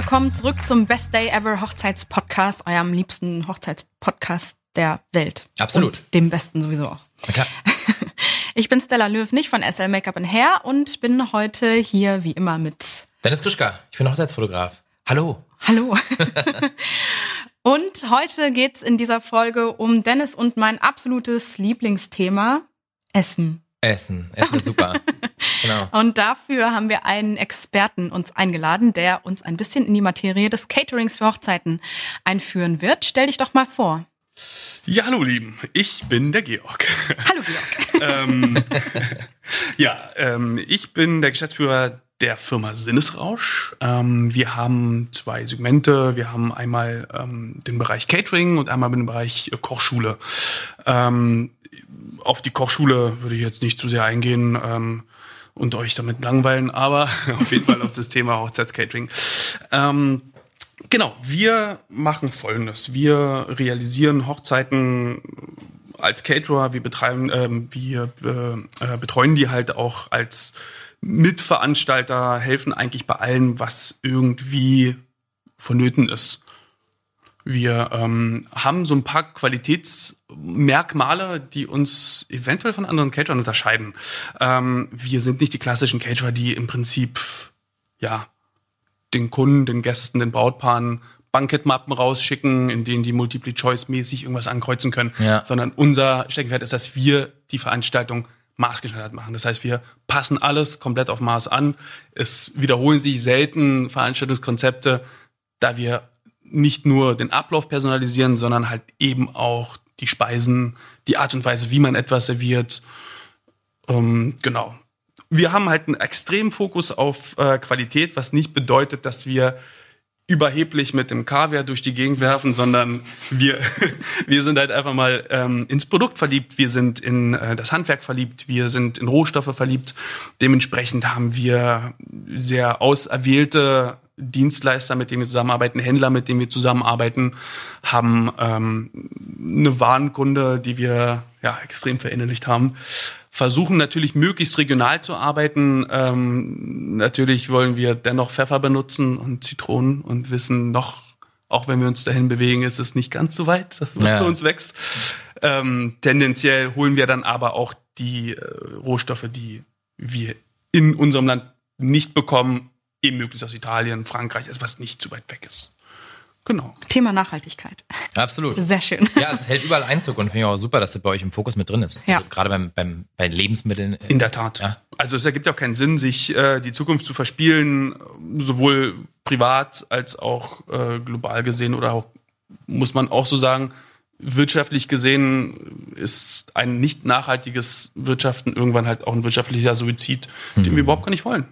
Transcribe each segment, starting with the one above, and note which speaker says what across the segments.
Speaker 1: Willkommen zurück zum Best Day Ever Hochzeitspodcast, eurem liebsten Hochzeitspodcast der Welt.
Speaker 2: Absolut.
Speaker 1: Und dem besten sowieso auch.
Speaker 2: Na klar.
Speaker 1: Ich bin Stella Löw, nicht von SL Makeup Hair und bin heute hier wie immer mit
Speaker 2: Dennis Krischka, ich bin Hochzeitsfotograf. Hallo.
Speaker 1: Hallo. und heute geht's in dieser Folge um Dennis und mein absolutes Lieblingsthema, Essen.
Speaker 2: Essen. Essen ist super. genau.
Speaker 1: Und dafür haben wir einen Experten uns eingeladen, der uns ein bisschen in die Materie des Caterings für Hochzeiten einführen wird. Stell dich doch mal vor.
Speaker 3: Ja, hallo Lieben, ich bin der Georg.
Speaker 1: Hallo Georg.
Speaker 3: ähm, ja, ähm, ich bin der Geschäftsführer der Firma Sinnesrausch. Ähm, wir haben zwei Segmente. Wir haben einmal ähm, den Bereich Catering und einmal den Bereich äh, Kochschule. Ähm, auf die Kochschule würde ich jetzt nicht zu sehr eingehen ähm, und euch damit langweilen, aber auf jeden Fall auf das Thema Hochzeitscatering. Ähm, genau, wir machen Folgendes. Wir realisieren Hochzeiten als Caterer, wir betreiben, ähm, wir äh, betreuen die halt auch als Mitveranstalter, helfen eigentlich bei allem, was irgendwie vonnöten ist. Wir ähm, haben so ein paar Qualitätsmerkmale, die uns eventuell von anderen Caterern unterscheiden. Ähm, wir sind nicht die klassischen Caterer, die im Prinzip ja den Kunden, den Gästen, den Brautpaaren Bankettmappen rausschicken, in denen die Multiple-Choice-mäßig irgendwas ankreuzen können,
Speaker 2: Ja.
Speaker 3: sondern unser Steckenpferd ist, dass wir die Veranstaltung maßgeschneidert machen. Das heißt, wir passen alles komplett auf Maß an. Es wiederholen sich selten Veranstaltungskonzepte, da wir nicht nur den Ablauf personalisieren, sondern halt eben auch die Speisen, die Art und Weise, wie man etwas serviert. Ähm, genau. Wir haben halt einen extremen Fokus auf äh, Qualität, was nicht bedeutet, dass wir überheblich mit dem Kaviar durch die Gegend werfen, sondern wir, wir sind halt einfach mal ähm, ins Produkt verliebt, wir sind in äh, das Handwerk verliebt, wir sind in Rohstoffe verliebt. Dementsprechend haben wir sehr auserwählte Dienstleister, mit denen wir zusammenarbeiten, Händler, mit denen wir zusammenarbeiten, haben ähm, eine Warenkunde, die wir ja extrem verinnerlicht haben. Versuchen natürlich möglichst regional zu arbeiten. Ähm, natürlich wollen wir dennoch Pfeffer benutzen und Zitronen und wissen noch, auch wenn wir uns dahin bewegen, ist es nicht ganz so weit, dass was
Speaker 2: Ja.
Speaker 3: bei uns wächst. Ähm, tendenziell holen wir dann aber auch die äh, Rohstoffe, die wir in unserem Land nicht bekommen, eben möglichst aus Italien, Frankreich, also was nicht zu weit weg ist. Genau.
Speaker 1: Thema Nachhaltigkeit.
Speaker 2: Absolut.
Speaker 1: Sehr schön.
Speaker 2: Ja, es hält überall Einzug und finde ich auch super, dass das bei euch im Fokus mit drin ist.
Speaker 1: Ja.
Speaker 2: Also gerade beim, beim, bei Lebensmitteln. äh,
Speaker 3: In der Tat.
Speaker 2: Ja.
Speaker 3: Also es ergibt ja auch keinen Sinn, sich äh, die Zukunft zu verspielen, sowohl privat als auch äh, global gesehen oder auch, muss man auch so sagen, wirtschaftlich gesehen ist ein nicht nachhaltiges Wirtschaften irgendwann halt auch ein wirtschaftlicher Suizid, den wir überhaupt gar nicht wollen.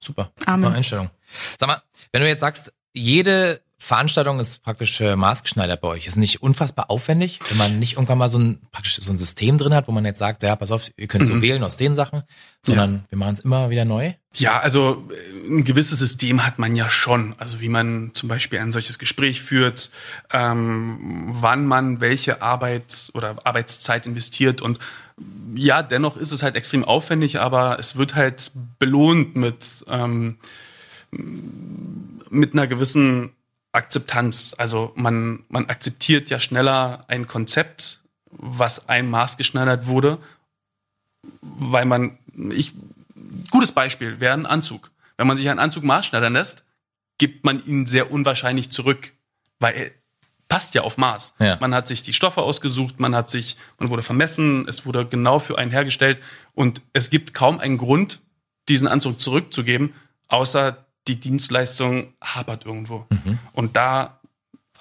Speaker 2: Ja, super.
Speaker 1: Amen.
Speaker 2: Super Einstellung. Sag mal, wenn du jetzt sagst, jede Veranstaltung ist praktisch äh, maßgeschneidert bei euch. Ist nicht unfassbar aufwendig, wenn man nicht irgendwann mal so ein, praktisch so ein System drin hat, wo man jetzt sagt, ja, pass auf, ihr könnt so wählen aus den Sachen, sondern wir machen es immer wieder neu.
Speaker 3: Ja, also äh, ein gewisses System hat man ja schon. Also wie man zum Beispiel ein solches Gespräch führt, ähm, wann man welche Arbeit oder Arbeitszeit investiert und ja, dennoch ist es halt extrem aufwendig, aber es wird halt belohnt mit ähm, mit einer gewissen Akzeptanz. Also man man akzeptiert ja schneller ein Konzept, was einem maßgeschneidert wurde, weil man ich gutes Beispiel wäre ein Anzug. Wenn man sich einen Anzug maßschneidern lässt, gibt man ihn sehr unwahrscheinlich zurück, weil passt ja auf Maß.
Speaker 2: Ja.
Speaker 3: Man hat sich die Stoffe ausgesucht, man hat sich, man wurde vermessen, es wurde genau für einen hergestellt und es gibt kaum einen Grund, diesen Anzug zurückzugeben, außer die Dienstleistung hapert irgendwo. Und da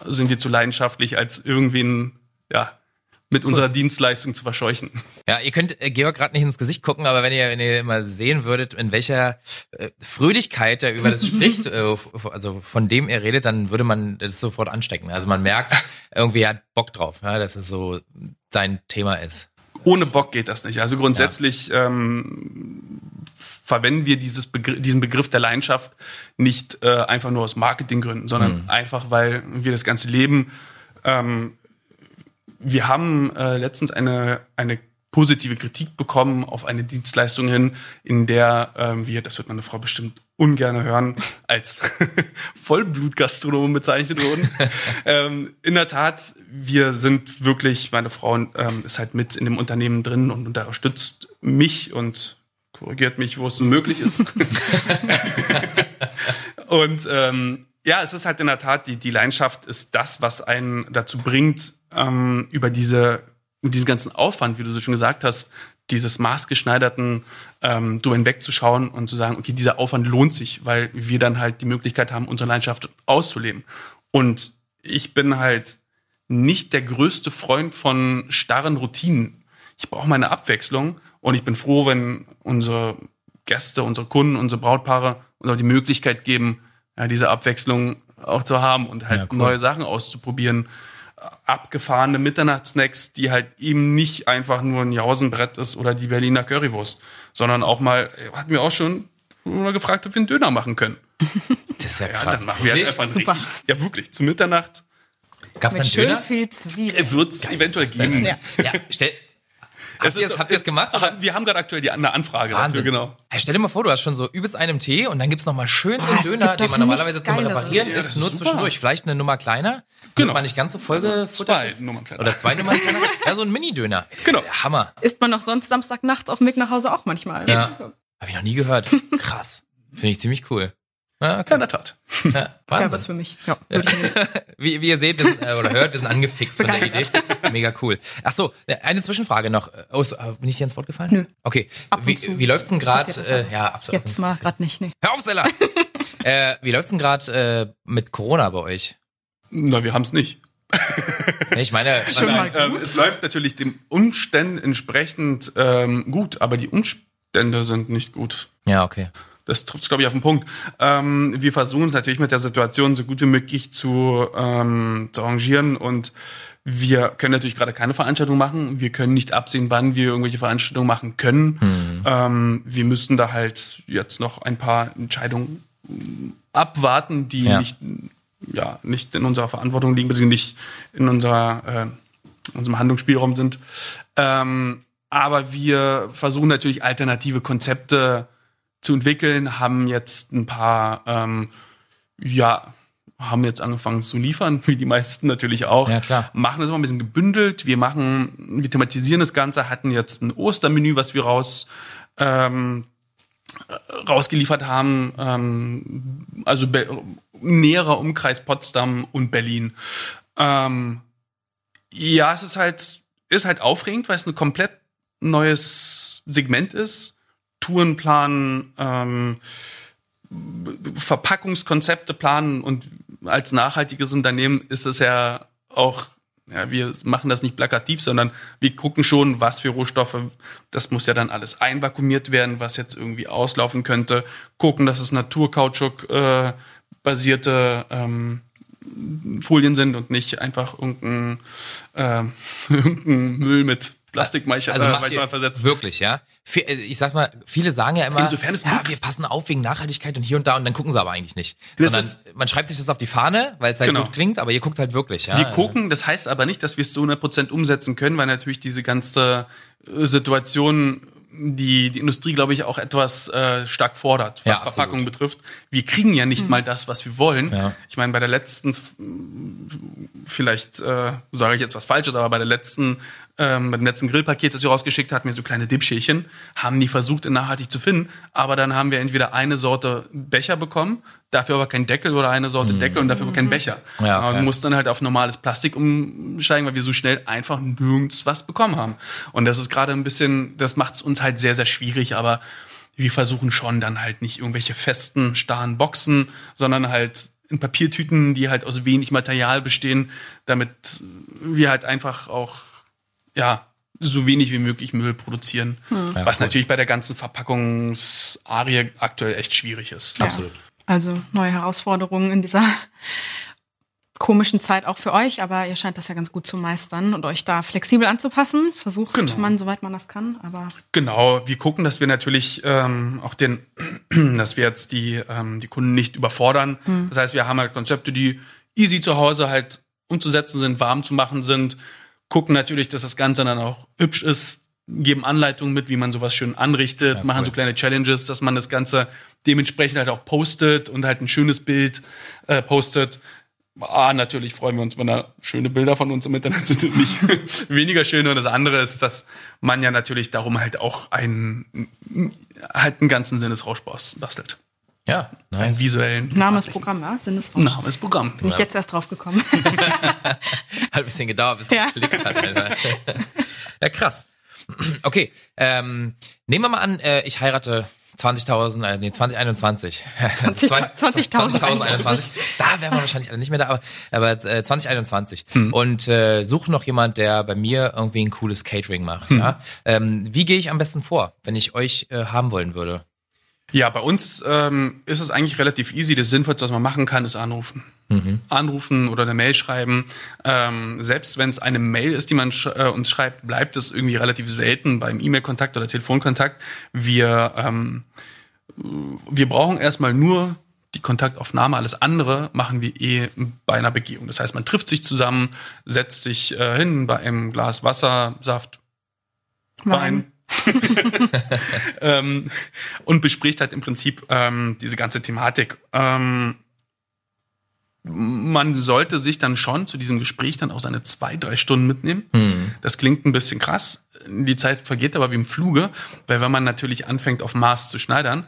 Speaker 3: sind wir zu leidenschaftlich, als irgendwen, ja, mit unserer Dienstleistung zu verscheuchen.
Speaker 2: Ja, ihr könnt äh, Georg gerade nicht ins Gesicht gucken, aber wenn ihr, wenn ihr mal sehen würdet, in welcher äh, Fröhlichkeit er über das spricht, äh, also von dem er redet, dann würde man das sofort anstecken. Also man merkt, irgendwie er hat Bock drauf, ja, dass es so sein Thema ist.
Speaker 3: ohne Bock geht das nicht. Also grundsätzlich ähm, verwenden wir dieses Begr diesen Begriff der Leidenschaft nicht äh, einfach nur aus Marketinggründen, sondern einfach, weil wir das ganze Leben. Ähm, wir haben äh, letztens eine, eine positive Kritik bekommen auf eine Dienstleistung hin, in der ähm, wir, das wird meine Frau bestimmt ungern hören, als Vollblutgastronomen bezeichnet wurden. ähm, in der Tat, wir sind wirklich, meine Frau ähm, ist halt mit in dem Unternehmen drin und unterstützt mich und korrigiert mich, wo es möglich ist. und ähm, ja, es ist halt in der Tat, die, die Leidenschaft ist das, was einen dazu bringt, ähm, über diese, diesen ganzen Aufwand, wie du so schon gesagt hast, dieses maßgeschneiderten ähm, drüber hinwegzuschauen und zu sagen, okay, dieser Aufwand lohnt sich, weil wir dann halt die Möglichkeit haben, unsere Leidenschaft auszuleben. Und ich bin halt nicht der größte Freund von starren Routinen. Ich brauche meine Abwechslung und ich bin froh, wenn unsere Gäste, unsere Kunden, unsere Brautpaare uns auch die Möglichkeit geben, ja, diese Abwechslung auch zu haben und halt ja, cool. neue Sachen auszuprobieren abgefahrene Mitternachtssnacks, die halt eben nicht einfach nur ein Jausenbrett ist oder die Berliner Currywurst, sondern auch mal, hatten wir auch schon mal gefragt, ob wir einen Döner machen können.
Speaker 2: Das ist ja krass. Ja, dann
Speaker 3: machen wir halt einfach Super. richtig, ja wirklich, zu Mitternacht.
Speaker 2: Gab's dann Döner?
Speaker 1: viel Zwiebeln.
Speaker 3: Wird es eventuell geben.
Speaker 2: Ja. ja, stell, Habt ihr es habt ihr's gemacht?
Speaker 3: Oder? Wir haben gerade aktuell die eine Anfrage
Speaker 2: Wahnsinn. dafür, genau. Hey, stell dir mal vor, du hast schon so übelst einen Tee und dann gibt's noch mal schön so einen Döner, den man normalerweise zum Reparieren ja, ist, nur super. zwischendurch. Vielleicht eine Nummer kleiner, genau. man nicht ganz so vollgefuttert
Speaker 3: Zwei Nummern kleiner.
Speaker 2: Oder zwei Nummern kleiner. Ja, so ein Mini-Döner.
Speaker 3: Genau.
Speaker 2: Hammer.
Speaker 1: Isst man noch sonst Samstagnachts auf dem Weg nach Hause auch manchmal.
Speaker 2: Ja. Hab ich noch nie gehört. Krass. Finde ich ziemlich cool.
Speaker 3: Ah, okay. In der Tat.
Speaker 2: Ja,
Speaker 1: ja, was für mich. Ja, ja.
Speaker 2: wie, wie ihr seht wir sind, äh, oder hört, wir sind angefixt von der Idee. Mega cool. Ach so, eine Zwischenfrage noch. Oh, bin ich dir ins Wort gefallen?
Speaker 1: Nö.
Speaker 2: Okay. Wie, wie läuft's denn gerade? Äh, ja,
Speaker 1: absolut. Jetzt mal gerade nicht, nee.
Speaker 2: Hör auf, Stella! äh, wie läuft's denn gerade äh, mit Corona bei euch?
Speaker 3: Na, wir haben's nicht.
Speaker 2: ich meine,
Speaker 3: was, Nein, ähm, es läuft natürlich den Umständen entsprechend ähm, gut, aber die Umstände sind nicht gut.
Speaker 2: Ja, okay.
Speaker 3: Das trifft es, glaube ich, auf den Punkt. Ähm, wir versuchen es natürlich mit der Situation so gut wie möglich zu, ähm, zu arrangieren und wir können natürlich gerade keine Veranstaltung machen. Wir können nicht absehen, wann wir irgendwelche Veranstaltungen machen können. Mhm. Ähm, wir müssen da halt jetzt noch ein paar Entscheidungen abwarten, die ja. nicht, ja, nicht in unserer Verantwortung liegen, beziehungsweise nicht in unserer, äh, unserem Handlungsspielraum sind. Ähm, aber wir versuchen natürlich alternative Konzepte zu entwickeln, haben jetzt ein paar, ähm, ja, haben jetzt angefangen zu liefern, wie die meisten natürlich auch.
Speaker 2: Ja, klar.
Speaker 3: Machen das immer ein bisschen gebündelt. Wir machen, wir thematisieren das Ganze, hatten jetzt ein Ostermenü, was wir raus, ähm, rausgeliefert haben. Ähm, also näherer Umkreis Potsdam und Berlin. Ähm, ja, es ist halt, ist halt aufregend, weil es ein komplett neues Segment ist. Touren planen, ähm, Verpackungskonzepte planen und als nachhaltiges Unternehmen ist es ja auch, ja, wir machen das nicht plakativ, sondern wir gucken schon, was für Rohstoffe, das muss ja dann alles einvakuumiert werden, was jetzt irgendwie auslaufen könnte, gucken, dass es Naturkautschuk äh, basierte ähm, Folien sind und nicht einfach irgendein, äh, irgendein Müll mit Plastikmeicher
Speaker 2: also macht manchmal versetzt. Wirklich, ja? Äh, ich sag mal, viele sagen ja immer,
Speaker 3: Insofern ist
Speaker 2: ja, wir passen auf wegen Nachhaltigkeit und hier und da und dann gucken sie aber eigentlich nicht. Das Sondern man schreibt sich das auf die Fahne, weil es halt genau. gut klingt, aber ihr guckt halt wirklich, ja?
Speaker 3: Wir gucken, das heißt aber nicht, dass wir es zu 100% umsetzen können, weil natürlich diese ganze äh, Situation die, die Industrie, glaube ich, auch etwas äh, stark fordert, was ja, Verpackung betrifft. Wir kriegen ja nicht mhm. mal das, was wir wollen. Ja. Ich meine, bei der letzten, vielleicht äh, sage ich jetzt was Falsches, aber bei der letzten, ähm, bei dem letzten Grillpaket, das wir rausgeschickt hatten, wir so kleine Dipschälchen, haben die versucht, in nachhaltig zu finden. Aber dann haben wir entweder eine Sorte Becher bekommen, dafür aber kein Deckel oder eine Sorte mhm. Deckel und dafür aber keinen Becher. Ja, okay. Und mussten dann halt auf normales Plastik umsteigen, weil wir so schnell einfach nirgends was bekommen haben. Und das ist gerade ein bisschen, das macht es uns halt sehr, sehr schwierig, aber wir versuchen schon dann halt nicht irgendwelche festen, starren Boxen, sondern halt in Papiertüten, die halt aus wenig Material bestehen, damit wir halt einfach auch, ja, so wenig wie möglich Müll produzieren. Hm. Ja, was cool. natürlich bei der ganzen Verpackungsarie aktuell echt schwierig ist.
Speaker 1: Ja. Absolut. Also neue Herausforderungen in dieser komischen Zeit auch für euch, aber ihr scheint das ja ganz gut zu meistern und euch da flexibel anzupassen. Versucht genau. man, soweit man das kann, aber.
Speaker 3: Genau, wir gucken, dass wir natürlich ähm, auch den, dass wir jetzt die, ähm, die Kunden nicht überfordern. Hm. Das heißt, wir haben halt Konzepte, die easy zu Hause halt umzusetzen sind, warm zu machen sind. Gucken natürlich, dass das Ganze dann auch hübsch ist, geben Anleitungen mit, wie man sowas schön anrichtet, ja, machen cool. so kleine Challenges, dass man das Ganze dementsprechend halt auch postet und halt ein schönes Bild äh, postet. Ah, natürlich freuen wir uns, wenn da schöne Bilder von uns im Internet sind und nicht weniger schöne. Und das andere ist, dass man ja natürlich darum halt auch einen, halt einen ganzen Sinnesrausch bastelt.
Speaker 2: Ja,
Speaker 3: nice. Einen visuellen.
Speaker 1: Name ist Programm, ja?
Speaker 3: Sinnesrausch. Name ist Programm.
Speaker 1: Bin ich jetzt erst drauf gekommen.
Speaker 2: hat ein bisschen gedauert, bis es ja. geklickt hat. ja, krass. Okay, ähm, nehmen wir mal an, äh, ich heirate 20.000, äh, nee, 2021.
Speaker 1: 20.000. 20,
Speaker 2: 2021. Da wären wir wahrscheinlich alle nicht mehr da, aber, aber äh, 2021. Hm. Und äh, suche noch jemand, der bei mir irgendwie ein cooles Catering macht. Hm. Ja? Ähm, wie gehe ich am besten vor, wenn ich euch äh, haben wollen würde?
Speaker 3: Ja, bei uns ähm, ist es eigentlich relativ easy. Das Sinnvollste, was man machen kann, ist anrufen. Mhm. Anrufen oder eine Mail schreiben. Ähm, selbst wenn es eine Mail ist, die man sch äh, uns schreibt, bleibt es irgendwie relativ selten beim E-Mail-Kontakt oder Telefonkontakt. Wir, ähm, wir brauchen erstmal nur die Kontaktaufnahme, alles andere machen wir eh bei einer Begehung. Das heißt, man trifft sich zusammen, setzt sich äh, hin bei einem Glas Wasser, Saft, Wein, Wein ähm, und bespricht halt im Prinzip ähm, diese ganze Thematik. Ähm, man sollte sich dann schon zu diesem Gespräch dann auch seine zwei, drei Stunden mitnehmen. Hm. Das klingt ein bisschen krass. Die Zeit vergeht aber wie im Fluge, weil wenn man natürlich anfängt, auf Maß zu schneidern,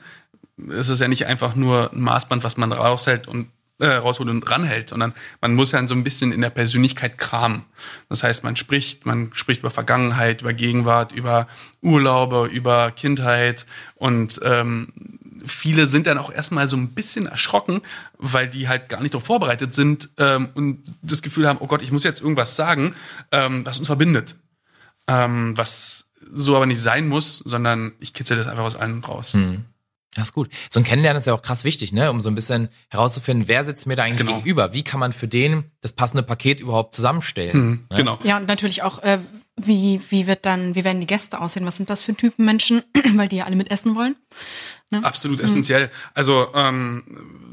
Speaker 3: ist es ja nicht einfach nur ein Maßband, was man raushält und äh, rausholt und ranhält, sondern man muss ja so ein bisschen in der Persönlichkeit kramen. Das heißt, man spricht, man spricht über Vergangenheit, über Gegenwart, über Urlaube, über Kindheit und ähm, viele sind dann auch erstmal so ein bisschen erschrocken, weil die halt gar nicht darauf vorbereitet sind ähm, und das Gefühl haben, oh Gott, ich muss jetzt irgendwas sagen, ähm, was uns verbindet. Ähm, was so aber nicht sein muss, sondern ich kitzel das einfach aus allen raus. Hm.
Speaker 2: Das ist gut. So ein Kennenlernen ist ja auch krass wichtig, ne? Um so ein bisschen herauszufinden, wer sitzt mir da eigentlich genau. gegenüber? Wie kann man für den das passende Paket überhaupt zusammenstellen? Mhm,
Speaker 1: ne? Genau. Ja, und natürlich auch, äh, wie, wie wird dann, wie werden die Gäste aussehen? Was sind das für Typen Menschen? Weil die ja alle mit essen wollen.
Speaker 3: Ne? Absolut mhm. essentiell. Also ähm,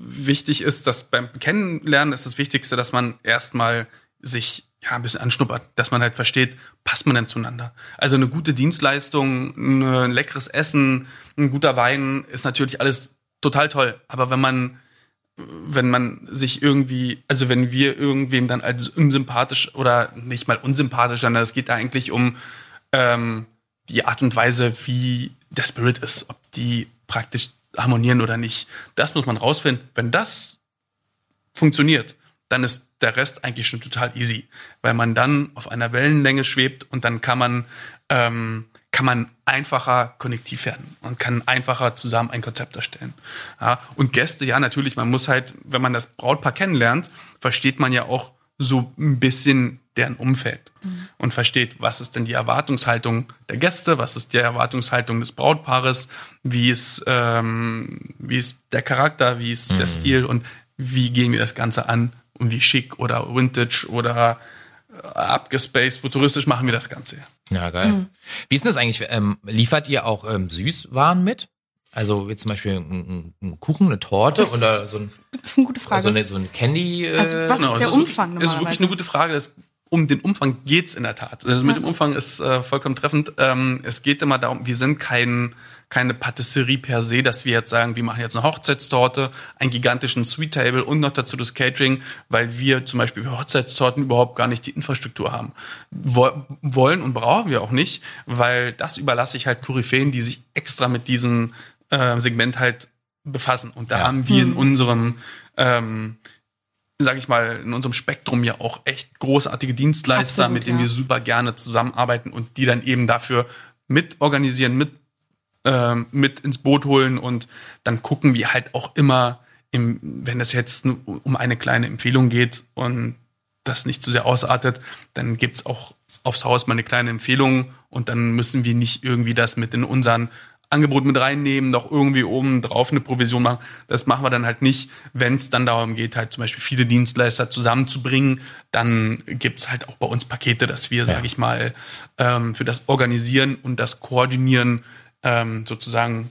Speaker 3: wichtig ist, dass beim Kennenlernen ist das Wichtigste, dass man erstmal sich ja, ein bisschen anschnuppert, dass man halt versteht, passt man denn zueinander. Also eine gute Dienstleistung, ein leckeres Essen, ein guter Wein ist natürlich alles total toll. Aber wenn man, wenn man sich irgendwie, also wenn wir irgendwem dann als unsympathisch oder nicht mal unsympathisch, sondern es geht da eigentlich um ähm, die Art und Weise, wie der Spirit ist, ob die praktisch harmonieren oder nicht. Das muss man rausfinden. Wenn das funktioniert, dann ist der Rest eigentlich schon total easy, weil man dann auf einer Wellenlänge schwebt und dann kann man ähm, kann man einfacher konnektiv werden und kann einfacher zusammen ein Konzept erstellen. Ja, und Gäste, ja natürlich, man muss halt, wenn man das Brautpaar kennenlernt, versteht man ja auch so ein bisschen deren Umfeld mhm. und versteht, was ist denn die Erwartungshaltung der Gäste, was ist die Erwartungshaltung des Brautpaares, wie ist, ähm, wie ist der Charakter, wie ist mhm. der Stil und wie gehen wir das Ganze an und wie schick oder vintage oder äh, abgespaced, futuristisch machen wir das Ganze.
Speaker 2: Ja, geil. Mhm. Wie ist denn das eigentlich? Ähm, liefert ihr auch ähm, Süßwaren mit? Also jetzt zum Beispiel ein, ein Kuchen, eine Torte das, oder so ein.
Speaker 1: Das ist eine gute Frage.
Speaker 2: So, eine, so ein Candy.
Speaker 1: Äh, also was genau, ist der Umfang
Speaker 3: wirklich, ist wirklich eine gute Frage. Das, um den Umfang geht's in der Tat. Also mit ja. dem Umfang ist äh, vollkommen treffend. Ähm, es geht immer darum, wir sind kein keine Patisserie per se, dass wir jetzt sagen, wir machen jetzt eine Hochzeitstorte, einen gigantischen Sweet Table und noch dazu das Catering, weil wir zum Beispiel für Hochzeitstorten überhaupt gar nicht die Infrastruktur haben. wollen und brauchen wir auch nicht, weil das überlasse ich halt Koryphäen, die sich extra mit diesem äh, Segment halt befassen. Und da ja. haben wir in hm. unserem ähm, sag ich mal, in unserem Spektrum ja auch echt großartige Dienstleister, Absolut, mit denen ja. wir super gerne zusammenarbeiten und die dann eben dafür mit organisieren, mit ähm, mit ins Boot holen und dann gucken wir halt auch immer, im, wenn es jetzt um eine kleine Empfehlung geht und das nicht zu sehr ausartet, dann gibt's auch aufs Haus mal eine kleine Empfehlung und dann müssen wir nicht irgendwie das mit in unseren Angebot mit reinnehmen, noch irgendwie oben drauf eine Provision machen. Das machen wir dann halt nicht. Wenn es dann darum geht, halt zum Beispiel viele Dienstleister zusammenzubringen, dann gibt's halt auch bei uns Pakete, dass wir, ja. sage ich mal, ähm, für das Organisieren und das Koordinieren ähm, sozusagen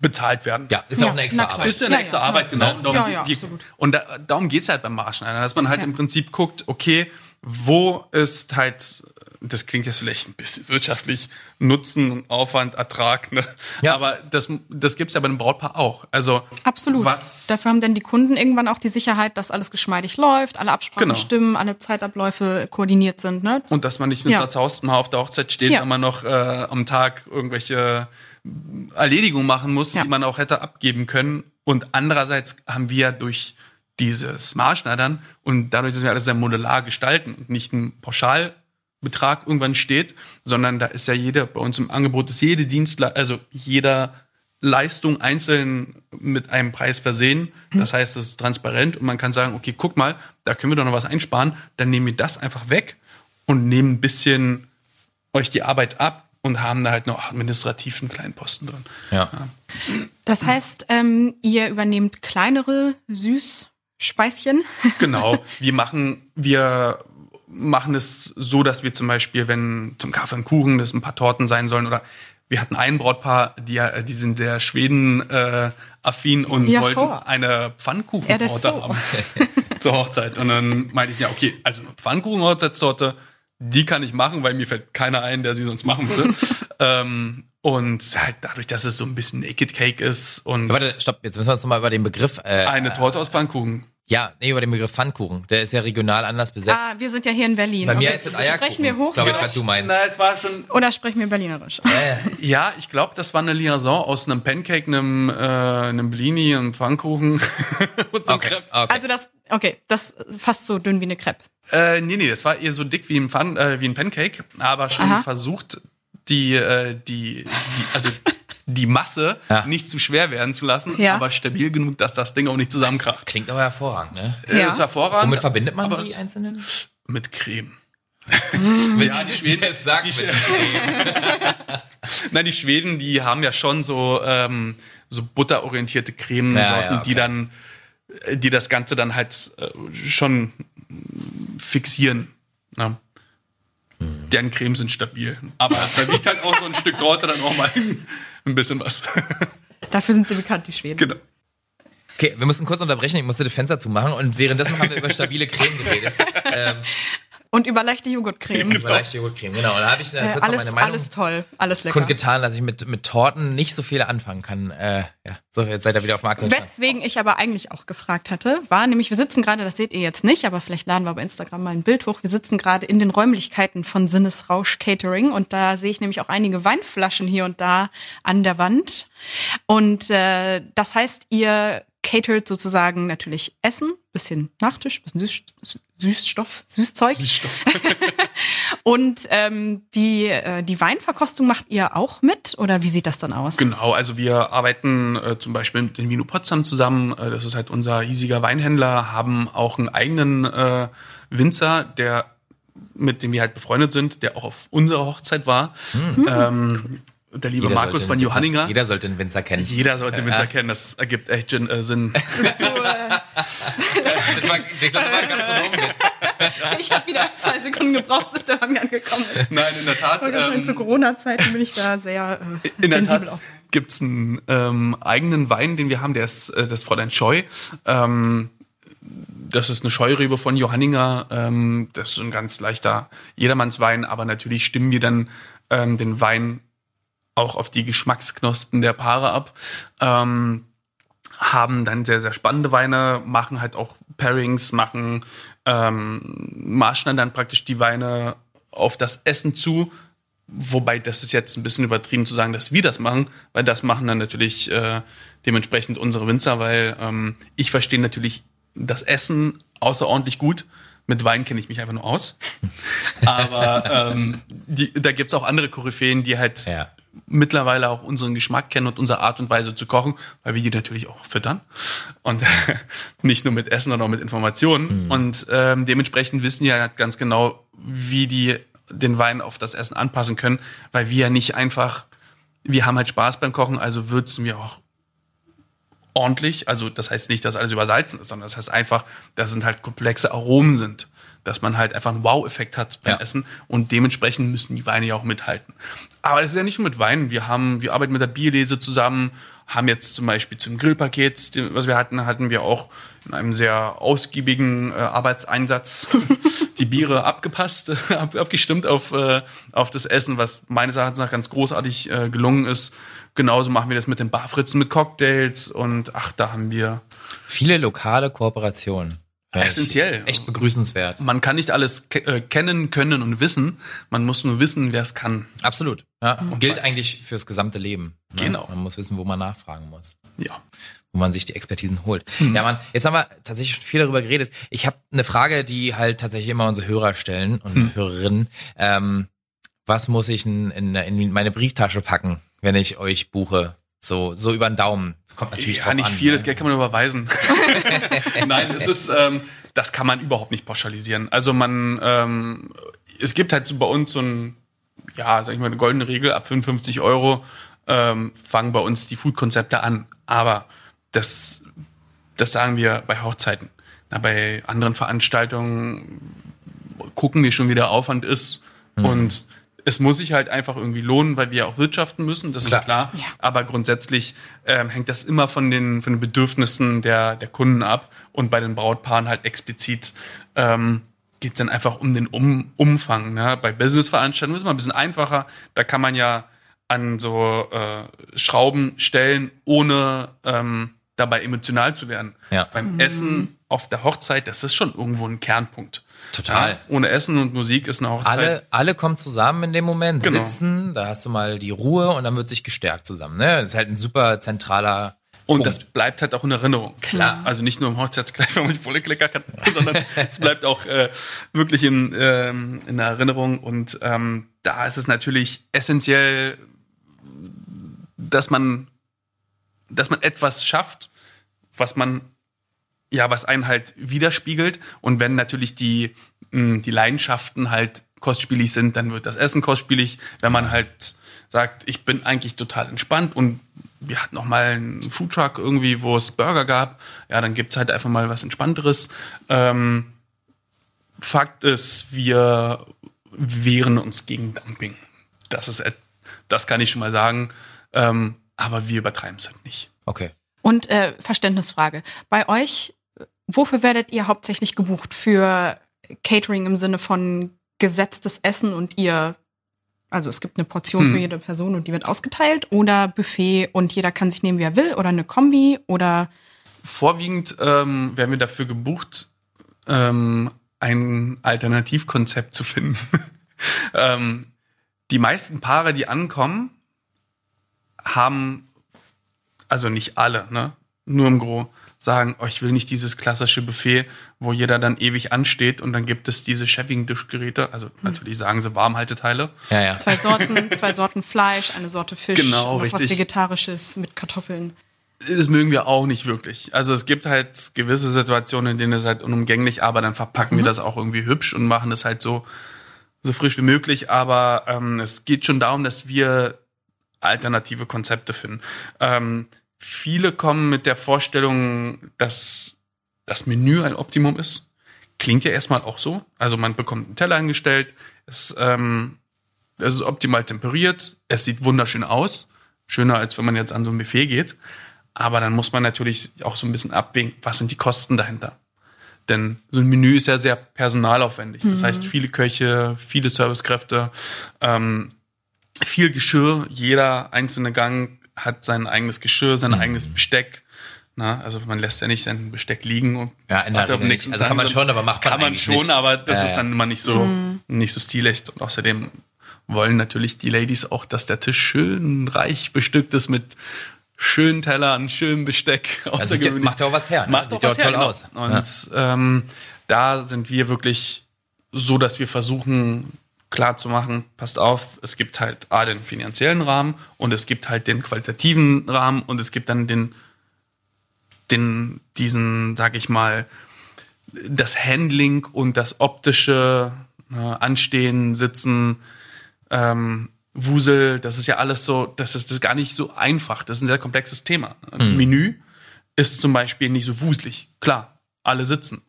Speaker 3: bezahlt werden.
Speaker 2: Ja, ist ja auch eine extra Arbeit.
Speaker 3: Ist eine ja, extra ja, Arbeit, genau. Darum, ja, ja, die. Und da, darum geht's halt beim Marschneiden, dass man halt im Prinzip guckt, okay, wo ist halt das klingt jetzt vielleicht ein bisschen wirtschaftlich, Nutzen, Aufwand, Ertrag, ne?
Speaker 2: Ja.
Speaker 3: Aber das, das gibt's ja bei einem Brautpaar auch. Also
Speaker 1: Absolut.
Speaker 3: Was,
Speaker 1: Dafür haben dann die Kunden irgendwann auch die Sicherheit, dass alles geschmeidig läuft, alle Absprachen
Speaker 3: Genau.
Speaker 1: stimmen, alle Zeitabläufe koordiniert sind. Ne?
Speaker 3: und dass man nicht mit
Speaker 1: Ja.
Speaker 3: Haar auf der Hochzeit steht,
Speaker 1: Ja.
Speaker 3: wenn man noch äh, am Tag irgendwelche Erledigungen machen muss,
Speaker 1: Ja.
Speaker 3: die man auch hätte abgeben können. Und andererseits haben wir durch dieses Maßschneidern und dadurch, dass wir alles sehr modular gestalten und nicht ein Pauschalbetrag irgendwann steht, sondern da ist ja jeder, bei uns im Angebot ist jede Dienstleistung, also jeder Leistung einzeln mit einem Preis versehen. Das heißt, es ist transparent und man kann sagen, okay, guck mal, da können wir doch noch was einsparen, dann nehmen wir das einfach weg und nehmen ein bisschen euch die Arbeit ab und haben da halt noch administrativ einen kleinen Posten drin.
Speaker 2: Ja.
Speaker 1: Das heißt, ähm, ihr übernehmt kleinere Süßspeischen.
Speaker 3: Genau. Wir machen, wir machen es so, dass wir zum Beispiel, wenn zum Kaffee und Kuchen das ein paar Torten sein sollen oder wir hatten ein Brautpaar, die, die sind sehr Schweden äh, affin und
Speaker 1: Ja,
Speaker 3: wollten
Speaker 1: Horror.
Speaker 3: eine Pfannkuchentorte
Speaker 1: so.
Speaker 3: haben zur Hochzeit. Und dann meinte ich, ja, okay, also eine Pfannkuchen-Hochzeitstorte, die kann ich machen, weil mir fällt keiner ein, der sie sonst machen würde. ähm, und halt dadurch, dass es so ein bisschen Naked Cake ist und
Speaker 2: Warte, stopp, jetzt müssen wir uns nochmal über den Begriff. Äh,
Speaker 3: eine Torte aus Pfannkuchen.
Speaker 2: Ja, nee, über den Begriff Pfannkuchen. Der ist ja regional anders besetzt.
Speaker 1: Ah, wir sind ja hier in Berlin.
Speaker 2: Bei mir
Speaker 1: Okay.
Speaker 2: ist es Eierkuchen.
Speaker 1: Sprechen wir
Speaker 2: Glaube ich, was du meinst.
Speaker 3: Na, es war schon
Speaker 1: oder sprechen wir Berlinerisch?
Speaker 3: Ja, ich glaube, das war eine Liaison aus einem Pancake, einem, äh, einem Blini, einem Pfannkuchen und einem
Speaker 2: Okay,
Speaker 3: Crepe.
Speaker 2: okay.
Speaker 1: Also das, okay, das ist fast so dünn wie eine Crepe.
Speaker 3: Äh, nee, nee, das war eher so dick wie ein, Pfann, äh, wie ein Pancake, aber schon
Speaker 1: Aha.
Speaker 3: versucht, die, äh, die, die, also die Masse
Speaker 2: Ja.
Speaker 3: nicht zu schwer werden zu lassen,
Speaker 1: Ja.
Speaker 3: aber stabil genug, dass das Ding auch nicht zusammenkracht.
Speaker 2: Klingt aber hervorragend, ne?
Speaker 3: Äh,
Speaker 1: Ja.
Speaker 3: ist hervorragend.
Speaker 2: Womit verbindet man
Speaker 3: aber
Speaker 2: die einzelnen?
Speaker 3: Mit Creme.
Speaker 2: Mit,
Speaker 3: Ja, die Schweden-
Speaker 2: Es sagt
Speaker 3: die
Speaker 2: mit
Speaker 3: Sch- Na, die Schweden, die haben ja schon so, ähm, so butterorientierte Cremesorten,
Speaker 2: Ja, ja, okay.
Speaker 3: die dann, äh, die das Ganze dann halt äh, schon fixieren. Ne?
Speaker 2: Hm.
Speaker 3: Deren Cremes sind stabil. Aber da wiegt halt auch so ein Stück Torte dann auch mal ein bisschen was.
Speaker 1: Dafür sind sie bekannt, die Schweden.
Speaker 3: genau.
Speaker 2: Okay, wir müssen kurz unterbrechen, ich musste die Fenster zumachen und währenddessen haben wir über stabile Creme geredet. ähm,
Speaker 1: Und über leichte Joghurtcreme.
Speaker 2: über leichte Joghurtcreme, genau. Und da habe ich äh, kurz
Speaker 1: alles,
Speaker 2: meine Meinung
Speaker 1: alles toll, alles lecker.
Speaker 2: kundgetan, dass ich mit, mit Torten nicht so viel anfangen kann. Äh, ja, so, jetzt seid ihr wieder auf dem Stand.
Speaker 1: Weswegen ich aber eigentlich auch gefragt hatte, war nämlich, wir sitzen gerade, das seht ihr jetzt nicht, aber vielleicht laden wir bei Instagram mal ein Bild hoch. Wir sitzen gerade in den Räumlichkeiten von Sinnesrausch Catering und da sehe ich nämlich auch einige Weinflaschen hier und da an der Wand. Und äh, das heißt, ihr catert sozusagen natürlich Essen, bisschen Nachtisch, bisschen Süß, Süßstoff, Süßzeug. und ähm, die, äh, die Weinverkostung macht ihr auch mit oder wie sieht das dann aus?
Speaker 3: Genau, also wir arbeiten äh, zum Beispiel mit dem Vino Potsdam zusammen. Äh, das ist halt unser hiesiger Weinhändler, haben auch einen eigenen äh, Winzer, der mit dem wir halt befreundet sind, der auch auf unserer Hochzeit war. Ähm, der liebe
Speaker 2: Jeder
Speaker 3: Markus von
Speaker 2: einen Winzer-
Speaker 3: Johanninger.
Speaker 2: Jeder sollte einen Winzer kennen.
Speaker 3: Jeder sollte Winzer
Speaker 2: Ja.
Speaker 3: kennen, das ergibt echt Gin- äh, Sinn.
Speaker 2: Das war, ich glaube, das war ein.
Speaker 1: Ich habe wieder zwei Sekunden gebraucht, bis der bei mir angekommen ist.
Speaker 3: Nein, in der Tat.
Speaker 1: Ähm, Zu Corona-Zeiten bin ich da sehr äh,
Speaker 3: In der Tat
Speaker 1: auf.
Speaker 3: gibt's einen ähm, eigenen Wein, den wir haben, der ist äh, das Fräulein Scheu. Ähm, das ist eine Scheurebe von Johanninger. Ähm, das ist ein ganz leichter Jedermannswein, aber natürlich stimmen wir dann ähm, den Wein auch auf die Geschmacksknospen der Paare ab. Ähm, haben dann sehr, sehr spannende Weine, machen halt auch Pairings, machen ähm, maßschneiden dann praktisch die Weine auf das Essen zu. Wobei das ist jetzt ein bisschen übertrieben zu sagen, dass wir das machen, weil das machen dann natürlich äh, dementsprechend unsere Winzer, weil ähm, ich verstehe natürlich das Essen außerordentlich gut. Mit Wein kenne ich mich einfach nur aus. Aber ähm, die, da gibt's auch andere Koryphäen, die halt
Speaker 2: Ja.
Speaker 3: Mittlerweile auch unseren Geschmack kennen und unsere Art und Weise zu kochen, weil wir die natürlich auch füttern. Und nicht nur mit Essen, sondern auch mit Informationen. Und ähm, dementsprechend wissen die ja ganz genau, wie die den Wein auf das Essen anpassen können, weil wir ja nicht einfach, wir haben halt Spaß beim Kochen, also würzen wir auch ordentlich. Also das heißt nicht, dass alles übersalzen ist, sondern das heißt einfach, dass es halt komplexe Aromen sind. Dass man halt einfach einen Wow-Effekt hat beim
Speaker 2: Ja.
Speaker 3: Essen und dementsprechend müssen die Weine ja auch mithalten. Aber es ist ja nicht nur mit Weinen. Wir haben, wir arbeiten mit der Bierlese zusammen, haben jetzt zum Beispiel zum Grillpaket, was wir hatten, hatten wir auch in einem sehr ausgiebigen äh, Arbeitseinsatz die Biere abgepasst, ab, abgestimmt auf, äh, auf das Essen, was meines Erachtens nach ganz großartig äh, gelungen ist. Genauso machen wir das mit den Barfritzen mit Cocktails und ach, da haben wir
Speaker 2: Viele lokale Kooperationen.
Speaker 3: Essentiell.
Speaker 2: Echt, begrüßenswert.
Speaker 3: man kann nicht alles ke äh, kennen, können und wissen. Man muss nur wissen, wer es kann.
Speaker 2: Absolut. Ja. Gilt
Speaker 3: weiß.
Speaker 2: eigentlich fürs gesamte Leben. Ne?
Speaker 3: Genau.
Speaker 2: Man muss wissen, wo man nachfragen muss.
Speaker 3: Ja.
Speaker 2: wo man sich die Expertisen holt. Ja, man, jetzt haben wir tatsächlich schon viel darüber geredet. Ich habe eine Frage, die halt tatsächlich immer unsere Hörer stellen und Hörerinnen. Ähm, was muss ich in, in, in meine Brieftasche packen, wenn ich euch buche? So, so über den Daumen. Das kommt natürlich
Speaker 3: Ja, nicht
Speaker 2: an,
Speaker 3: viel,
Speaker 2: ne?
Speaker 3: das Geld kann man überweisen. Nein, es ist, ähm, das kann man überhaupt nicht pauschalisieren. Also man, ähm, es gibt halt so bei uns so ein, ja, sag ich mal, eine goldene Regel, ab 55 Euro ähm, fangen bei uns die Food-Konzepte an. Aber das, das sagen wir bei Hochzeiten. Na, bei anderen Veranstaltungen gucken wir schon, wie der Aufwand ist. Und es muss sich halt einfach irgendwie lohnen, weil wir auch wirtschaften müssen, das
Speaker 2: Klar.
Speaker 3: ist klar.
Speaker 1: Ja.
Speaker 3: Aber grundsätzlich ähm, hängt das immer von den, von den Bedürfnissen der, der Kunden ab. Und bei den Brautpaaren halt explizit ähm, geht es dann einfach um den um Umfang. Ne? Bei Businessveranstaltungen ist es mal ein bisschen einfacher. Da kann man ja an so äh, Schrauben stellen, ohne ähm, dabei emotional zu werden.
Speaker 2: Ja.
Speaker 3: Beim Essen auf der Hochzeit, das ist schon irgendwo ein Kernpunkt.
Speaker 2: Total.
Speaker 3: Ja, ohne Essen und Musik ist eine Hochzeit.
Speaker 2: Alle, alle kommen zusammen in dem Moment,
Speaker 3: Genau.
Speaker 2: sitzen, da hast du mal die Ruhe und dann wird sich gestärkt zusammen. Ne? Das ist halt ein super zentraler
Speaker 3: und
Speaker 2: Punkt.
Speaker 3: das bleibt halt auch in Erinnerung.
Speaker 1: Klar.
Speaker 3: Also nicht nur im Hochzeitskleid, wenn man die volle Klicker kann, sondern es bleibt auch äh, wirklich in, ähm, in der Erinnerung. Und ähm, da ist es natürlich essentiell, dass man, dass man etwas schafft, was man ja, was einen halt widerspiegelt. Und wenn natürlich die, mh, die Leidenschaften halt kostspielig sind, dann wird das Essen kostspielig. Wenn man halt sagt, ich bin eigentlich total entspannt und wir hatten noch mal einen Foodtruck irgendwie, wo es Burger gab, ja, dann gibt's halt einfach mal was Entspannteres. Ähm, Fakt ist, wir wehren uns gegen Dumping. Das ist, das kann ich schon mal sagen. Ähm, aber wir übertreiben es halt nicht.
Speaker 2: Okay.
Speaker 1: Und äh, Verständnisfrage. Bei euch, wofür werdet ihr hauptsächlich gebucht? Für Catering im Sinne von gesetztes Essen und ihr, also es gibt eine Portion
Speaker 3: Hm.
Speaker 1: für jede Person und die wird ausgeteilt oder Buffet und jeder kann sich nehmen, wie er will oder eine Kombi oder
Speaker 3: Vorwiegend ähm, werden wir dafür gebucht, ähm, ein Alternativkonzept zu finden. ähm, die meisten Paare, die ankommen, haben, also nicht alle, ne? nur im Gro, sagen, oh, ich will nicht dieses klassische Buffet, wo jeder dann ewig ansteht und dann gibt es diese Chefing-Dischgeräte, also natürlich sagen sie Warmhalteteile.
Speaker 2: Ja, ja.
Speaker 1: zwei Sorten, zwei Sorten Fleisch, eine Sorte Fisch,
Speaker 3: Genau,
Speaker 1: noch was
Speaker 3: richtig.
Speaker 1: Vegetarisches mit Kartoffeln.
Speaker 3: Das mögen wir auch nicht wirklich. Also es gibt halt gewisse Situationen, in denen es halt unumgänglich, aber dann verpacken wir das auch irgendwie hübsch und machen es halt so, so frisch wie möglich. Aber ähm, es geht schon darum, dass wir alternative Konzepte finden. Ähm, viele kommen mit der Vorstellung, dass das Menü ein Optimum ist. Klingt ja erstmal auch so. Also man bekommt einen Teller hingestellt, es, ähm, es ist optimal temperiert, es sieht wunderschön aus. Schöner, als wenn man jetzt an so ein Buffet geht. Aber dann muss man natürlich auch so ein bisschen abwägen, was sind die Kosten dahinter. Denn so ein Menü ist ja sehr personalaufwendig. Das heißt, viele Köche, viele Servicekräfte, ähm, viel Geschirr. Jeder einzelne Gang hat sein eigenes Geschirr, sein eigenes Besteck. Na, also man lässt ja nicht sein Besteck liegen und
Speaker 2: Ja, in
Speaker 3: auf den
Speaker 2: Regel
Speaker 3: nächsten.
Speaker 2: Also kann man schon, aber macht man
Speaker 3: kann man schon,
Speaker 2: nicht.
Speaker 3: aber das
Speaker 2: Ja,
Speaker 3: ist
Speaker 2: ja.
Speaker 3: dann immer nicht so nicht so stilecht und außerdem wollen natürlich die Ladies auch, dass der Tisch schön reich bestückt ist mit schönen Tellern, schönem Besteck.
Speaker 2: Also ja- macht ja auch was her. Ne?
Speaker 3: Macht
Speaker 2: Sieht
Speaker 3: auch
Speaker 2: ja
Speaker 3: was
Speaker 2: auch toll
Speaker 3: her,
Speaker 2: aus.
Speaker 3: genau. Und ähm, da sind wir wirklich so, dass wir versuchen klar zu machen, passt auf, es gibt halt A, den finanziellen Rahmen und es gibt halt den qualitativen Rahmen und es gibt dann den, den, diesen, sag ich mal, das Handling und das optische ne, Anstehen, Sitzen, ähm, Wusel, das ist ja alles so, das ist, das ist gar nicht so einfach. Das ist ein sehr komplexes Thema. Ein Menü ist zum Beispiel nicht so wuselig. Klar, alle sitzen,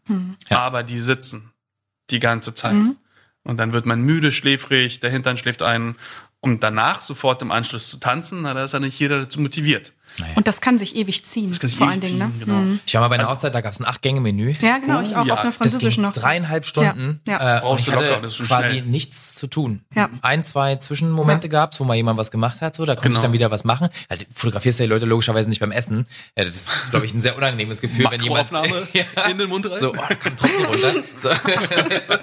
Speaker 2: Ja.
Speaker 3: aber die sitzen die ganze Zeit. Und dann wird man müde, schläfrig, der Hintern schläft ein um danach sofort im Anschluss zu tanzen, na, da ist ja nicht jeder dazu motiviert.
Speaker 1: Und das kann sich ewig ziehen. Das
Speaker 3: kann sich
Speaker 1: vor
Speaker 3: ewig
Speaker 1: allen Dingen,
Speaker 3: ziehen,
Speaker 1: ne?
Speaker 3: genau.
Speaker 1: Mhm.
Speaker 2: Ich war mal bei einer Hochzeit, da gab es ein Acht-Gänge-Menü.
Speaker 1: Ja, genau, ich auch
Speaker 3: ja,
Speaker 1: auf einer
Speaker 2: Das
Speaker 1: französischen
Speaker 2: ging
Speaker 1: noch.
Speaker 2: dreieinhalb Stunden.
Speaker 1: Ja, ja.
Speaker 2: Äh, und
Speaker 3: Brauchst
Speaker 2: ich
Speaker 3: du locker, das ist schon
Speaker 2: quasi
Speaker 3: schnell.
Speaker 2: nichts zu tun.
Speaker 1: Ja.
Speaker 2: Ein, zwei Zwischenmomente gab's, wo mal jemand was gemacht hat, so, da konnte
Speaker 3: Genau.
Speaker 2: ich dann wieder was machen. Ja, du fotografierst ja die Leute logischerweise nicht beim Essen. Ja, das ist, glaube ich, ein sehr unangenehmes Gefühl, wenn jemand ja,
Speaker 3: in den Mund rein.
Speaker 2: so, oh, da kommt Tropfen runter. So.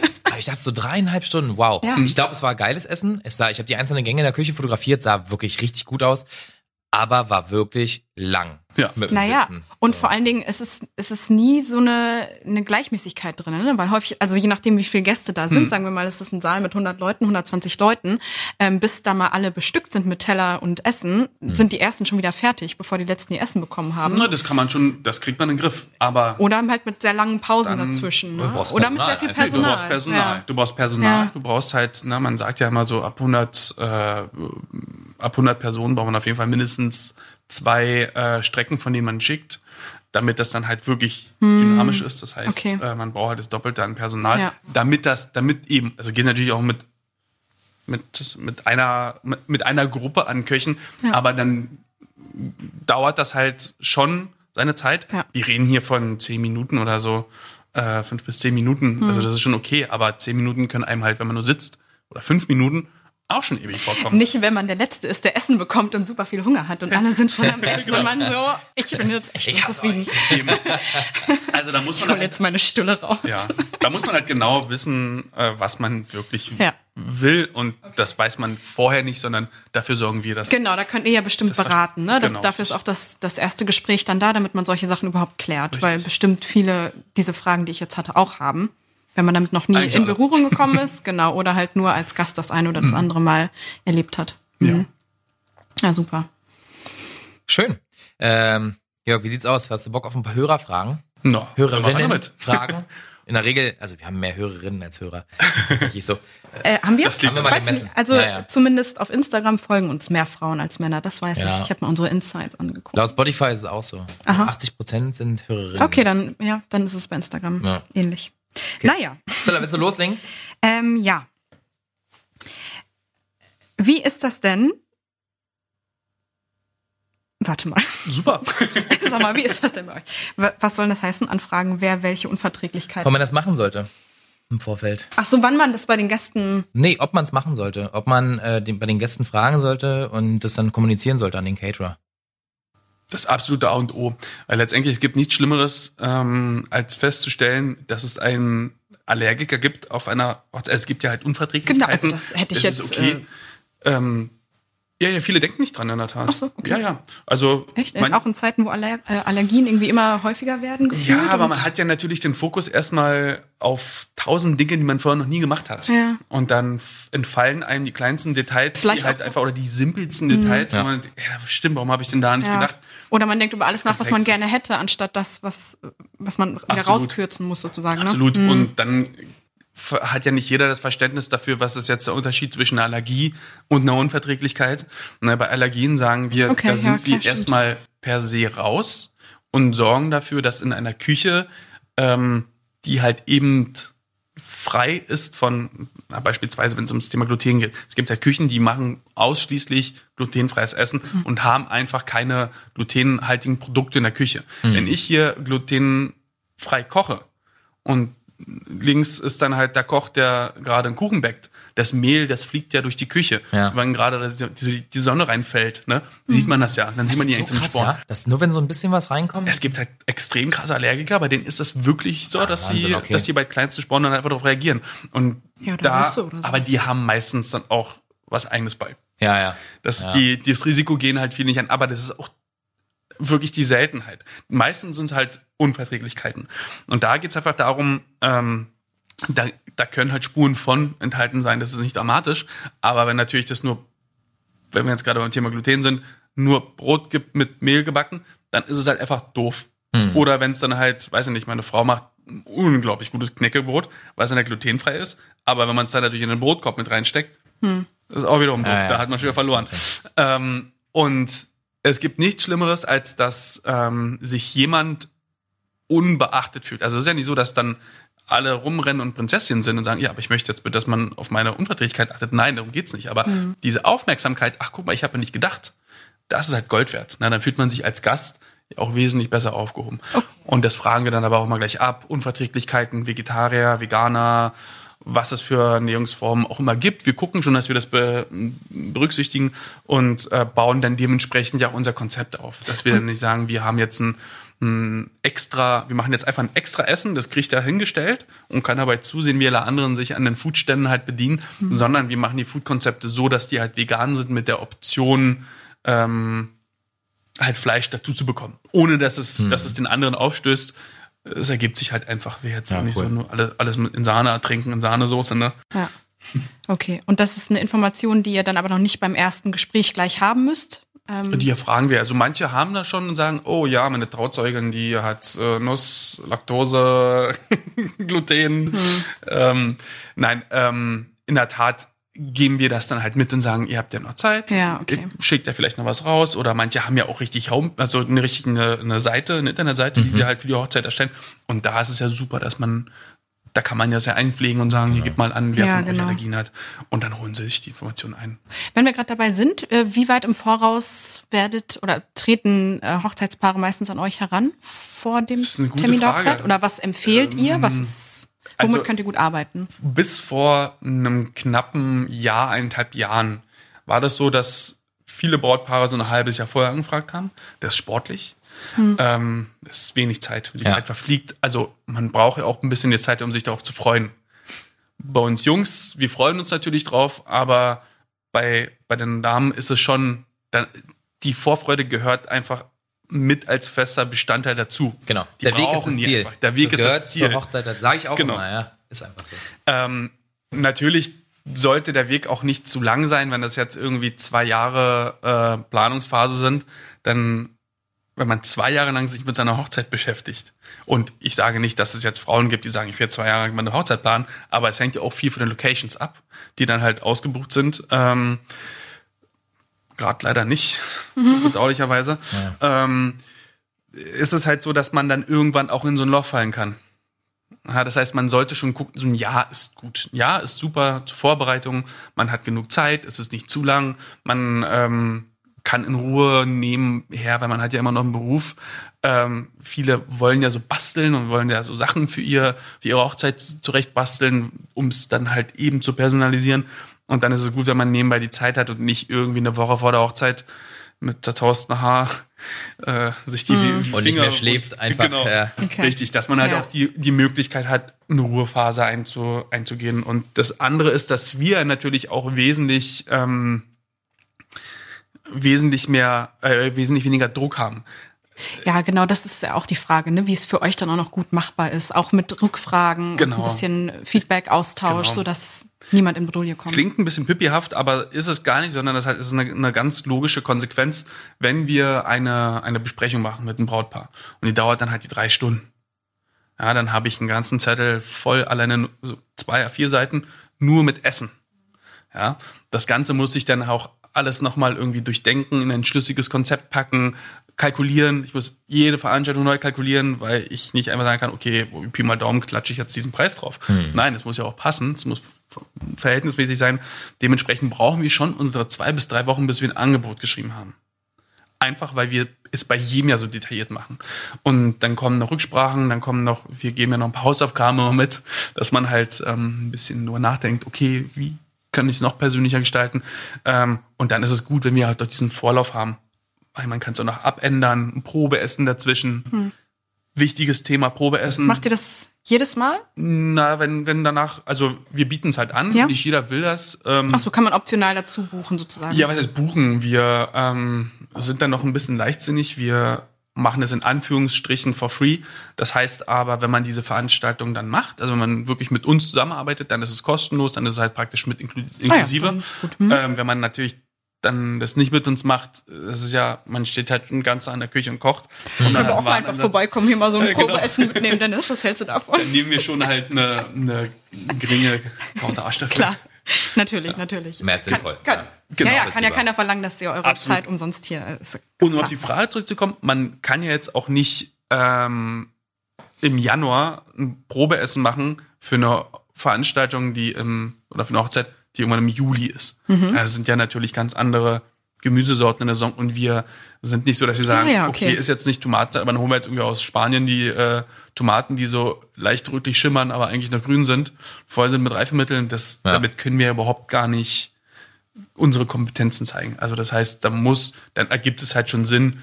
Speaker 2: Aber ich dachte so dreieinhalb Stunden, wow.
Speaker 1: Ja.
Speaker 2: Ich glaube, es war geiles Essen. Es sah, ich habe die einzelnen Gänge in der Küche fotografiert, sah wirklich richtig gut aus, aber war wirklich lang.
Speaker 3: Ja.
Speaker 2: mit dem
Speaker 1: Naja,
Speaker 2: Sitzen.
Speaker 1: und
Speaker 2: So.
Speaker 1: vor allen Dingen ist es, ist es nie so eine, eine Gleichmäßigkeit drin, ne? weil häufig, also je nachdem, wie viele Gäste da
Speaker 2: Hm.
Speaker 1: sind, sagen wir mal, es ist ein Saal mit 100 Leuten, 120 Leuten, ähm, bis da mal alle bestückt sind mit Teller und Essen,
Speaker 2: Hm.
Speaker 1: sind die ersten schon wieder fertig, bevor die letzten ihr Essen bekommen haben.
Speaker 3: Na, das kann man schon, das kriegt man in den Griff. Aber
Speaker 1: Oder halt mit sehr langen Pausen dazwischen.
Speaker 2: Du
Speaker 1: Ne?
Speaker 2: brauchst
Speaker 1: Oder mit
Speaker 2: Personal
Speaker 1: sehr viel Personal.
Speaker 3: Du brauchst Personal.
Speaker 1: Ja.
Speaker 3: Du brauchst Personal.
Speaker 1: Ja.
Speaker 3: Du brauchst halt, na, man sagt ja immer so, ab 100, äh, ab 100 Personen braucht man auf jeden Fall mindestens zwei äh, Strecken, von denen man schickt, damit das dann halt wirklich dynamisch ist. Das heißt,
Speaker 1: Hm. Okay.
Speaker 3: äh, man braucht halt das Doppelte an Personal,
Speaker 1: Ja.
Speaker 3: damit das, damit eben, also geht natürlich auch mit mit, mit einer mit, mit einer Gruppe an Köchen,
Speaker 1: Ja.
Speaker 3: aber dann dauert das halt schon seine Zeit.
Speaker 1: Ja.
Speaker 3: Wir reden hier von zehn Minuten oder so, äh, fünf bis zehn Minuten.
Speaker 1: Hm.
Speaker 3: Also das ist schon okay, aber zehn Minuten können einem halt, wenn man nur sitzt, oder fünf Minuten, auch schon ewig vorkommen.
Speaker 1: Nicht, wenn man der Letzte ist, der Essen bekommt und super viel Hunger hat und alle sind schon am Essen und man so, ich bin jetzt echt
Speaker 2: Ich
Speaker 1: zufrieden.
Speaker 3: Also da muss
Speaker 1: Ich
Speaker 3: man
Speaker 1: hole
Speaker 3: halt,
Speaker 1: jetzt meine Stulle raus.
Speaker 3: ja, da muss man halt genau wissen, äh, was man wirklich
Speaker 1: Ja.
Speaker 3: will und das weiß man vorher nicht, sondern dafür sorgen wir, dass
Speaker 1: Genau, da könnt ihr ja bestimmt
Speaker 3: Das
Speaker 1: beraten. Ne? Das,
Speaker 3: genau,
Speaker 1: dafür ist auch das, das erste Gespräch dann da, damit man solche Sachen überhaupt klärt.
Speaker 3: Richtig.
Speaker 1: Weil bestimmt viele diese Fragen, die ich jetzt hatte, auch haben. Wenn man damit noch nie
Speaker 3: Eigentlich
Speaker 1: in
Speaker 3: alle.
Speaker 1: Berührung gekommen ist, genau, oder halt nur als Gast das eine oder das andere Mal erlebt hat.
Speaker 3: Ja.
Speaker 1: Mhm. Ja, super.
Speaker 2: Schön. Ähm, Jörg, wie sieht's aus? Hast du Bock auf ein paar Hörerfragen?
Speaker 3: no,
Speaker 2: Hörerinnen. Fragen? In der Regel, also wir haben mehr Hörerinnen als Hörer. So.
Speaker 1: Äh, haben wir?
Speaker 3: Das
Speaker 2: Haben wir mal gemessen.
Speaker 1: nicht. Also
Speaker 2: Ja, ja.
Speaker 1: zumindest auf Instagram folgen uns mehr Frauen als Männer, das weiß
Speaker 2: Ja.
Speaker 1: ich. Ich habe mal unsere Insights angeguckt.
Speaker 2: Laut Spotify ist es auch so. 80 Prozent sind Hörerinnen.
Speaker 1: Okay, dann, ja, dann ist es bei Instagram
Speaker 2: Ja.
Speaker 1: Ähnlich. Naja.
Speaker 2: Dann willst du loslegen?
Speaker 1: Ähm, ja. Wie ist das denn? Warte mal.
Speaker 3: Super.
Speaker 1: Sag mal, wie ist das denn bei euch? Wa- Was soll das heißen? Anfragen, wer welche Unverträglichkeit?
Speaker 2: Ob man das machen sollte im Vorfeld.
Speaker 1: Ach so, wann man das bei den Gästen.
Speaker 2: Nee, ob man es machen sollte. Ob man äh, den, bei den Gästen fragen sollte und das dann kommunizieren sollte an den Caterer.
Speaker 3: Das absolute A und O. Weil letztendlich, es gibt nichts Schlimmeres, ähm, als festzustellen, dass es einen Allergiker gibt auf einer Hochzeit. Es gibt ja halt Unverträglichkeiten.
Speaker 1: Genau, also das hätte ich
Speaker 3: das
Speaker 1: jetzt,
Speaker 3: Ist okay. ähm, ja, ja, viele denken nicht dran in der Tat.
Speaker 1: Ach so, okay.
Speaker 3: Ja, ja. Also,
Speaker 1: Echt?
Speaker 3: man-
Speaker 1: auch in Zeiten, wo Aller äh, Allergien irgendwie immer häufiger werden? Gefühlt?
Speaker 3: ja, aber man hat ja natürlich den Fokus erstmal auf tausend Dinge, die man vorher noch nie gemacht hat.
Speaker 1: Ja.
Speaker 3: Und dann entfallen einem die kleinsten Details,
Speaker 1: Vielleicht
Speaker 3: die halt
Speaker 1: Mhm.
Speaker 3: einfach, oder die simpelsten Details,
Speaker 2: Ja.
Speaker 3: wo man, ja, stimmt, warum habe ich denn da nicht
Speaker 1: ja.
Speaker 3: gedacht?
Speaker 1: Oder man denkt über alles nach, was man gerne hätte, anstatt das, was, was man wieder rauskürzen muss, sozusagen.
Speaker 3: Absolut.
Speaker 1: Ne?
Speaker 3: Und dann hat ja nicht jeder das Verständnis dafür, was ist jetzt der Unterschied zwischen einer Allergie und einer Unverträglichkeit. Na, bei Allergien sagen wir,
Speaker 1: Okay,
Speaker 3: da
Speaker 1: ja,
Speaker 3: sind
Speaker 1: klar,
Speaker 3: wir
Speaker 1: stimmt.
Speaker 3: erstmal per se raus und sorgen dafür, dass in einer Küche, ähm, die halt eben frei ist von, na, beispielsweise wenn es ums Thema Gluten geht. Es gibt halt Küchen, die machen ausschließlich glutenfreies Essen
Speaker 1: Mhm.
Speaker 3: und haben einfach keine glutenhaltigen Produkte in der Küche.
Speaker 2: Mhm.
Speaker 3: Wenn ich hier glutenfrei koche und links ist dann halt der Koch, der gerade einen Kuchen backt. Das Mehl, das fliegt ja durch die Küche.
Speaker 2: Ja.
Speaker 3: Wenn gerade das- die, die Sonne reinfällt, ne, sieht man das ja. Dann sieht man die
Speaker 2: so krass,
Speaker 3: Sporen.
Speaker 2: ja? Dass nur wenn so ein bisschen was reinkommt.
Speaker 3: Es gibt halt extrem krasse Allergiker, bei denen ist das wirklich so, dass
Speaker 2: Wahnsinn,
Speaker 3: sie,
Speaker 2: okay.
Speaker 3: dass die bei kleinsten Sporen dann einfach darauf reagieren. Und
Speaker 1: Ja,
Speaker 3: da,
Speaker 1: so.
Speaker 3: aber die haben meistens dann auch was eigenes bei.
Speaker 2: ja, ja.
Speaker 3: Das,
Speaker 2: Ja.
Speaker 3: die, das Risiko gehen halt viele nicht an, aber das ist auch wirklich die Seltenheit. Meistens sind es halt Unverträglichkeiten. Und da geht's einfach darum, ähm, da, da können halt Spuren von enthalten sein, das ist nicht dramatisch, aber wenn natürlich das nur, wenn wir jetzt gerade beim Thema Gluten sind, nur Brot gibt mit Mehl gebacken, dann ist es halt einfach doof. Oder wenn es dann halt, weiß ich nicht, meine Frau macht unglaublich gutes Knäckebrot, weil es dann halt glutenfrei ist, aber wenn man es dann natürlich in den Brotkorb mit reinsteckt, das ist auch wiederum doof,
Speaker 2: Ja, ja.
Speaker 3: da hat man schon wieder verloren. Ähm, und es gibt nichts Schlimmeres, als dass ähm, sich jemand unbeachtet fühlt. Also es ist ja nicht so, dass dann alle rumrennen und Prinzessin sind und sagen, ja, aber ich möchte jetzt bitte, dass man auf meine Unverträglichkeit achtet. Nein, darum geht's nicht. Aber mhm. diese Aufmerksamkeit, ach guck mal, ich habe nicht gedacht, das ist halt Gold wert. Na, dann fühlt man sich als Gast auch wesentlich besser aufgehoben. Okay. Und das fragen wir dann aber auch mal gleich ab. Unverträglichkeiten, Vegetarier, Veganer, was es für Ernährungsformen auch immer gibt. Wir gucken schon, dass wir das be berücksichtigen und äh, bauen dann dementsprechend ja auch unser Konzept auf. Dass wir dann nicht sagen, wir haben jetzt ein, ein extra, wir machen jetzt einfach ein extra Essen, das kriegt er hingestellt und kann dabei zusehen, wie alle anderen sich an den Foodständen halt bedienen, mhm. sondern wir machen die Foodkonzepte so, dass die halt vegan sind mit der Option, ähm, halt Fleisch dazu zu bekommen, ohne dass es, hm. dass es den anderen aufstößt. Es ergibt sich halt einfach, wie jetzt ja, nicht cool. so nur alles, alles in Sahne ertrinken, in Sahnesoße, ne?
Speaker 1: Ja. Okay. Und das ist eine Information, die ihr dann aber noch nicht beim ersten Gespräch gleich haben müsst?
Speaker 3: Ähm die erfragen wir. Also manche haben das schon und sagen, oh ja, meine Trauzeugin, die hat äh, Nuss, Laktose, Gluten. Hm. Ähm, nein, ähm, in der Tat geben wir das dann halt mit und sagen, ihr habt ja noch Zeit,
Speaker 1: ja, okay.
Speaker 3: schickt ja vielleicht noch was raus oder manche haben ja auch richtig Home, also eine richtig eine, eine Seite, eine Internetseite, mhm. die sie halt für die Hochzeit erstellen und da ist es ja super, dass man da kann man ja sehr einpflegen und sagen, genau. hier gib mal an, wer ja, von genau. euch Allergien hat und dann holen sie sich die Informationen ein.
Speaker 1: Wenn wir gerade dabei sind, äh, wie weit im Voraus werdet oder treten äh, Hochzeitspaare meistens an euch heran vor dem Termin der Hochzeit oder was empfehlt ähm, ihr? Was ist Womit also, könnt ihr gut arbeiten?
Speaker 3: Bis vor einem knappen Jahr, eineinhalb Jahren war das so, dass viele Brautpaare so ein halbes Jahr vorher angefragt haben. Das ist sportlich. Hm. Ähm, ist wenig Zeit. Die ja. Zeit verfliegt. Also man braucht ja auch ein bisschen die Zeit, um sich darauf zu freuen. Bei uns Jungs, wir freuen uns natürlich drauf, aber bei, bei den Damen ist es schon, die Vorfreude gehört einfach mit als fester Bestandteil dazu.
Speaker 2: Genau. Die der Weg ist das Ziel.
Speaker 3: Einfach. Der Weg das ist das Ziel.
Speaker 2: Zur Hochzeit, das sage ich auch genau. immer, ja. Ist einfach so.
Speaker 3: Ähm, natürlich sollte der Weg auch nicht zu lang sein, wenn das jetzt irgendwie zwei Jahre äh, Planungsphase sind, dann wenn man zwei Jahre lang sich mit seiner Hochzeit beschäftigt. Und ich sage nicht, dass es jetzt Frauen gibt, die sagen, ich werde zwei Jahre lang meine Hochzeit planen, aber es hängt ja auch viel von den Locations ab, die dann halt ausgebucht sind. Ähm, gerade leider nicht, bedauerlicherweise, ja. ähm, ist es halt so, dass man dann irgendwann auch in so ein Loch fallen kann. Ja, das heißt, man sollte schon gucken, so ein Jahr ist gut. Ja, ist super zur Vorbereitung. Man hat genug Zeit, es ist nicht zu lang. Man ähm, kann in Ruhe nebenher, weil man hat ja immer noch einen Beruf. Ähm, viele wollen ja so basteln und wollen ja so Sachen für, ihr, für ihre Hochzeit zurecht basteln, um es dann halt eben zu personalisieren. Und dann ist es gut, wenn man nebenbei die Zeit hat und nicht irgendwie eine Woche vor der Hochzeit mit zerzausten Haar äh, sich die,
Speaker 2: mm. Finger und nicht mehr schläft und, einfach.
Speaker 3: Genau, ja. okay. richtig, dass man halt ja. auch die, die Möglichkeit hat, eine Ruhephase einzu, einzugehen. Und das andere ist, dass wir natürlich auch wesentlich ähm, wesentlich mehr, äh, wesentlich weniger Druck haben.
Speaker 1: Ja, genau, das ist ja auch die Frage, ne, wie es für euch dann auch noch gut machbar ist, auch mit Rückfragen genau. ein bisschen Feedback-Austausch, genau. so dass niemand in Bredouille kommt.
Speaker 3: Klingt ein bisschen pippiehaft, aber ist es gar nicht, sondern das ist eine, eine ganz logische Konsequenz, wenn wir eine, eine Besprechung machen mit einem Brautpaar und die dauert dann halt die drei Stunden. Ja, dann habe ich einen ganzen Zettel voll alleine so zwei, vier Seiten nur mit Essen. Ja, das Ganze muss ich dann auch alles nochmal irgendwie durchdenken, in ein schlüssiges Konzept packen, kalkulieren. Ich muss jede Veranstaltung neu kalkulieren, weil ich nicht einfach sagen kann, okay, Pi mal Daumen klatsche ich jetzt diesen Preis drauf. Hm. Nein, es muss ja auch passen, es muss verhältnismäßig sein. Dementsprechend brauchen wir schon unsere zwei bis drei Wochen, bis wir ein Angebot geschrieben haben. Einfach, weil wir es bei jedem ja so detailliert machen. Und dann kommen noch Rücksprachen, dann kommen noch, wir geben ja noch ein paar Hausaufgaben mit, dass man halt ähm, ein bisschen nur nachdenkt, okay, wie kann ich es noch persönlicher gestalten? Ähm, und dann ist es gut, wenn wir halt doch diesen Vorlauf haben. Weil man kann es auch noch abändern, ein Probeessen dazwischen. Hm. Wichtiges Thema Probeessen.
Speaker 1: Macht ihr das jedes Mal?
Speaker 3: Na, wenn, wenn danach, also wir bieten es halt an, ja? nicht jeder will das.
Speaker 1: Ähm, Ach so, kann man optional dazu buchen sozusagen?
Speaker 3: Ja, was heißt buchen? Wir ähm, sind dann noch ein bisschen leichtsinnig. Wir machen es in Anführungsstrichen for free. Das heißt aber, wenn man diese Veranstaltung dann macht, also wenn man wirklich mit uns zusammenarbeitet, dann ist es kostenlos, dann ist es halt praktisch mit inklu inklusive. Ah ja, hm. ähm, wenn man natürlich dann das nicht mit uns macht, das ist ja, man steht halt schon ganz an der Küche und kocht.
Speaker 1: Und dann auch mal einfach vorbeikommen, hier mal so ein genau. Probeessen mitnehmen, Dennis, was hältst du davon?
Speaker 3: Dann nehmen wir schon halt eine, eine geringe dafür.
Speaker 1: Klar. Natürlich, natürlich.
Speaker 2: Mehr als sinnvoll.
Speaker 1: Kann, kann, genau, ja, ja, kann ja keiner verlangen, dass ihr eure Absolut. Zeit umsonst hier ist.
Speaker 3: Und um auf die Frage zurückzukommen, man kann ja jetzt auch nicht ähm, im Januar ein Probeessen machen für eine Veranstaltung, die im, oder für eine Hochzeit, die irgendwann im Juli ist.
Speaker 1: Mhm.
Speaker 3: Das sind ja natürlich ganz andere Gemüsesorten in der Saison und wir sind nicht so, dass wir sagen,
Speaker 1: Ah ja,
Speaker 3: okay.
Speaker 1: okay.
Speaker 3: ist jetzt nicht Tomate, aber dann holen wir jetzt irgendwie aus Spanien die äh, Tomaten, die so leicht rötlich schimmern, aber eigentlich noch grün sind, voll sind mit Reifemitteln. Das,
Speaker 2: Ja.
Speaker 3: Damit können wir überhaupt gar nicht unsere Kompetenzen zeigen. Also das heißt, da muss, dann ergibt es halt schon Sinn,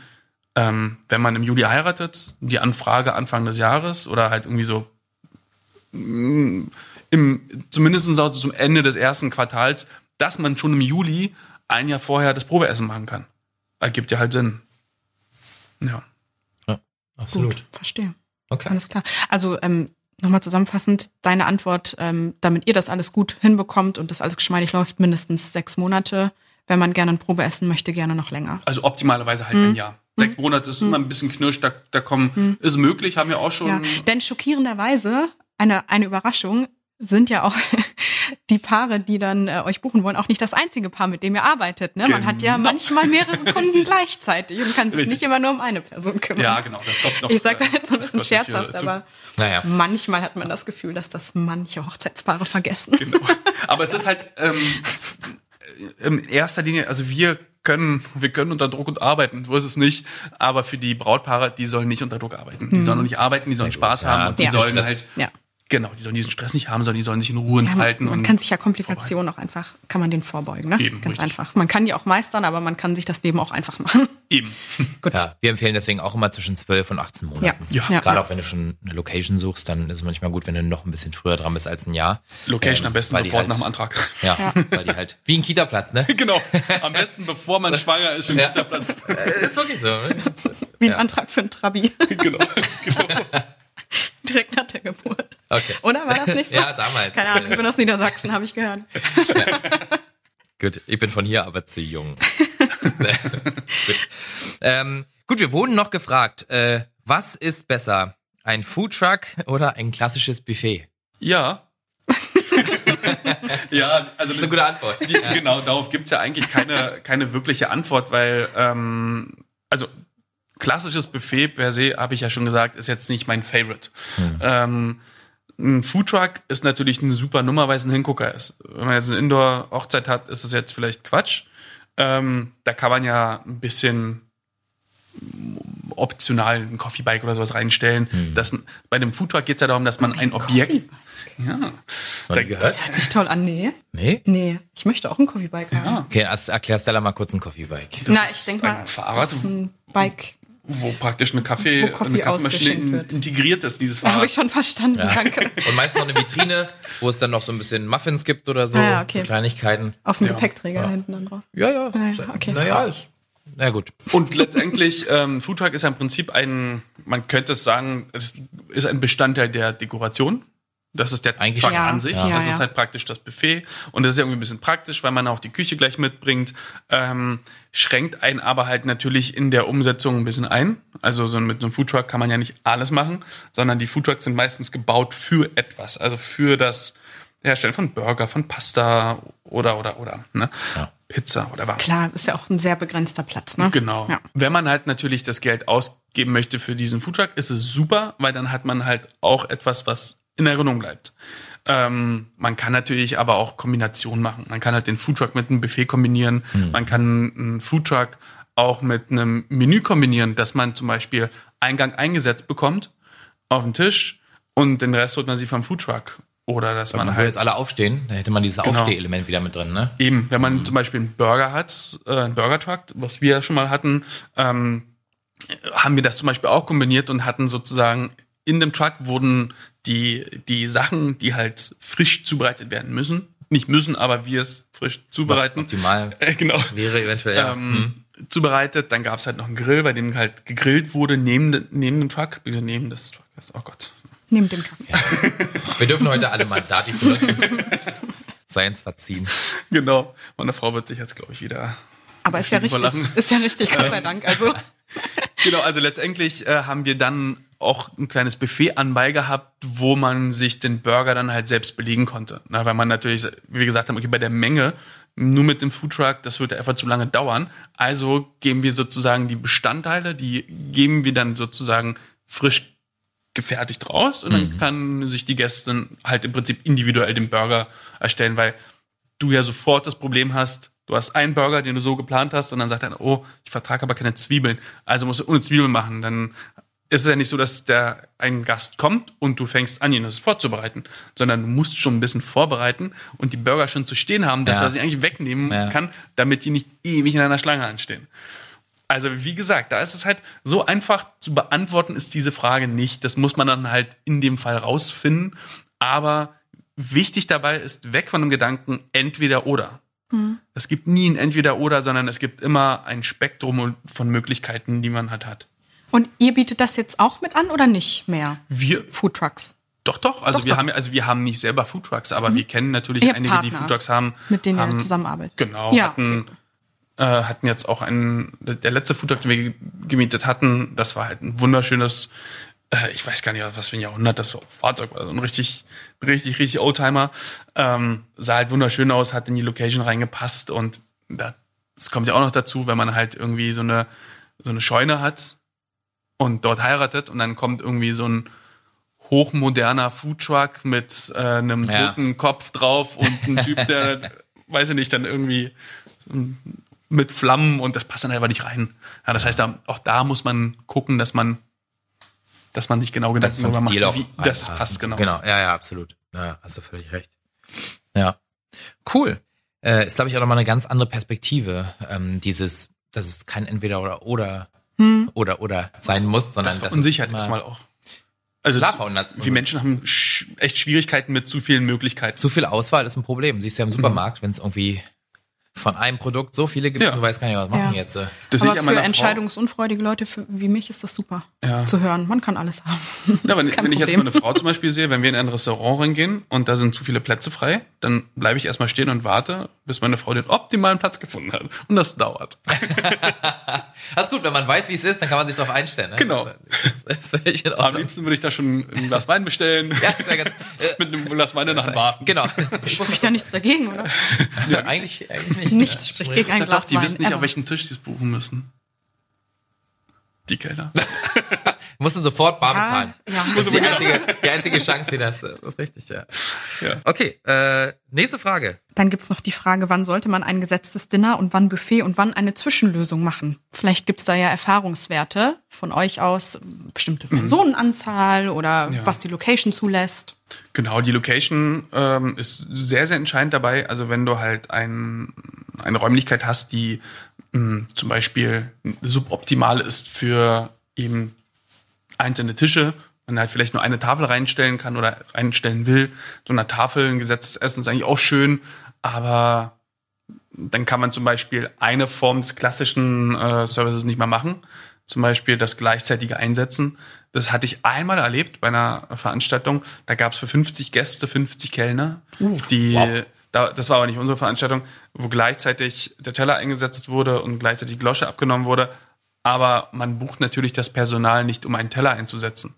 Speaker 3: ähm, wenn man im Juli heiratet, die Anfrage Anfang des Jahres oder halt irgendwie so mm, im, zumindest also zum Ende des ersten Quartals, dass man schon im Juli ein Jahr vorher das Probeessen machen kann. Ergibt ja halt Sinn. Ja.
Speaker 2: Absolut.
Speaker 1: Gut, verstehe.
Speaker 2: Okay.
Speaker 1: Alles klar. Also ähm, nochmal zusammenfassend, deine Antwort, ähm, damit ihr das alles gut hinbekommt und das alles geschmeidig läuft, mindestens sechs Monate. Wenn man gerne ein Probe essen möchte, gerne noch länger.
Speaker 3: Also optimalerweise halt ein Jahr. Sechs Monate ist immer ein bisschen knirsch, da, da kommen, ist möglich, haben wir auch schon.
Speaker 1: Ja, denn schockierenderweise, eine, eine Überraschung, sind ja auch die Paare, die dann äh, euch buchen wollen, auch nicht das einzige Paar, mit dem ihr arbeitet. Ne? Man hat ja
Speaker 3: Genau.
Speaker 1: manchmal mehrere Kunden gleichzeitig und kann sich
Speaker 3: Richtig.
Speaker 1: nicht immer nur um eine Person kümmern.
Speaker 3: Ja, genau, das kommt noch.
Speaker 1: Ich sage
Speaker 3: äh,
Speaker 1: das jetzt so ein bisschen scherzhaft, aber
Speaker 2: Naja.
Speaker 1: manchmal hat man das Gefühl, dass das manche Hochzeitspaare vergessen.
Speaker 3: Genau. Aber es ist halt ähm, in erster Linie, also wir können, wir können unter Druck und arbeiten, so ist es nicht. Aber für die Brautpaare, die sollen nicht unter Druck arbeiten. Die sollen noch nicht arbeiten, die sollen Spaß
Speaker 2: Ja,
Speaker 3: haben und die
Speaker 1: ja.
Speaker 3: sollen
Speaker 2: Stress.
Speaker 3: halt,
Speaker 1: Ja.
Speaker 3: Genau, die sollen diesen Stress nicht haben, sondern die sollen sich in Ruhe
Speaker 1: Ja,
Speaker 3: entfalten.
Speaker 1: man, man
Speaker 3: und
Speaker 1: kann sich ja Komplikationen auch einfach, kann man den vorbeugen, ne?
Speaker 3: Eben,
Speaker 1: Ganz
Speaker 3: richtig.
Speaker 1: einfach. Man kann die auch meistern, aber man kann sich das Leben auch einfach machen.
Speaker 3: eben.
Speaker 1: Gut.
Speaker 2: Ja, wir empfehlen deswegen auch immer zwischen 12 und 18 Monaten.
Speaker 3: Ja.
Speaker 1: Ja.
Speaker 2: Gerade
Speaker 1: ja.
Speaker 2: auch wenn du schon eine Location suchst, dann ist es manchmal gut, wenn du noch ein bisschen früher dran bist als ein Jahr.
Speaker 3: Location
Speaker 2: Ähm,
Speaker 3: am besten sofort
Speaker 2: halt,
Speaker 3: nach dem Antrag.
Speaker 2: Ja, weil die halt, wie ein Kita-Platz, ne?
Speaker 3: genau. Am besten bevor man schwanger ist, schon
Speaker 2: Ja.
Speaker 3: der Platz.
Speaker 2: ist wirklich so. Ne?
Speaker 1: Wie ein
Speaker 2: Ja.
Speaker 1: Antrag für ein Trabi.
Speaker 3: genau. genau.
Speaker 1: Direkt nach der Geburt.
Speaker 2: Okay.
Speaker 1: Oder war das nicht so?
Speaker 2: Ja, damals.
Speaker 1: Keine Ahnung, ich bin aus Niedersachsen, habe ich gehört.
Speaker 2: Gut, ich bin von hier, aber zu jung. gut. Ähm, gut, wir wurden noch gefragt, äh, was ist besser? Ein Foodtruck oder ein klassisches Buffet?
Speaker 3: Ja. ja, also
Speaker 2: Das ist eine gute Antwort.
Speaker 3: Die, Genau, darauf gibt's ja eigentlich keine, keine wirkliche Antwort, weil, ähm, also klassisches Buffet per se, habe ich ja schon gesagt, ist jetzt nicht mein Favorite. Ähm, ein Foodtruck ist natürlich eine super Nummer, weil es ein Hingucker ist. Wenn man jetzt eine Indoor-Hochzeit hat, ist es jetzt vielleicht Quatsch. Ähm, da kann man ja ein bisschen optional ein Coffeebike oder sowas reinstellen. Das, bei dem Foodtruck geht's ja darum, dass man ein Objekt. Ja. Da-
Speaker 2: gehört?
Speaker 1: Hört sich toll an. Nee.
Speaker 2: Nee?
Speaker 1: Nee, ich möchte auch ein Coffeebike haben.
Speaker 3: Ja.
Speaker 2: Okay, erst erklär Stella mal kurz ein Coffeebike.
Speaker 1: Na,
Speaker 3: ist
Speaker 1: ich denke mal,
Speaker 3: ein Fahrrad.
Speaker 1: das ist ein Bike.
Speaker 3: Wo praktisch eine Kaffee,
Speaker 1: Wo Kaffee
Speaker 3: eine Kaffeemaschine integriert ist, dieses
Speaker 1: Habe
Speaker 3: Fahrrad.
Speaker 1: ich schon verstanden, danke.
Speaker 2: Und meistens noch eine Vitrine, wo es dann noch so ein bisschen Muffins gibt oder so,
Speaker 1: Ah, ja, okay.
Speaker 2: so Kleinigkeiten.
Speaker 1: Auf dem
Speaker 3: Ja.
Speaker 1: Gepäckträger hinten dann drauf.
Speaker 2: Ja, ja.
Speaker 1: Ja, ja, okay.
Speaker 2: Naja, ist, na gut.
Speaker 3: Und letztendlich, ähm, Foodtruck ist ja im Prinzip ein, man könnte es sagen, es ist ein Bestandteil der Dekoration. Das ist der
Speaker 2: Eigentlich
Speaker 3: Truck an sich.
Speaker 1: Ja,
Speaker 3: das
Speaker 1: ja.
Speaker 3: ist halt praktisch das Buffet. Und das ist irgendwie ein bisschen praktisch, weil man auch die Küche gleich mitbringt. Ähm, schränkt einen aber halt natürlich in der Umsetzung ein bisschen ein. Also so mit einem Foodtruck kann man ja nicht alles machen, sondern die Foodtrucks sind meistens gebaut für etwas. Also für das Herstellen von Burger, von Pasta oder, oder, oder, ne?
Speaker 2: Ja.
Speaker 3: Pizza oder was.
Speaker 1: Klar, ist ja auch ein sehr begrenzter Platz, ne?
Speaker 3: Genau.
Speaker 1: Ja.
Speaker 3: Wenn man halt natürlich das Geld ausgeben möchte für diesen Foodtruck, ist es super, weil dann hat man halt auch etwas, was in Erinnerung bleibt. Ähm, man kann natürlich aber auch Kombinationen machen. Man kann halt den Foodtruck mit einem Buffet kombinieren. Man kann einen Foodtruck auch mit einem Menü kombinieren, dass man zum Beispiel Eingang eingesetzt bekommt auf den Tisch und den Rest holt man sich vom Foodtruck. Oder dass
Speaker 2: Wenn
Speaker 3: man
Speaker 2: man
Speaker 3: halt
Speaker 2: jetzt alle aufstehen, dann hätte man dieses
Speaker 3: Genau.
Speaker 2: Aufstehelement wieder mit drin, ne?
Speaker 3: Eben, wenn man zum Beispiel einen Burger hat, äh, einen Burger-Truck, was wir schon mal hatten, ähm, haben wir das zum Beispiel auch kombiniert und hatten sozusagen in dem Truck wurden die, die Sachen, die halt frisch zubereitet werden müssen, nicht müssen, aber wir es frisch
Speaker 2: Was
Speaker 3: zubereiten.
Speaker 2: optimal
Speaker 3: Äh, genau.
Speaker 2: wäre eventuell, ja.
Speaker 3: Ähm, zubereitet, dann gab es halt noch einen Grill, bei dem halt gegrillt wurde neben, neben dem Truck, wieso neben des Truckers, oh Gott.
Speaker 1: Neben dem Truck.
Speaker 2: Wir dürfen heute alle mal Dativ benutzen. Sei uns verziehen.
Speaker 3: Genau. Meine Frau wird sich jetzt, glaube ich, wieder
Speaker 1: Aber ist ja richtig. Ist ja richtig, Gott sei Dank. Also,
Speaker 3: Genau, also letztendlich äh, haben wir dann auch ein kleines Buffet anbei gehabt, wo man sich den Burger dann halt selbst belegen konnte. Na, weil man natürlich, wie wir gesagt haben, okay, bei der Menge, nur mit dem Foodtruck, das würde einfach zu lange dauern. Also geben wir sozusagen die Bestandteile, die geben wir dann sozusagen frisch gefertigt raus und dann kann sich die Gäste halt im Prinzip individuell den Burger erstellen, weil du ja sofort das Problem hast, du hast einen Burger, den du so geplant hast und dann sagt er, oh, ich vertrage aber keine Zwiebeln, also musst du ohne Zwiebeln machen. Dann ist es ja nicht so, dass der ein Gast kommt und du fängst an, ihn das vorzubereiten, sondern du musst schon ein bisschen vorbereiten und die Burger schon zu stehen haben, dass
Speaker 2: Ja.
Speaker 3: er sie eigentlich wegnehmen
Speaker 2: Ja.
Speaker 3: kann, damit die nicht ewig in einer Schlange anstehen. Also wie gesagt, da ist es halt so einfach zu beantworten, ist diese Frage nicht. Das muss man dann halt in dem Fall rausfinden. Aber wichtig dabei ist, weg von dem Gedanken entweder oder. Es gibt nie ein entweder oder, sondern es gibt immer ein Spektrum von Möglichkeiten, die man halt hat.
Speaker 1: Und ihr bietet das jetzt auch mit an oder nicht mehr?
Speaker 3: Wir,
Speaker 1: Food Trucks.
Speaker 3: doch, doch, also
Speaker 1: Doch,
Speaker 3: wir
Speaker 1: doch.
Speaker 3: haben, also wir haben nicht selber Foodtrucks, aber wir kennen natürlich einige, die
Speaker 1: Partner,
Speaker 3: Foodtrucks haben.
Speaker 1: Mit denen
Speaker 3: haben,
Speaker 1: ihr zusammenarbeitet.
Speaker 3: Genau,
Speaker 1: Ja,
Speaker 3: hatten, äh, hatten jetzt auch einen, der letzte Foodtruck, den wir ge- gemietet hatten, das war halt ein wunderschönes, äh, ich weiß gar nicht, was für ein Jahrhundert das Fahrzeug war, so ein richtig, richtig, richtig Oldtimer. Ähm, sah halt wunderschön aus, hat in die Location reingepasst und da- das kommt ja auch noch dazu, wenn man halt irgendwie so eine, so eine Scheune hat und dort heiratet und dann kommt irgendwie so ein hochmoderner Foodtruck mit äh, einem
Speaker 2: Ja.
Speaker 3: toten Kopf drauf und ein Typ, der, weiß ich nicht, dann irgendwie mit Flammen und das passt dann einfach nicht rein. Ja, das heißt, auch da muss man gucken, dass man, dass man sich genau Gedanken darüber
Speaker 2: Stil
Speaker 3: macht, wie das passt genau.
Speaker 2: Genau, ja, ja, absolut. Ja, hast du völlig recht. Ja. Cool. Äh, ist, glaube ich, auch nochmal eine ganz andere Perspektive. Ähm, dieses, dass es kein Entweder oder oder oder sein muss, sondern
Speaker 3: Das verunsichert
Speaker 2: es
Speaker 3: erstmal auch. Also
Speaker 2: Klar,
Speaker 3: wir Menschen haben sch echt Schwierigkeiten mit zu vielen Möglichkeiten.
Speaker 2: zu viel Auswahl ist ein Problem. Siehst du ja im
Speaker 3: Mhm.
Speaker 2: Supermarkt, wenn es irgendwie von einem Produkt so viele gibt,
Speaker 3: Ja.
Speaker 2: du weißt gar nicht, was machen
Speaker 1: Ja.
Speaker 2: jetzt. äh.
Speaker 3: Das
Speaker 1: Aber für entscheidungsunfreudige Leute für, wie mich ist das super
Speaker 3: Ja.
Speaker 1: zu hören. Man kann alles haben.
Speaker 3: Ja, wenn, wenn ich jetzt meine Frau zum Beispiel sehe, wenn wir in ein Restaurant reingehen und da sind zu viele Plätze frei, dann bleibe ich erstmal stehen und warte, bis meine Frau den optimalen Platz gefunden hat. Und das dauert.
Speaker 2: Das ist gut, wenn man weiß, wie es ist, dann kann man sich darauf einstellen. Ne?
Speaker 3: Genau.
Speaker 2: Das, das in
Speaker 3: Am liebsten würde ich da schon ein Glas Wein bestellen.
Speaker 2: Ja, ist ja ganz, äh,
Speaker 3: Mit einem Glas Wein danach warten.
Speaker 2: genau.
Speaker 1: Spricht da nichts dagegen, oder?
Speaker 2: Ja, eigentlich, eigentlich nicht.
Speaker 1: Nichts spricht gegen ein Glas
Speaker 3: doch, die
Speaker 1: Wein.
Speaker 3: wissen nicht,
Speaker 1: ever.
Speaker 3: auf welchen Tisch sie es buchen müssen. Die Kellner.
Speaker 2: Musst du sofort bar
Speaker 1: Ja,
Speaker 2: bezahlen.
Speaker 1: ja.
Speaker 2: Das ist die einzige, die einzige Chance, die das ist. Das ist richtig, ja.
Speaker 3: Ja.
Speaker 2: Okay, äh, nächste Frage.
Speaker 1: Dann gibt's noch die Frage, wann sollte man ein gesetztes Dinner und wann Buffet und wann eine Zwischenlösung machen? Vielleicht gibt's da ja Erfahrungswerte von euch aus, bestimmte Personenanzahl oder
Speaker 3: Ja.
Speaker 1: was die Location zulässt.
Speaker 3: Genau, die Location ähm, ist sehr, sehr entscheidend dabei. Also wenn du halt ein, eine Räumlichkeit hast, die mh, zum Beispiel suboptimal ist für eben einzelne Tische, man halt vielleicht nur eine Tafel reinstellen kann oder reinstellen will. So eine Tafel, ein gesetztes Essen ist eigentlich auch schön, aber dann kann man zum Beispiel eine Form des klassischen äh, Services nicht mehr machen. Zum Beispiel das gleichzeitige Einsetzen. Das hatte ich einmal erlebt bei einer Veranstaltung. Da gab es für 50 Gäste 50 Kellner, die
Speaker 2: wow.
Speaker 3: da, das war aber nicht unsere Veranstaltung, wo gleichzeitig der Teller eingesetzt wurde und gleichzeitig die Glosche abgenommen wurde. Aber man bucht natürlich das Personal nicht, um einen Teller einzusetzen.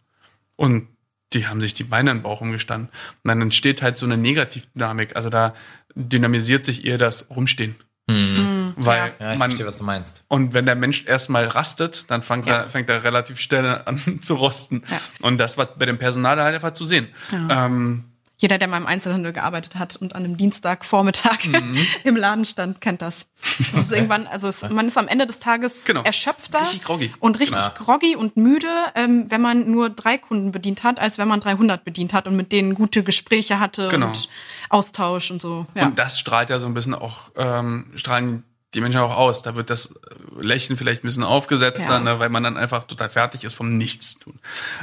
Speaker 3: Und die haben sich die Beine in den Bauch umgestanden. Und dann entsteht halt so eine Negativdynamik. Also da dynamisiert sich eher das Rumstehen. Weil
Speaker 2: Ja, ich
Speaker 3: man,
Speaker 2: verstehe, was du meinst.
Speaker 3: und wenn der Mensch erstmal rastet, dann fängt,
Speaker 1: Ja.
Speaker 3: er, fängt er relativ schnell an zu rosten.
Speaker 1: Ja.
Speaker 3: Und das war bei dem Personal halt einfach zu sehen. Ähm,
Speaker 1: Jeder, der mal im Einzelhandel gearbeitet hat und an einem Dienstagvormittag
Speaker 3: Mhm.
Speaker 1: im Laden stand, kennt das. das ist irgendwann, also es, man ist am Ende des Tages
Speaker 3: Genau.
Speaker 1: erschöpfter
Speaker 3: Richtig groggy.
Speaker 1: und richtig
Speaker 2: Ja.
Speaker 1: groggy und müde, ähm, wenn man nur drei Kunden bedient hat, als wenn man 300 bedient hat und mit denen gute Gespräche hatte
Speaker 3: Genau.
Speaker 1: und Austausch und so. Ja.
Speaker 3: Und das strahlt ja so ein bisschen auch, ähm, strahlen die Menschen auch aus. Da wird das Lächeln vielleicht ein bisschen aufgesetzt,
Speaker 1: Ja.
Speaker 3: dann, ne, weil man dann einfach total fertig ist vom Nichtstun.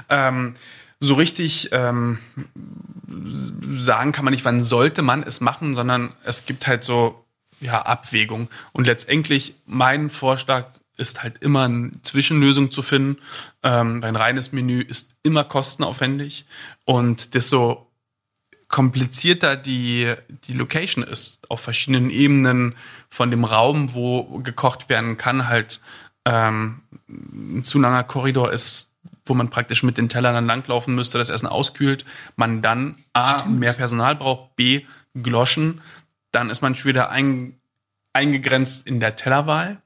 Speaker 3: Ähm, so richtig ähm, sagen kann man nicht, wann sollte man es machen, sondern es gibt halt so ja Abwägung. Und letztendlich mein Vorschlag ist halt immer eine Zwischenlösung zu finden. Ähm, ein reines Menü ist immer kostenaufwendig und desto komplizierter die, die Location ist, auf verschiedenen Ebenen von dem Raum, wo gekocht werden kann, halt ähm, ein zu langer Korridor ist, wo man praktisch mit den Tellern dann langlaufen müsste, das Essen auskühlt, man dann A, mehr Personal braucht, B, Gloschen, dann ist man schon wieder ein, eingegrenzt in der Tellerwahl,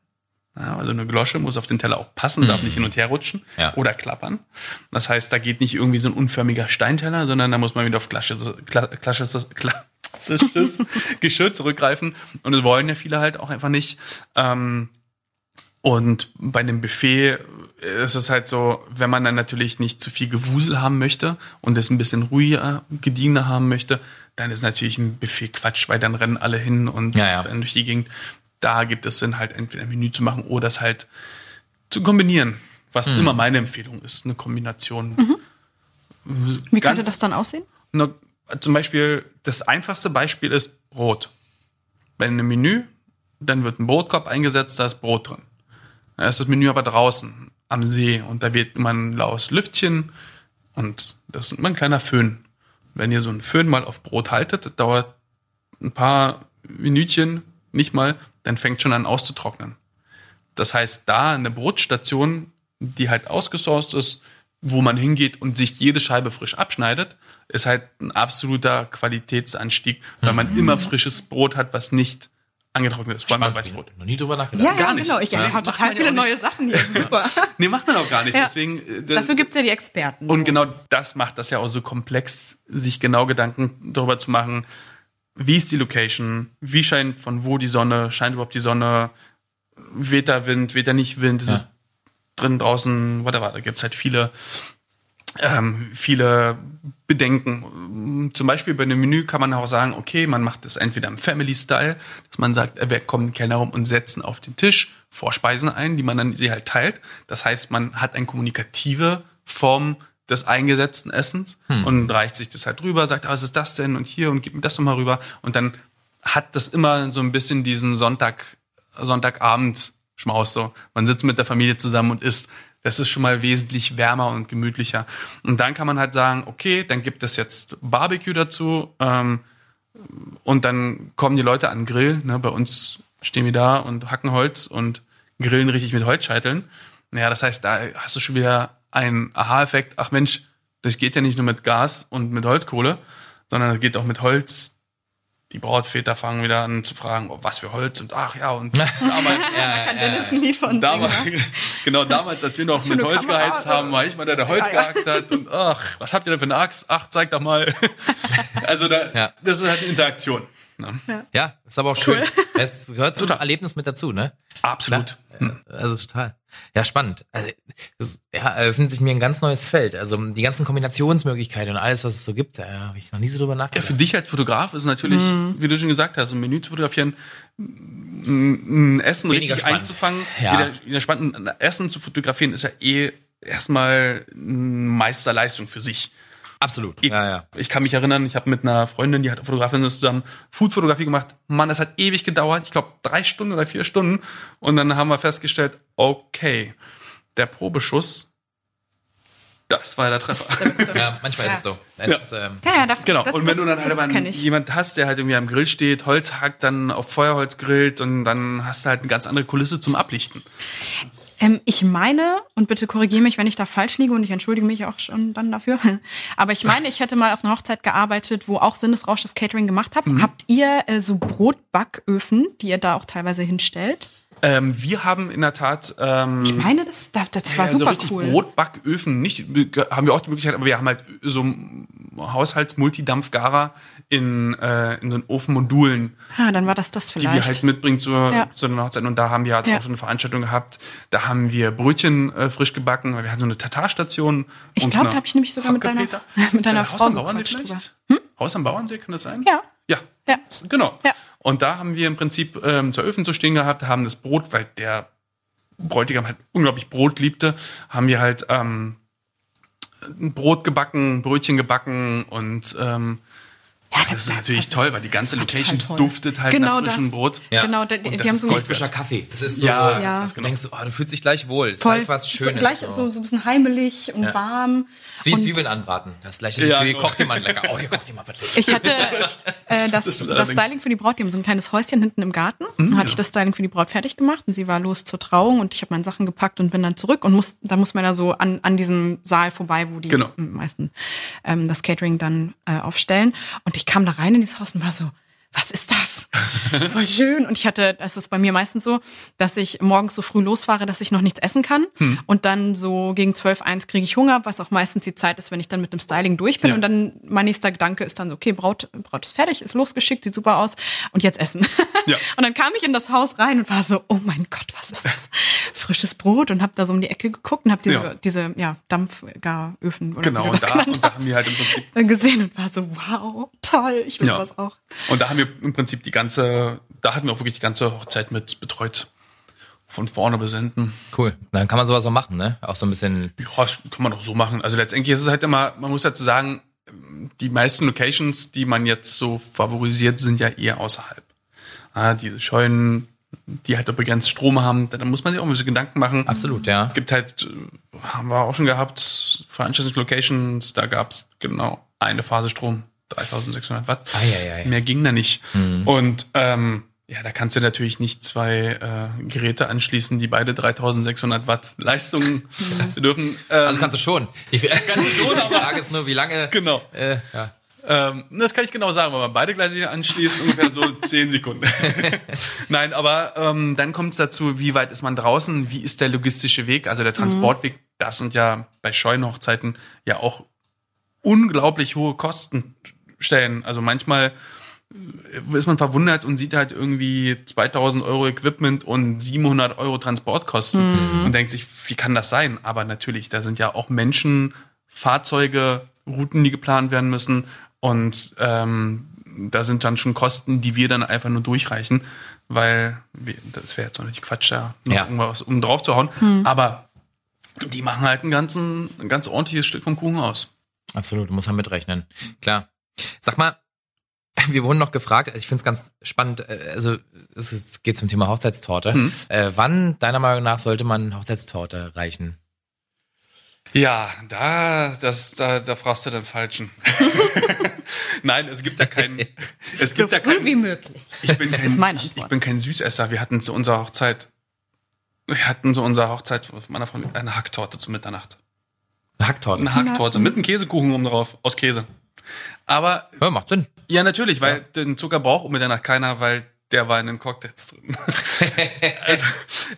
Speaker 3: Ja, also eine Glosche muss auf den Teller auch passen, darf nicht hin und her rutschen
Speaker 2: Ja.
Speaker 3: oder klappern. Das heißt, da geht nicht irgendwie so ein unförmiger Steinteller, sondern da muss man wieder auf klassisches, kla- klassisches, klassisches Geschirr zurückgreifen. Und das wollen ja viele halt auch einfach nicht. Ähm, und bei einem Buffet ist es halt so, wenn man dann natürlich nicht zu viel Gewusel haben möchte und es ein bisschen ruhiger, gediegener haben möchte, dann ist natürlich ein Buffet Quatsch, weil dann rennen alle hin und
Speaker 2: Ja, ja.
Speaker 3: rennen durch die Gegend. Da gibt es Sinn, halt entweder ein Menü zu machen oder es halt zu kombinieren, was
Speaker 2: Hm.
Speaker 3: immer meine Empfehlung ist, eine Kombination.
Speaker 1: Wie könnte das dann aussehen?
Speaker 3: Na, zum Beispiel, das einfachste Beispiel ist Brot. Bei einem Menü, dann wird ein Brotkorb eingesetzt, da ist Brot drin. Da ist das Menü aber draußen am See und da wird immer ein laues Lüftchen und das ist immer ein kleiner Föhn. Wenn ihr so einen Föhn mal auf Brot haltet, dauert ein paar Minütchen, nicht mal, dann fängt schon an auszutrocknen. Das heißt, da eine Brotstation, die halt ausgesourced ist, wo man hingeht und sich jede Scheibe frisch abschneidet, ist halt ein absoluter Qualitätsanstieg, weil man immer frisches Brot hat, was nicht angetrocknet ist, vor allem bei Weißbrot.
Speaker 2: Noch nie drüber nachgedacht.
Speaker 1: Ja,
Speaker 3: Gar
Speaker 1: ja
Speaker 3: nicht.
Speaker 1: genau. Ich
Speaker 3: Ja.
Speaker 1: habe total
Speaker 3: ja
Speaker 1: viele
Speaker 3: nicht.
Speaker 1: neue Sachen hier. Super.
Speaker 3: Nee, macht man auch gar nicht.
Speaker 1: Ja.
Speaker 3: Deswegen, äh,
Speaker 1: Dafür gibt's ja die Experten.
Speaker 3: Und genau das macht das ja auch so komplex, sich genau Gedanken darüber zu machen, wie ist die Location, wie scheint von wo die Sonne, scheint überhaupt die Sonne, weht da Wind, weht da nicht Wind, ist
Speaker 2: Ja.
Speaker 3: es drin, draußen, whatever, da gibt's halt viele, ähm, viele Bedenken. Zum Beispiel bei einem Menü kann man auch sagen, okay, man macht es entweder im Family-Style, dass man sagt, wer kommt, Kellner rum und setzen auf den Tisch Vorspeisen ein, die man dann sie halt teilt. Das heißt, man hat eine kommunikative Form des eingesetzten Essens und reicht sich das halt rüber, sagt, ah, was ist das denn und hier und gib mir das nochmal rüber und dann hat das immer so ein bisschen diesen Sonntag, Sonntagabend Schmaus so. Man sitzt mit der Familie zusammen und isst. Das ist schon mal wesentlich wärmer und gemütlicher. Und dann kann man halt sagen, okay, dann gibt es jetzt Barbecue dazu ähm, und dann kommen die Leute an den Grill. Ne? Bei uns stehen wir da und hacken Holz und grillen richtig mit Holzscheiteln. Naja, das heißt, da hast du schon wieder einen Aha-Effekt. Ach Mensch, das geht ja nicht nur mit Gas und mit Holzkohle, sondern es geht auch mit Holz. Die Brautväter fangen wieder an zu fragen, oh, was für Holz und ach ja, und damals,
Speaker 1: Kann Dennis ein Lied von
Speaker 3: damals,
Speaker 1: singen.
Speaker 3: genau damals, als wir noch mit Holz
Speaker 1: Kamera?
Speaker 3: geheizt haben, war ich mal der, der Holz
Speaker 1: Ja, ja.
Speaker 3: gehackt hat und ach, was habt ihr denn für eine Axt? Ach, zeig doch mal. Also da,
Speaker 2: Ja.
Speaker 3: das ist halt eine Interaktion. Ne?
Speaker 2: Ja, ist aber auch schön. Es gehört zum
Speaker 3: Total.
Speaker 2: Erlebnis mit dazu, ne?
Speaker 3: Absolut.
Speaker 2: Klar. Also total. Ja, spannend. Also, das ja, eröffnet sich mir ein ganz neues Feld. Also die ganzen Kombinationsmöglichkeiten und alles, was es so gibt, da habe ich noch nie so drüber
Speaker 3: Ja,
Speaker 2: nachgedacht.
Speaker 3: für dich als Fotograf ist natürlich,
Speaker 1: Mhm.
Speaker 3: wie du schon gesagt hast, ein Menü zu fotografieren, ein ein Essen
Speaker 2: Weniger
Speaker 3: richtig
Speaker 2: spannend.
Speaker 3: einzufangen.
Speaker 2: Ja.
Speaker 3: Wieder, wieder spannend. Ein Essen zu fotografieren ist ja eh erstmal eine Meisterleistung für sich.
Speaker 2: Absolut.
Speaker 3: Eben.
Speaker 2: Ja, ja.
Speaker 3: Ich kann mich erinnern, ich habe mit einer Freundin, die hat Fotografin ist, zusammen Foodfotografie gemacht. Mann, das hat ewig gedauert. Ich glaube drei Stunden oder vier Stunden. Und dann haben wir festgestellt, okay, der Probeschuss, das war der Treffer.
Speaker 2: ja, manchmal ist es so. Es, ist, ähm,
Speaker 1: Ja, ja, das,
Speaker 3: Genau.
Speaker 1: Das,
Speaker 3: und wenn
Speaker 1: das,
Speaker 3: du dann halt
Speaker 1: ich.
Speaker 3: jemand hast, der halt irgendwie am Grill steht, Holz hackt, dann auf Feuerholz grillt und dann hast du halt eine ganz andere Kulisse zum Ablichten.
Speaker 1: Ähm, ich meine, und bitte korrigiere mich, wenn ich da falsch liege und ich entschuldige mich auch schon dann dafür, aber ich meine, ich hätte mal auf einer Hochzeit gearbeitet, wo auch Sinnesrausch das Catering gemacht habt.
Speaker 3: Mhm.
Speaker 1: Habt ihr äh, so Brotbacköfen, die ihr da auch teilweise hinstellt?
Speaker 3: Ähm, wir haben in der Tat ähm,
Speaker 1: Ich meine, das, das, das war
Speaker 3: ja, so
Speaker 1: super
Speaker 3: richtig
Speaker 1: cool.
Speaker 3: Brotbacköfen nicht, haben wir auch die Möglichkeit, aber wir haben halt so Haushalts-Multidampfgarer in, äh, in so Ofenmodulen,
Speaker 1: Ja, dann war das das
Speaker 3: die
Speaker 1: vielleicht.
Speaker 3: wir halt mitbringen zur,
Speaker 1: Ja.
Speaker 3: zu den Hochzeiten. Und da haben wir jetzt
Speaker 1: Ja.
Speaker 3: auch schon eine Veranstaltung gehabt. Da haben wir Brötchen äh, frisch gebacken, weil wir hatten so eine Tatarstation.
Speaker 1: Ich
Speaker 3: und
Speaker 1: glaub,
Speaker 3: eine
Speaker 1: da hab ich nämlich sogar mit deiner- mit deiner
Speaker 3: äh,
Speaker 1: Frau
Speaker 3: Haus am Bauernsee vielleicht? Haus am Bauernsee, kann das sein?
Speaker 1: Ja.
Speaker 3: Ja,
Speaker 1: Ja.
Speaker 3: genau.
Speaker 1: Ja.
Speaker 3: Und da haben wir im Prinzip ähm, zwei Öfen zu stehen gehabt, haben das Brot, weil der Bräutigam halt unglaublich Brot liebte, haben wir halt ähm, Brot gebacken, Brötchen gebacken und ähm,
Speaker 1: Ja,
Speaker 3: das ist natürlich toll, weil die ganze Location
Speaker 1: toll.
Speaker 3: duftet halt
Speaker 1: Genau
Speaker 3: nach frischem
Speaker 1: das.
Speaker 3: Brot.
Speaker 2: Ja.
Speaker 1: Genau, die, die,
Speaker 3: Und
Speaker 1: die
Speaker 3: das
Speaker 1: haben
Speaker 3: ist
Speaker 1: so
Speaker 2: Goldfischer Kaffee. Das ist so,
Speaker 3: Ja,
Speaker 1: Ja.
Speaker 3: das ist
Speaker 2: du
Speaker 3: genau.
Speaker 2: denkst, oh, du fühlst dich gleich wohl. Es ist
Speaker 1: voll
Speaker 2: gleich was Schönes.
Speaker 1: So, gleich
Speaker 2: so.
Speaker 1: so, so ein bisschen heimelig und
Speaker 2: Ja.
Speaker 1: warm.
Speaker 2: Wie
Speaker 1: und
Speaker 2: Zwiebeln anbraten. Das gleiche
Speaker 3: Ja,
Speaker 2: Gefühl, kocht jemand lecker. Oh, hier kocht jemand was
Speaker 1: Ich hatte äh, das, das. Styling für die Braut, die haben so ein kleines Häuschen hinten im Garten.
Speaker 3: Mhm,
Speaker 1: Dann hatte ich das Styling für die Braut fertig gemacht und sie war los zur Trauung und ich habe meine Sachen gepackt und bin dann zurück und muss, da muss man ja so an, an diesem Saal vorbei, wo die
Speaker 3: Genau.
Speaker 1: meisten ähm, das Catering dann äh, aufstellen. Und ich kam da rein in dieses Haus und war so, was ist? voll schön. Und ich hatte, das ist bei mir meistens so, dass ich morgens so früh losfahre, dass ich noch nichts essen kann. Hm. Und dann so gegen 12, 1 kriege ich Hunger, was auch meistens die Zeit ist, wenn ich dann mit dem Styling durch bin. Ja. Und dann mein nächster Gedanke ist dann so, okay, Braut, Braut ist fertig, ist losgeschickt, sieht super aus. Und jetzt essen. Ja. Und dann kam ich in das Haus rein und war so, oh mein Gott, was ist das? Frisches Brot und habe da so um die Ecke geguckt und habe diese, ja. diese ja, Dampfgaröfen oder
Speaker 3: Genau, und da, und da haben wir halt im Prinzip
Speaker 1: gesehen und war so, wow, toll, ich will ja. was auch.
Speaker 3: Und da haben wir im Prinzip die ganze, da hatten wir auch wirklich die ganze Hochzeit mit betreut. Von vorne bis hinten.
Speaker 2: Cool. Dann kann man sowas auch machen, ne? Auch so ein bisschen.
Speaker 3: Ja, das kann man auch so machen. Also letztendlich ist es halt immer, man muss dazu sagen, die meisten Locations, die man jetzt so favorisiert, sind ja eher außerhalb. Ja, diese Scheunen, die halt begrenzt Strom haben, da muss man sich auch ein bisschen Gedanken machen.
Speaker 2: Absolut, ja.
Speaker 3: Es gibt halt, haben wir auch schon gehabt, Veranstaltungslocations, da gab es genau eine Phase Strom, 3600 Watt.
Speaker 2: Ei, ei, ei.
Speaker 3: Mehr ging da nicht. Mhm. Und ähm, ja, da kannst du natürlich nicht zwei äh, Geräte anschließen, die beide 3600 Watt Leistung mhm. dürfen.
Speaker 2: Ähm, also kannst du schon. Die, kannst du schon, aber die Frage ist nur, wie lange.
Speaker 3: Genau. Äh, ja. Ähm, das kann ich genau sagen, wenn man beide gleich anschließt, ungefähr so zehn Sekunden. Nein, aber ähm, dann kommt es dazu, wie weit ist man draußen, wie ist der logistische Weg, also der mhm. Transportweg, mhm. das sind ja bei Scheunenhochzeiten ja auch unglaublich hohe Kostenstellen. Also manchmal ist man verwundert und sieht halt irgendwie 2000 Euro Equipment und 700 Euro Transportkosten mhm. und denkt sich, wie kann das sein? Aber natürlich, da sind ja auch Menschen, Fahrzeuge, Routen, die geplant werden müssen und ähm, da sind dann schon Kosten, die wir dann einfach nur durchreichen, weil wir, das wäre jetzt noch nicht Quatsch, da noch ja. irgendwas um drauf zu hauen. Mhm. Aber die machen halt einen ganzen, ein ganz ordentliches Stück vom Kuchen aus.
Speaker 2: Absolut, muss man mitrechnen. Klar. Sag mal, wir wurden noch gefragt, also ich finde es ganz spannend, äh, also es, geht zum Thema Hochzeitstorte. Hm. Äh, wann, deiner Meinung nach, sollte man Hochzeitstorte reichen?
Speaker 3: Ja, da, das, da, da fragst du den Falschen. Nein, es gibt da keinen. Es
Speaker 1: gibt so da keinen,
Speaker 3: wie
Speaker 1: möglich.
Speaker 3: Ich bin kein, ich, ich bin kein Süßesser. Wir hatten zu unserer Hochzeit, wir hatten zu unserer Hochzeit von meiner Freundin eine Hacktorte zu Mitternacht.
Speaker 2: Eine Hacktorte?
Speaker 3: Eine Hacktorte mit einem Käsekuchen oben drauf, aus Käse. Aber.
Speaker 2: Ja, macht Sinn.
Speaker 3: Ja, natürlich, weil ja. den Zucker braucht um Mitternacht keiner, weil der war in den Cocktails drin. also,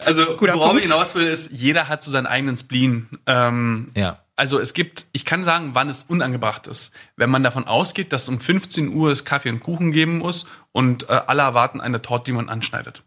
Speaker 3: also Guter worauf Punkt. ich hinaus will, ist, jeder hat so seinen eigenen Spleen. Ähm,
Speaker 2: ja.
Speaker 3: Also es gibt, ich kann sagen, wann es unangebracht ist. Wenn man davon ausgeht, dass um 15 Uhr es Kaffee und Kuchen geben muss und äh, alle erwarten eine Torte, die man anschneidet.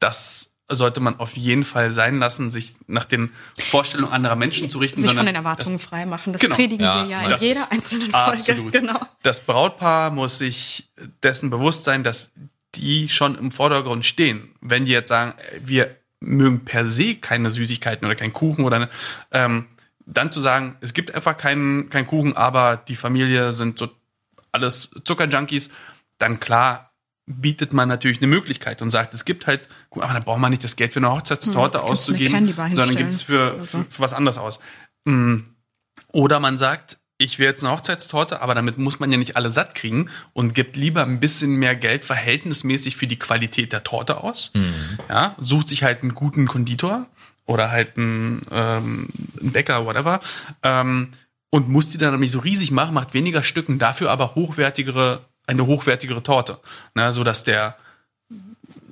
Speaker 3: Das sollte man auf jeden Fall sein lassen, sich nach den Vorstellungen anderer Menschen zu richten.
Speaker 1: Sich von den Erwartungen frei machen. Das genau, predigen ja, wir ja in das, jeder einzelnen Folge.
Speaker 3: Absolut. Genau. Das Brautpaar muss sich dessen bewusst sein, dass die schon im Vordergrund stehen. Wenn die jetzt sagen, wir mögen per se keine Süßigkeiten oder keinen Kuchen oder ähm, dann zu sagen, es gibt einfach keinen keinen Kuchen, aber die Familie sind so alles Zuckerjunkies, dann klar bietet man natürlich eine Möglichkeit und sagt, es gibt halt, aber dann braucht man nicht das Geld für eine Hochzeitstorte hm, auszugeben, sondern gibt es für, für, für, was anderes aus. Hm. Oder man sagt, ich will jetzt eine Hochzeitstorte, aber damit muss man ja nicht alle satt kriegen und gibt lieber ein bisschen mehr Geld verhältnismäßig für die Qualität der Torte aus. Mhm. Ja, sucht sich halt einen guten Konditor oder halt einen, ähm, einen Bäcker, whatever. Ähm, und muss die dann nicht so riesig machen, macht weniger Stücken, dafür aber hochwertigere eine hochwertigere Torte. Ne, so dass der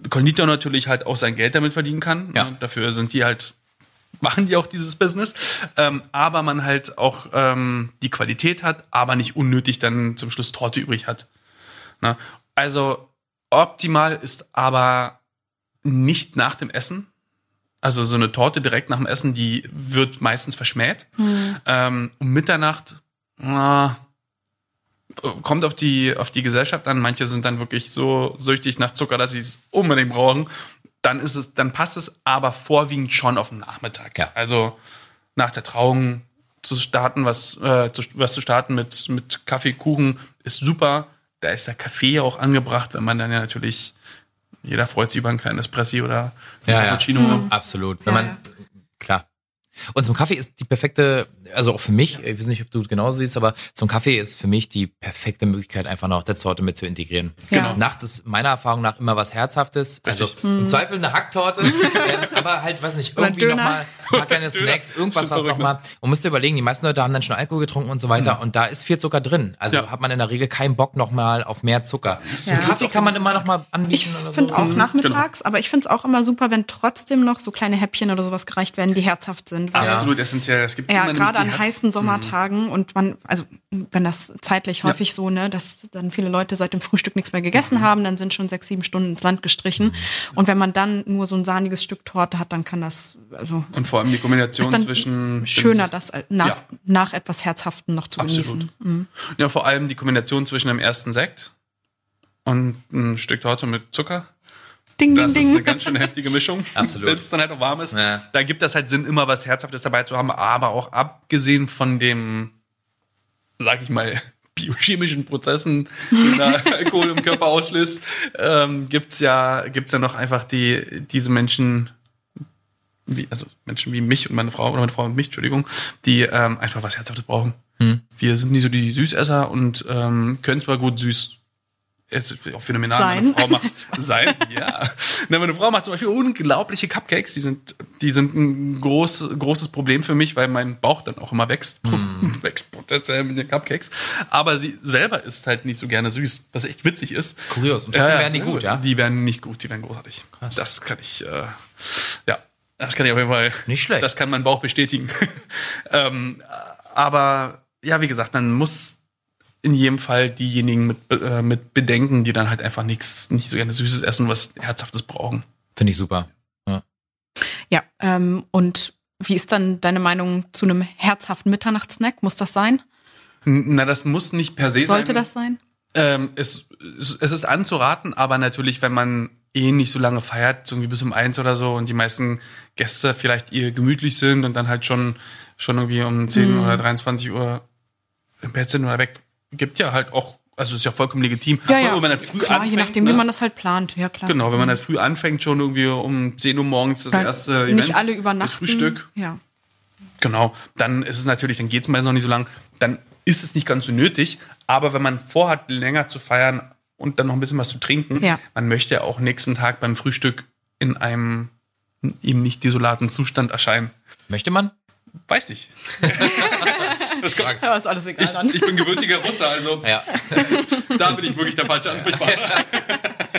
Speaker 3: Konditor natürlich halt auch sein Geld damit verdienen kann. Ja. Ne, dafür sind die halt, machen die auch dieses Business. Ähm, aber man halt auch ähm, die Qualität hat, aber nicht unnötig dann zum Schluss Torte übrig hat. Ne? Also optimal ist aber nicht nach dem Essen. Also so eine Torte direkt nach dem Essen, die wird meistens verschmäht. Mhm. Ähm, um Mitternacht, na, kommt auf die, auf die Gesellschaft an. Manche sind dann wirklich so süchtig nach Zucker, dass sie es unbedingt brauchen. Dann ist es, dann passt es aber vorwiegend schon auf den Nachmittag. Ja. Also nach der Trauung zu starten, was, äh, zu, was zu starten mit, mit Kaffee, Kuchen ist super. Da ist der Kaffee auch angebracht, wenn man dann ja natürlich, jeder freut sich über ein kleines Espresso oder
Speaker 2: ein ja, Cappuccino. Ja. Mhm. Absolut. Wenn ja, man, klar. Und zum Kaffee ist die perfekte also auch für mich, ich weiß nicht, ob du es genauso siehst, aber zum Kaffee ist für mich die perfekte Möglichkeit, einfach noch der Sorte mit zu integrieren.
Speaker 1: Genau.
Speaker 2: Nachts ist meiner Erfahrung nach immer was Herzhaftes. Also
Speaker 3: Richtig.
Speaker 2: im Zweifel eine Hacktorte, äh, aber halt, weiß nicht, irgendwie nochmal ein paar kleine Snacks, irgendwas,
Speaker 3: Super
Speaker 2: was nochmal. Man müsste überlegen, die meisten Leute haben dann schon Alkohol getrunken und so weiter und da ist viel Zucker drin. Also
Speaker 3: Ja.
Speaker 2: hat man in der Regel keinen Bock nochmal auf mehr Zucker.
Speaker 1: Ja.
Speaker 2: Kaffee kann man immer nochmal anbieten
Speaker 1: Ich
Speaker 2: oder so.
Speaker 1: finde auch
Speaker 3: Mhm,
Speaker 1: nachmittags, aber ich finde es auch immer super, wenn trotzdem noch so kleine Häppchen oder sowas gereicht werden, die herzhaft sind. Weil
Speaker 3: Absolut essentiell. Es gibt
Speaker 1: Ja,
Speaker 3: immer
Speaker 1: gerade an heißen Sommertagen und man, also wenn das zeitlich häufig so, ne, dass dann viele Leute seit dem Frühstück nichts mehr gegessen
Speaker 3: Mhm.
Speaker 1: haben, dann sind schon sechs, sieben Stunden ins Land gestrichen. Und wenn man dann nur so ein sahniges Stück Torte hat, dann kann das, also
Speaker 3: Und vor allem die Kombination zwischen
Speaker 1: schöner, das nach,
Speaker 3: Ja.
Speaker 1: nach etwas Herzhaften noch zu
Speaker 3: Absolut.
Speaker 1: genießen. Mhm.
Speaker 3: Ja, vor allem die Kombination zwischen einem ersten Sekt und ein Stück Torte mit Zucker.
Speaker 1: Ding,
Speaker 3: Das
Speaker 1: ding,
Speaker 3: ist eine ganz schön heftige Mischung.
Speaker 2: Absolut.
Speaker 3: Wenn es dann halt auch warm ist.
Speaker 2: Ja.
Speaker 3: Da gibt das halt Sinn, immer was Herzhaftes dabei zu haben. Aber auch abgesehen von dem, sag ich mal, biochemischen Prozessen, die Alkohol im Körper auslöst, ähm, gibt's ja, gibt's ja noch einfach die, diese Menschen, wie, also Menschen wie mich und meine Frau, oder meine Frau und mich, Entschuldigung, die ähm, einfach was Herzhaftes brauchen.
Speaker 2: Hm.
Speaker 3: Wir sind nie so die Süßesser und ähm, können zwar gut süß ist auch phänomenal. Meine
Speaker 1: Sein.
Speaker 3: Frau macht sein, ja. Na, meine Frau macht zum Beispiel unglaubliche Cupcakes. Die sind, die sind ein groß, großes Problem für mich, weil mein Bauch dann auch immer wächst, wächst potenziell mit den Cupcakes. Aber sie selber isst halt nicht so gerne süß, was echt witzig ist.
Speaker 2: Kurios. Und trotzdem werden die gut, ja?
Speaker 3: Die werden nicht gut, die werden großartig.
Speaker 2: Krass.
Speaker 3: Das kann ich, äh, ja, das kann ich auf jeden Fall.
Speaker 2: Nicht schlecht.
Speaker 3: Das kann mein Bauch bestätigen. ähm, aber ja, wie gesagt, man muss in jedem Fall diejenigen mit, äh, mit bedenken, die dann halt einfach nichts, nicht so gerne Süßes essen, was Herzhaftes brauchen.
Speaker 2: Finde ich super. Ja.
Speaker 1: Ja, ähm, und wie ist dann deine Meinung zu einem herzhaften Mitternachtssnack? Muss das sein?
Speaker 3: Na, das muss nicht per se
Speaker 1: Sollte
Speaker 3: sein.
Speaker 1: das sein?
Speaker 3: Ähm, es, es es ist anzuraten, aber natürlich, wenn man eh nicht so lange feiert, so irgendwie bis um eins oder so, und die meisten Gäste vielleicht eher gemütlich sind und dann halt schon, schon irgendwie um 10
Speaker 1: Mhm.
Speaker 3: oder 23 Uhr im Bett sind oder weg, gibt ja halt auch, also ist ja vollkommen legitim.
Speaker 1: Ja,
Speaker 3: Aber
Speaker 1: ja.
Speaker 3: Wenn man halt früh
Speaker 1: Klar,
Speaker 3: anfängt,
Speaker 1: je nachdem,
Speaker 3: ne?
Speaker 1: wie man das halt plant. Ja, klar.
Speaker 3: Genau, wenn man halt früh anfängt, schon irgendwie um 10 Uhr morgens das
Speaker 1: Dann
Speaker 3: erste
Speaker 1: Nicht
Speaker 3: Event
Speaker 1: alle
Speaker 3: mit
Speaker 1: übernachten.
Speaker 3: Frühstück.
Speaker 1: Ja.
Speaker 3: Genau, dann ist es natürlich, dann geht es meistens noch nicht so lang, dann ist es nicht ganz so nötig. Aber wenn man vorhat, länger zu feiern und dann noch ein bisschen was zu trinken,
Speaker 1: Ja.
Speaker 3: man möchte ja auch nächsten Tag beim Frühstück in einem eben nicht desolaten Zustand erscheinen.
Speaker 2: Möchte man?
Speaker 3: Weiß nicht. das kann,
Speaker 1: Ja, ist alles egal dann.
Speaker 3: ich, ich bin gebürtiger Russe, also
Speaker 2: Ja.
Speaker 3: da bin ich wirklich der falsche Ansprechpartner.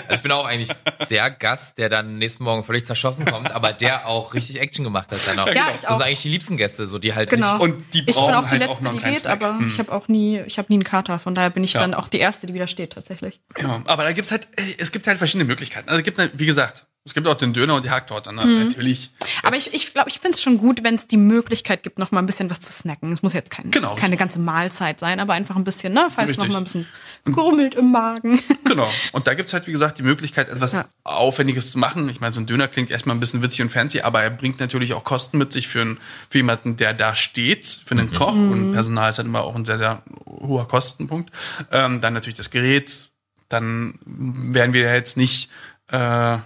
Speaker 2: Also ich bin auch eigentlich der Gast, der dann nächsten Morgen völlig zerschossen kommt, aber der auch richtig Action gemacht hat. Dann auch.
Speaker 1: Ja, ich
Speaker 2: das sind
Speaker 1: auch.
Speaker 2: eigentlich die liebsten Gäste, so die halt
Speaker 1: Genau.
Speaker 2: nicht.
Speaker 3: Und die
Speaker 1: ich bin
Speaker 3: brauchen
Speaker 1: auch die
Speaker 3: halt auch
Speaker 1: letzte,
Speaker 3: noch einen
Speaker 1: die geht,
Speaker 3: Snack.
Speaker 1: aber
Speaker 3: Hm.
Speaker 1: ich habe auch nie, ich habe nie einen Kater. Von daher bin ich
Speaker 3: Ja.
Speaker 1: dann auch die erste, die wieder steht tatsächlich.
Speaker 3: Ja, aber da gibt's halt, es gibt halt verschiedene Möglichkeiten. Also es gibt, halt, wie gesagt, es gibt auch den Döner und die Hacktorte. Ne?
Speaker 1: Mhm.
Speaker 3: Natürlich.
Speaker 1: Aber ich, ich glaube, ich finde es schon gut, wenn es die Möglichkeit gibt, noch mal ein bisschen was zu snacken. Es muss jetzt kein,
Speaker 3: Genau,
Speaker 1: keine
Speaker 3: richtig.
Speaker 1: ganze Mahlzeit sein, aber einfach ein bisschen, ne, falls
Speaker 3: Richtig.
Speaker 1: noch mal ein bisschen grummelt im Magen.
Speaker 3: Genau. Und da gibt's halt, wie gesagt, die Möglichkeit, etwas
Speaker 1: Ja.
Speaker 3: Aufwendiges zu machen. Ich meine, so ein Döner klingt erstmal ein bisschen witzig und fancy, aber er bringt natürlich auch Kosten mit sich für, einen, für jemanden, der da steht, für einen Koch. Und Personal ist halt immer auch ein sehr, sehr hoher Kostenpunkt. Ähm, dann natürlich das Gerät. Dann werden wir jetzt nicht äh,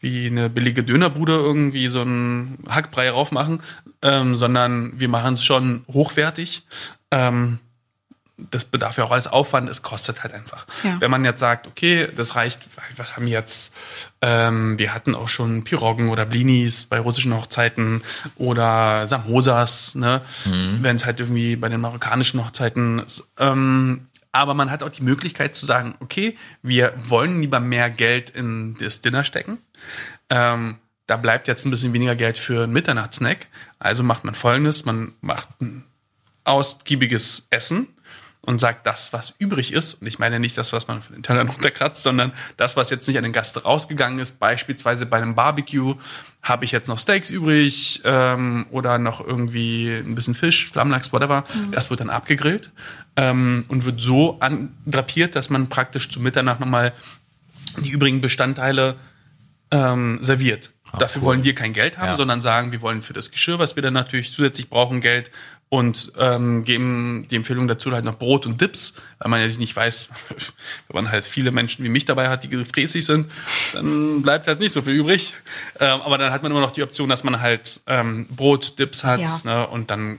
Speaker 3: wie eine billige Dönerbude irgendwie so einen Hackbrei raufmachen, ähm, sondern wir machen es schon hochwertig. Ähm, das bedarf ja auch alles Aufwand, es kostet halt einfach.
Speaker 1: Ja.
Speaker 3: Wenn man jetzt sagt, okay, das reicht, was haben wir jetzt, ähm, wir hatten auch schon Piroggen oder Blinis bei russischen Hochzeiten oder Samosas, ne, wenn es halt irgendwie bei den marokkanischen Hochzeiten ist. Ähm, aber man hat auch die Möglichkeit zu sagen, okay, wir wollen lieber mehr Geld in das Dinner stecken. Ähm, da bleibt jetzt ein bisschen weniger Geld für einen Mitternachtssnack. Also macht man folgendes, man macht ein ausgiebiges Essen und sagt, das, was übrig ist, und ich meine nicht das, was man von den Tellern runterkratzt, sondern das, was jetzt nicht an den Gast rausgegangen ist, beispielsweise bei einem Barbecue, habe ich jetzt noch Steaks übrig ähm, oder noch irgendwie ein bisschen Fisch, Flammlachs, whatever. Das wird dann abgegrillt ähm, und wird so andrapiert, dass man praktisch zu Mitternacht nochmal die übrigen Bestandteile ähm, serviert. Dafür wollen wir kein Geld haben,
Speaker 2: Ja.
Speaker 3: sondern sagen, wir wollen für das Geschirr, was wir dann natürlich zusätzlich brauchen, Geld und ähm, geben die Empfehlung dazu halt noch Brot und Dips, weil man ja nicht weiß, wenn man halt viele Menschen wie mich dabei hat, die gefräßig sind, dann bleibt halt nicht so viel übrig. Ähm, aber dann hat man immer noch die Option, dass man halt ähm, Brot, Dips hat
Speaker 1: Ja.
Speaker 3: ne, und dann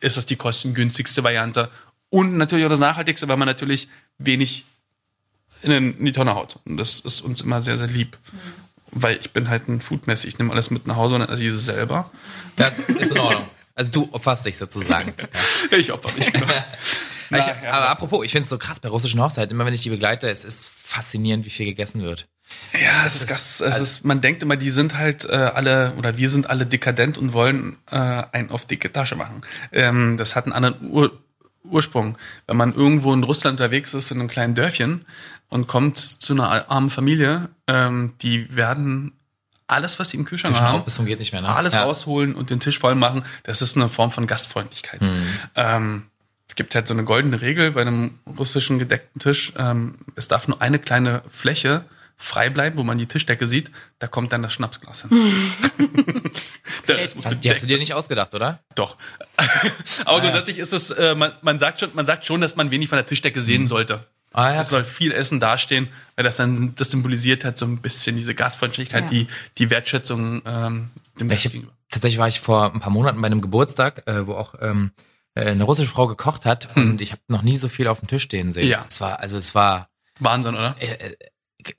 Speaker 3: ist das die kostengünstigste Variante und natürlich auch das nachhaltigste, weil man natürlich wenig in, den, in die Tonne haut. Und das ist uns immer sehr, sehr lieb. Weil ich bin halt ein Foodmessi. Ich nehme alles mit nach Hause und esse es selber.
Speaker 2: Das ist in Ordnung. Also du opferst dich sozusagen. Ja.
Speaker 3: Ich opfer mich. Genau.
Speaker 2: Na, ich, aber apropos, ich finde es so krass bei russischen Hochzeiten, immer wenn ich die begleite, es ist faszinierend, wie viel gegessen wird.
Speaker 3: Ja, es ist, krass. Es ist, man denkt immer, die sind halt äh, alle, oder wir sind alle dekadent und wollen äh, ein auf dicke Tasche machen. Ähm, das hat einen anderen Ur Ursprung. Wenn man irgendwo in Russland unterwegs ist, in einem kleinen Dörfchen und kommt zu einer armen Familie, ähm, die werden alles, was sie im Kühlschrank
Speaker 2: Tisch
Speaker 3: haben,
Speaker 2: bis zum geht nicht mehr, ne?
Speaker 3: alles
Speaker 2: ja.
Speaker 3: rausholen und den Tisch voll machen. Das ist eine Form von Gastfreundlichkeit.
Speaker 2: Mhm.
Speaker 3: Ähm, es gibt halt so eine goldene Regel bei einem russischen gedeckten Tisch. Ähm, es darf nur eine kleine Fläche frei bleiben, wo man die Tischdecke sieht. Da kommt dann das Schnapsglas hin. das
Speaker 2: Hast, die hast du dir nicht ausgedacht, oder?
Speaker 3: Doch. Aber grundsätzlich ist es, äh, man, man, sagt schon, man sagt schon, dass man wenig von der Tischdecke sehen sollte.
Speaker 2: Ah, ja,
Speaker 3: Es soll viel Essen dastehen, weil das dann, das symbolisiert halt so ein bisschen diese Gastfreundlichkeit,
Speaker 1: Ja.
Speaker 3: die, die Wertschätzung ähm, dem Gast gegenüber.
Speaker 2: tatsächlich war ich vor ein paar Monaten bei einem Geburtstag, äh, wo auch ähm, äh, eine russische Frau gekocht hat und ich habe noch nie so viel auf dem Tisch stehen sehen.
Speaker 3: Hm. Ja.
Speaker 2: Es war, also es war,
Speaker 3: Wahnsinn, oder?
Speaker 2: äh, äh,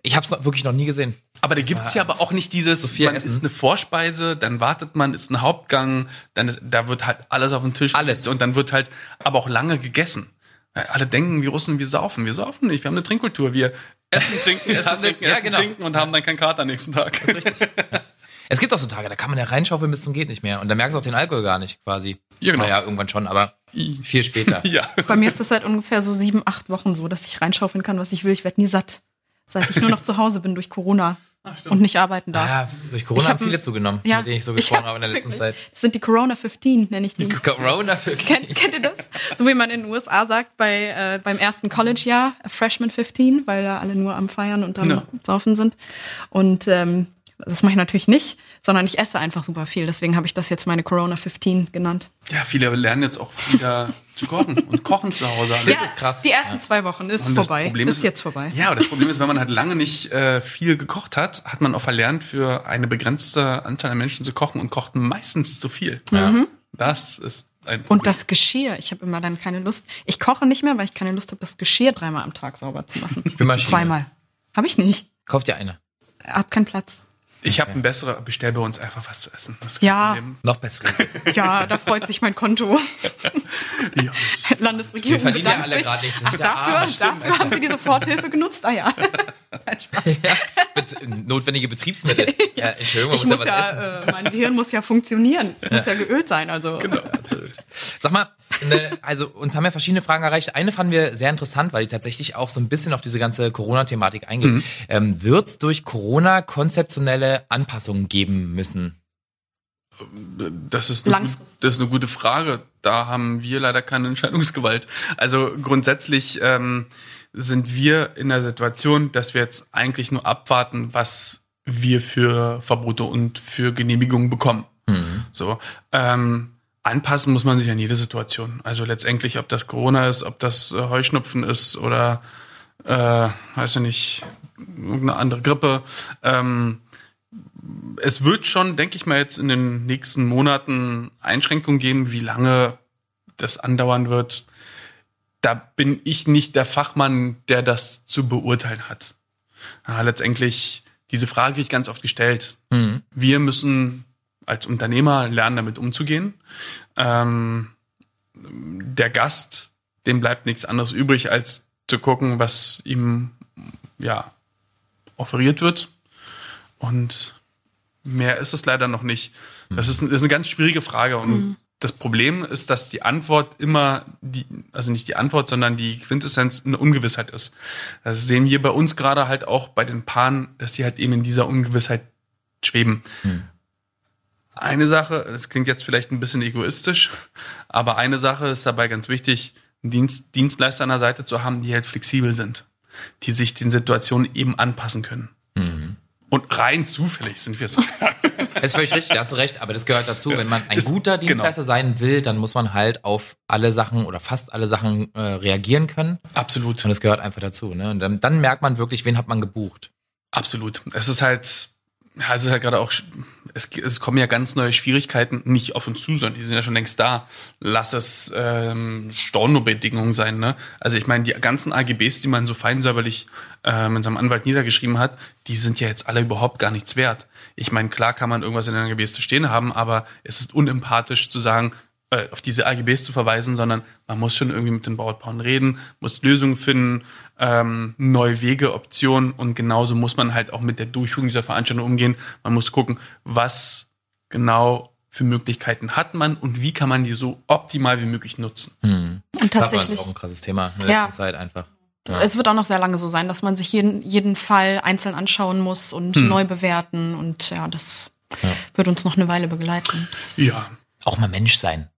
Speaker 2: ich habe es wirklich noch nie gesehen.
Speaker 3: Aber da gibt's ja aber auch nicht dieses,
Speaker 2: viel
Speaker 3: man
Speaker 2: Essen.
Speaker 3: ist eine Vorspeise, dann wartet man, ist ein Hauptgang, dann ist, da wird halt alles auf den Tisch
Speaker 2: Alles.
Speaker 3: und dann wird halt aber auch lange gegessen. Ja, Alle denken, wir Russen, wir saufen. Wir saufen nicht. Wir haben eine Trinkkultur. Wir essen, trinken, essen, trinken,
Speaker 2: ja,
Speaker 3: essen,
Speaker 2: genau.
Speaker 3: trinken und haben dann keinen Kater am nächsten Tag. Das ist richtig.
Speaker 2: Es gibt auch so Tage, da kann man ja reinschaufeln bis zum geht nicht mehr und da merkst du auch den Alkohol gar nicht quasi.
Speaker 3: Ja, genau.
Speaker 2: Naja, irgendwann schon, aber viel später.
Speaker 3: ja.
Speaker 1: Bei mir ist das seit ungefähr so sieben, acht Wochen so, dass ich reinschaufeln kann, was ich will. Ich werde nie satt. Seit ich nur noch zu Hause bin durch Corona und nicht arbeiten darf.
Speaker 2: Ah, durch Corona
Speaker 1: hab
Speaker 2: haben viele zugenommen,
Speaker 1: Ja,
Speaker 2: mit denen ich so
Speaker 1: ich
Speaker 2: gesprochen
Speaker 1: hab
Speaker 2: habe in der letzten
Speaker 1: wirklich-
Speaker 2: Zeit.
Speaker 1: Das sind die Corona 15, nenne ich die.
Speaker 2: Corona für
Speaker 1: Kennt, kennt ihr das? So wie man in den USA sagt bei, äh, beim ersten College-Jahr, Freshman 15, weil da alle nur am Feiern und am
Speaker 3: Ja.
Speaker 1: Saufen sind. Und ähm, das mache ich natürlich nicht, sondern ich esse einfach super viel. Deswegen habe ich das jetzt meine Corona 15 genannt.
Speaker 3: ja, viele lernen jetzt auch wieder zu kochen und kochen zu Hause.
Speaker 2: Das ist krass.
Speaker 1: Die ersten zwei Wochen ist
Speaker 3: Und
Speaker 1: vorbei.
Speaker 3: Problem
Speaker 1: ist, jetzt vorbei.
Speaker 3: Ja, aber das Problem ist, wenn man halt lange nicht äh, viel gekocht hat, hat man auch verlernt, für eine begrenzte Anzahl an Menschen zu kochen und kocht meistens zu viel.
Speaker 2: Ja.
Speaker 3: Das ist ein Problem.
Speaker 1: Und das Geschirr, ich habe immer dann keine Lust. Ich koche nicht mehr, weil ich keine Lust habe, das Geschirr dreimal am Tag sauber zu machen.
Speaker 2: Spülmaschine.
Speaker 1: Zweimal. Habe ich nicht.
Speaker 2: Kauf dir eine.
Speaker 1: Hab keinen Platz.
Speaker 3: Ich habe ein besserer, bestell bei uns einfach was zu essen.
Speaker 1: Ja.
Speaker 2: Noch bessere.
Speaker 1: Ja, da freut sich mein Konto.
Speaker 3: Ja,
Speaker 1: Landesregierung.
Speaker 2: Wir verdienen ja alle gerade nichts.
Speaker 1: Ach,
Speaker 2: ja
Speaker 1: dafür,
Speaker 2: arme,
Speaker 1: dafür haben Sie die Soforthilfe genutzt? Ah ja. Spaß.
Speaker 2: Bet notwendige Betriebsmittel. Ja, Entschuldigung, man
Speaker 1: Ich
Speaker 2: muss,
Speaker 1: muss
Speaker 2: ja was essen.
Speaker 1: ja, äh, mein Gehirn muss ja funktionieren. Muss ja geölt sein. Also
Speaker 2: Absolut. Sag mal, ne, also uns haben ja verschiedene Fragen erreicht. Eine fanden wir sehr interessant, weil die tatsächlich auch so ein bisschen auf diese ganze Corona-Thematik eingeht.
Speaker 3: Mhm.
Speaker 2: Ähm, Wird es durch Corona konzeptionelle Anpassungen geben müssen?
Speaker 3: Das ist, eine, das ist eine gute Frage. Da haben wir leider keine Entscheidungsgewalt. Also grundsätzlich ähm, sind wir in der Situation, dass wir jetzt eigentlich nur abwarten, was wir für Verbote und für Genehmigungen bekommen. So ähm, anpassen muss man sich an jede Situation. Also letztendlich, ob das Corona ist, ob das äh, Heuschnupfen ist oder äh, weiß ich nicht, irgendeine andere Grippe. Ähm, es wird schon, denke ich mal, jetzt in den nächsten Monaten Einschränkungen geben, wie lange das andauern wird. Da bin ich nicht der Fachmann, der das zu beurteilen hat. Ja, letztendlich, diese Frage kriege ich ganz oft gestellt. Wir müssen als Unternehmer lernen, damit umzugehen. Ähm, der Gast, dem bleibt nichts anderes übrig, als zu gucken, was ihm ja offeriert wird. Und mehr ist es leider noch nicht. Das ist, das ist eine ganz schwierige Frage. Und das Problem ist, dass die Antwort immer die, also nicht die Antwort, sondern die Quintessenz eine Ungewissheit ist. Das sehen wir bei uns gerade halt auch bei den Paaren, dass die halt eben in dieser Ungewissheit schweben. Eine Sache, das klingt jetzt vielleicht ein bisschen egoistisch, aber eine Sache ist dabei ganz wichtig, Dienst, Dienstleister an der Seite zu haben, die halt flexibel sind, die sich den Situationen eben anpassen können. Und rein zufällig sind wir es.
Speaker 2: Das ist völlig richtig, da hast du recht, aber das gehört dazu. Wenn man ein
Speaker 3: Ist-
Speaker 2: guter
Speaker 3: genau.
Speaker 2: Dienstleister sein will, dann muss man halt auf alle Sachen oder fast alle Sachen äh, reagieren können.
Speaker 3: Absolut.
Speaker 2: Und das gehört einfach dazu. Ne? Und dann, dann merkt man wirklich, wen hat man gebucht.
Speaker 3: Absolut. Es ist halt, ja, es ist halt gerade auch, es, es kommen ja ganz neue Schwierigkeiten nicht auf uns zu, sondern die sind ja schon längst da. Lass es ähm, Stornobedingungen sein. Ne? Also ich meine, die ganzen AGBs, die man so feinsäuberlich äh, mit seinem Anwalt niedergeschrieben hat, die sind ja jetzt alle überhaupt gar nichts wert. Ich meine, klar kann man irgendwas in den AGBs zu stehen haben, aber es ist unempathisch zu sagen, äh, auf diese AGBs zu verweisen, sondern man muss schon irgendwie mit den Brautpaaren reden, muss Lösungen finden, ähm, neue Wege, Optionen und genauso muss man halt auch mit der Durchführung dieser Veranstaltung umgehen. Man muss gucken, was genau für Möglichkeiten hat man und wie kann man die so optimal wie möglich nutzen.
Speaker 2: Hm.
Speaker 1: Und
Speaker 2: Das war
Speaker 1: tatsächlich.
Speaker 2: jetzt auch ein krasses Thema in der
Speaker 1: Ja.
Speaker 2: letzten Zeit einfach. Ja.
Speaker 1: Es wird auch noch sehr lange so sein, dass man sich jeden, jeden Fall einzeln anschauen muss und
Speaker 3: Hm.
Speaker 1: neu bewerten. Und ja, das wird uns noch eine Weile begleiten. Das,
Speaker 3: Ja,
Speaker 2: Auch mal Mensch sein?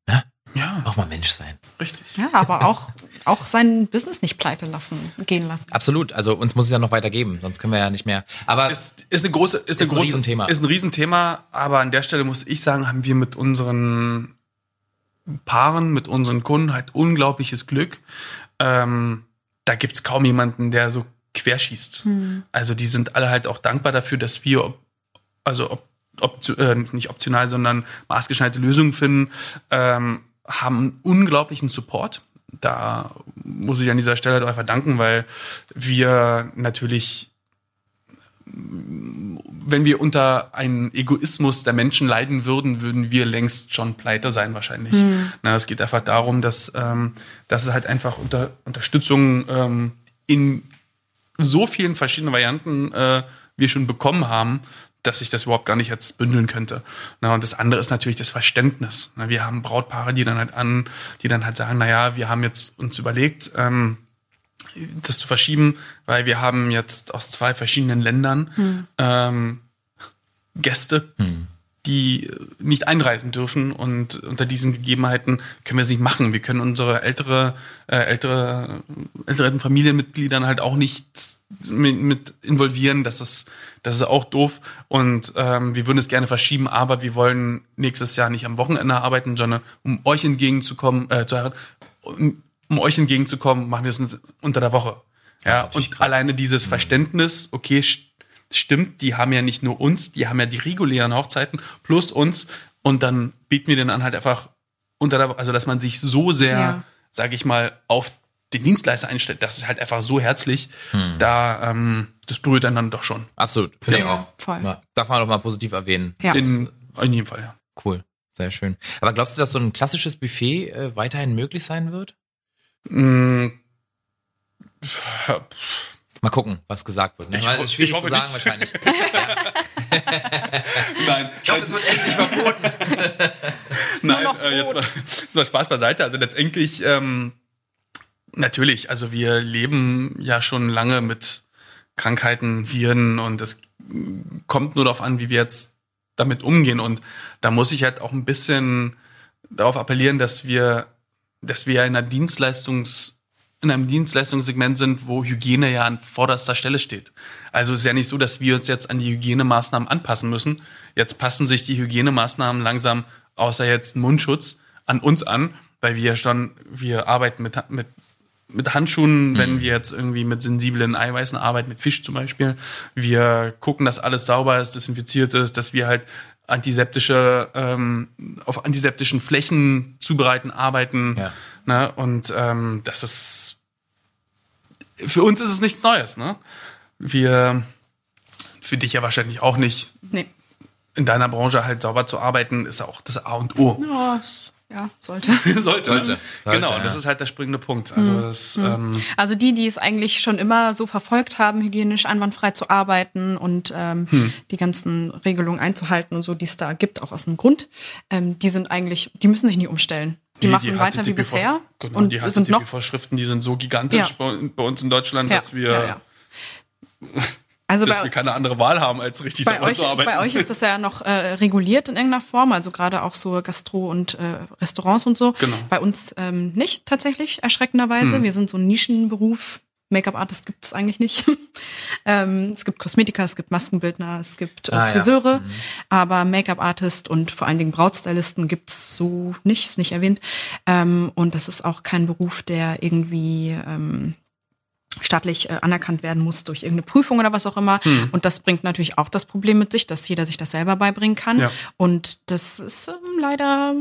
Speaker 3: Ja,
Speaker 2: Auch mal Mensch sein.
Speaker 3: richtig.
Speaker 1: ja, aber auch, auch sein Business nicht pleite lassen, gehen lassen.
Speaker 2: Absolut. Also uns muss es ja noch weiter geben, sonst können wir ja nicht mehr. Aber
Speaker 3: Ist, ist eine große, ist,
Speaker 2: Ist
Speaker 3: eine
Speaker 2: ein
Speaker 3: große,
Speaker 2: Riesenthema.
Speaker 3: Ist ein Riesenthema, aber an der Stelle muss ich sagen, haben wir mit unseren Paaren, mit unseren Kunden halt unglaubliches Glück. Ähm, da gibt's kaum jemanden, der so querschießt. Also die sind alle halt auch dankbar dafür, dass wir, ob, also ob, optio- äh, nicht optional, sondern maßgeschneiderte Lösungen finden, ähm, haben unglaublichen Support. Da muss ich an dieser Stelle halt einfach danken, weil wir natürlich wenn wir unter einem Egoismus der Menschen leiden würden, würden wir längst schon pleite sein wahrscheinlich. Na, es geht einfach darum, dass, ähm, dass es halt einfach unter Unterstützung ähm, in so vielen verschiedenen Varianten äh, wir schon bekommen haben, dass ich das überhaupt gar nicht jetzt bündeln könnte. Na, und das andere ist natürlich das Verständnis. Na, wir haben Brautpaare, die dann halt an, die dann halt sagen, na ja, wir haben jetzt uns überlegt, ähm, das zu verschieben, weil wir haben jetzt aus zwei verschiedenen Ländern ähm, Gäste, die nicht einreisen dürfen und unter diesen Gegebenheiten können wir es nicht machen. Wir können unsere ältere, äh, ältere, älteren Familienmitgliedern halt auch nicht mit, mit involvieren. Das ist, das ist auch doof. Und ähm, wir würden es gerne verschieben, aber wir wollen nächstes Jahr nicht am Wochenende arbeiten, sondern um euch entgegenzukommen, äh, zu, um, um euch entgegenzukommen, machen wir es unter der Woche. Ja, und
Speaker 2: krass.
Speaker 3: alleine dieses Verständnis, okay, stimmt, die haben ja nicht nur uns, die haben ja die regulären Hochzeiten plus uns und dann bieten wir den an halt einfach unter der, also dass man sich so sehr,
Speaker 1: Ja.
Speaker 3: sag ich mal, auf den Dienstleister einstellt, das ist halt einfach so herzlich, da, ähm, das berührt einen dann doch schon.
Speaker 2: absolut. Finde ich
Speaker 1: Ja,
Speaker 2: auch.
Speaker 1: voll.
Speaker 2: Ja, darf man doch mal positiv erwähnen.
Speaker 1: Ja.
Speaker 3: In, in jedem Fall, ja.
Speaker 2: Cool. Sehr schön. Aber glaubst du, dass so ein klassisches Buffet äh, weiterhin möglich sein wird?
Speaker 3: Mm,
Speaker 2: Mal gucken, was gesagt wird. Ne?
Speaker 3: Ich ho-
Speaker 2: es ist schwierig
Speaker 3: ich hoffe
Speaker 2: zu sagen
Speaker 3: nicht.
Speaker 2: wahrscheinlich.
Speaker 3: Nein,
Speaker 2: Ich hoffe, es wird endlich verboten.
Speaker 3: Nein, äh, jetzt mal, mal Spaß beiseite. Also letztendlich, ähm, natürlich, also wir leben ja schon lange mit Krankheiten, Viren und es kommt nur darauf an, wie wir jetzt damit umgehen. Und da muss ich halt auch ein bisschen darauf appellieren, dass wir, dass wir in einer Dienstleistungs, in einem Dienstleistungssegment sind, wo Hygiene ja an vorderster Stelle steht. Also es ist ja nicht so, dass wir uns jetzt an die Hygienemaßnahmen anpassen müssen. Jetzt passen sich die Hygienemaßnahmen langsam, außer jetzt Mundschutz, an uns an, weil wir schon, wir arbeiten mit, mit, mit Handschuhen, wenn wir jetzt irgendwie mit sensiblen Eiweißen arbeiten, mit Fisch zum Beispiel. Wir gucken, dass alles sauber ist, desinfiziert ist, dass wir halt antiseptische, ähm, auf antiseptischen Flächen zubereiten, arbeiten.
Speaker 2: Ja.
Speaker 3: Ne? Und ähm, das ist für uns ist es nichts Neues, ne? Wir für dich ja wahrscheinlich auch nicht.
Speaker 1: Nee.
Speaker 3: In deiner Branche halt sauber zu arbeiten, ist auch das A und O.
Speaker 1: Ja, es- ja, sollte.
Speaker 3: Sollte.
Speaker 2: Sollte. Sollte,
Speaker 3: Genau,
Speaker 2: ja.
Speaker 3: das ist halt der springende Punkt. Also das, ähm,
Speaker 1: Also die, die es eigentlich schon immer so verfolgt haben, hygienisch einwandfrei zu arbeiten und ähm,
Speaker 3: Hm.
Speaker 1: die ganzen Regelungen einzuhalten und so, die es da gibt, auch aus einem Grund, ähm, die sind eigentlich, die müssen sich nie umstellen. Die, machen weiter wie bisher
Speaker 3: Genau,
Speaker 1: und
Speaker 3: die HTTP-Vorschriften, die sind so gigantisch
Speaker 1: Ja.
Speaker 3: bei, bei uns in Deutschland,
Speaker 1: Ja,
Speaker 3: dass wir,
Speaker 1: ja, ja. Also
Speaker 3: dass
Speaker 1: bei,
Speaker 3: wir keine andere Wahl haben, als richtig
Speaker 1: bei
Speaker 3: sauber
Speaker 1: euch,
Speaker 3: zu arbeiten.
Speaker 1: bei euch ist das ja noch äh, reguliert in irgendeiner Form, also gerade auch so Gastro und äh, Restaurants und so.
Speaker 3: Genau.
Speaker 1: Bei uns ähm, nicht tatsächlich, erschreckenderweise.
Speaker 3: Hm.
Speaker 1: Wir sind so ein Nischenberuf. Make-up-Artist gibt es eigentlich nicht. ähm, es gibt Kosmetiker, es gibt Maskenbildner, es gibt äh,
Speaker 2: Ah, ja.
Speaker 1: Friseure, aber Make-up-Artist und vor allen Dingen Brautstylisten gibt's so nicht, ist nicht erwähnt. Ähm, und das ist auch kein Beruf, der irgendwie ähm, staatlich äh, anerkannt werden muss durch irgendeine Prüfung oder was auch immer.
Speaker 3: Hm.
Speaker 1: Und das bringt natürlich auch das Problem mit sich, dass jeder sich das selber beibringen kann.
Speaker 3: Ja.
Speaker 1: Und das ist ähm, leider,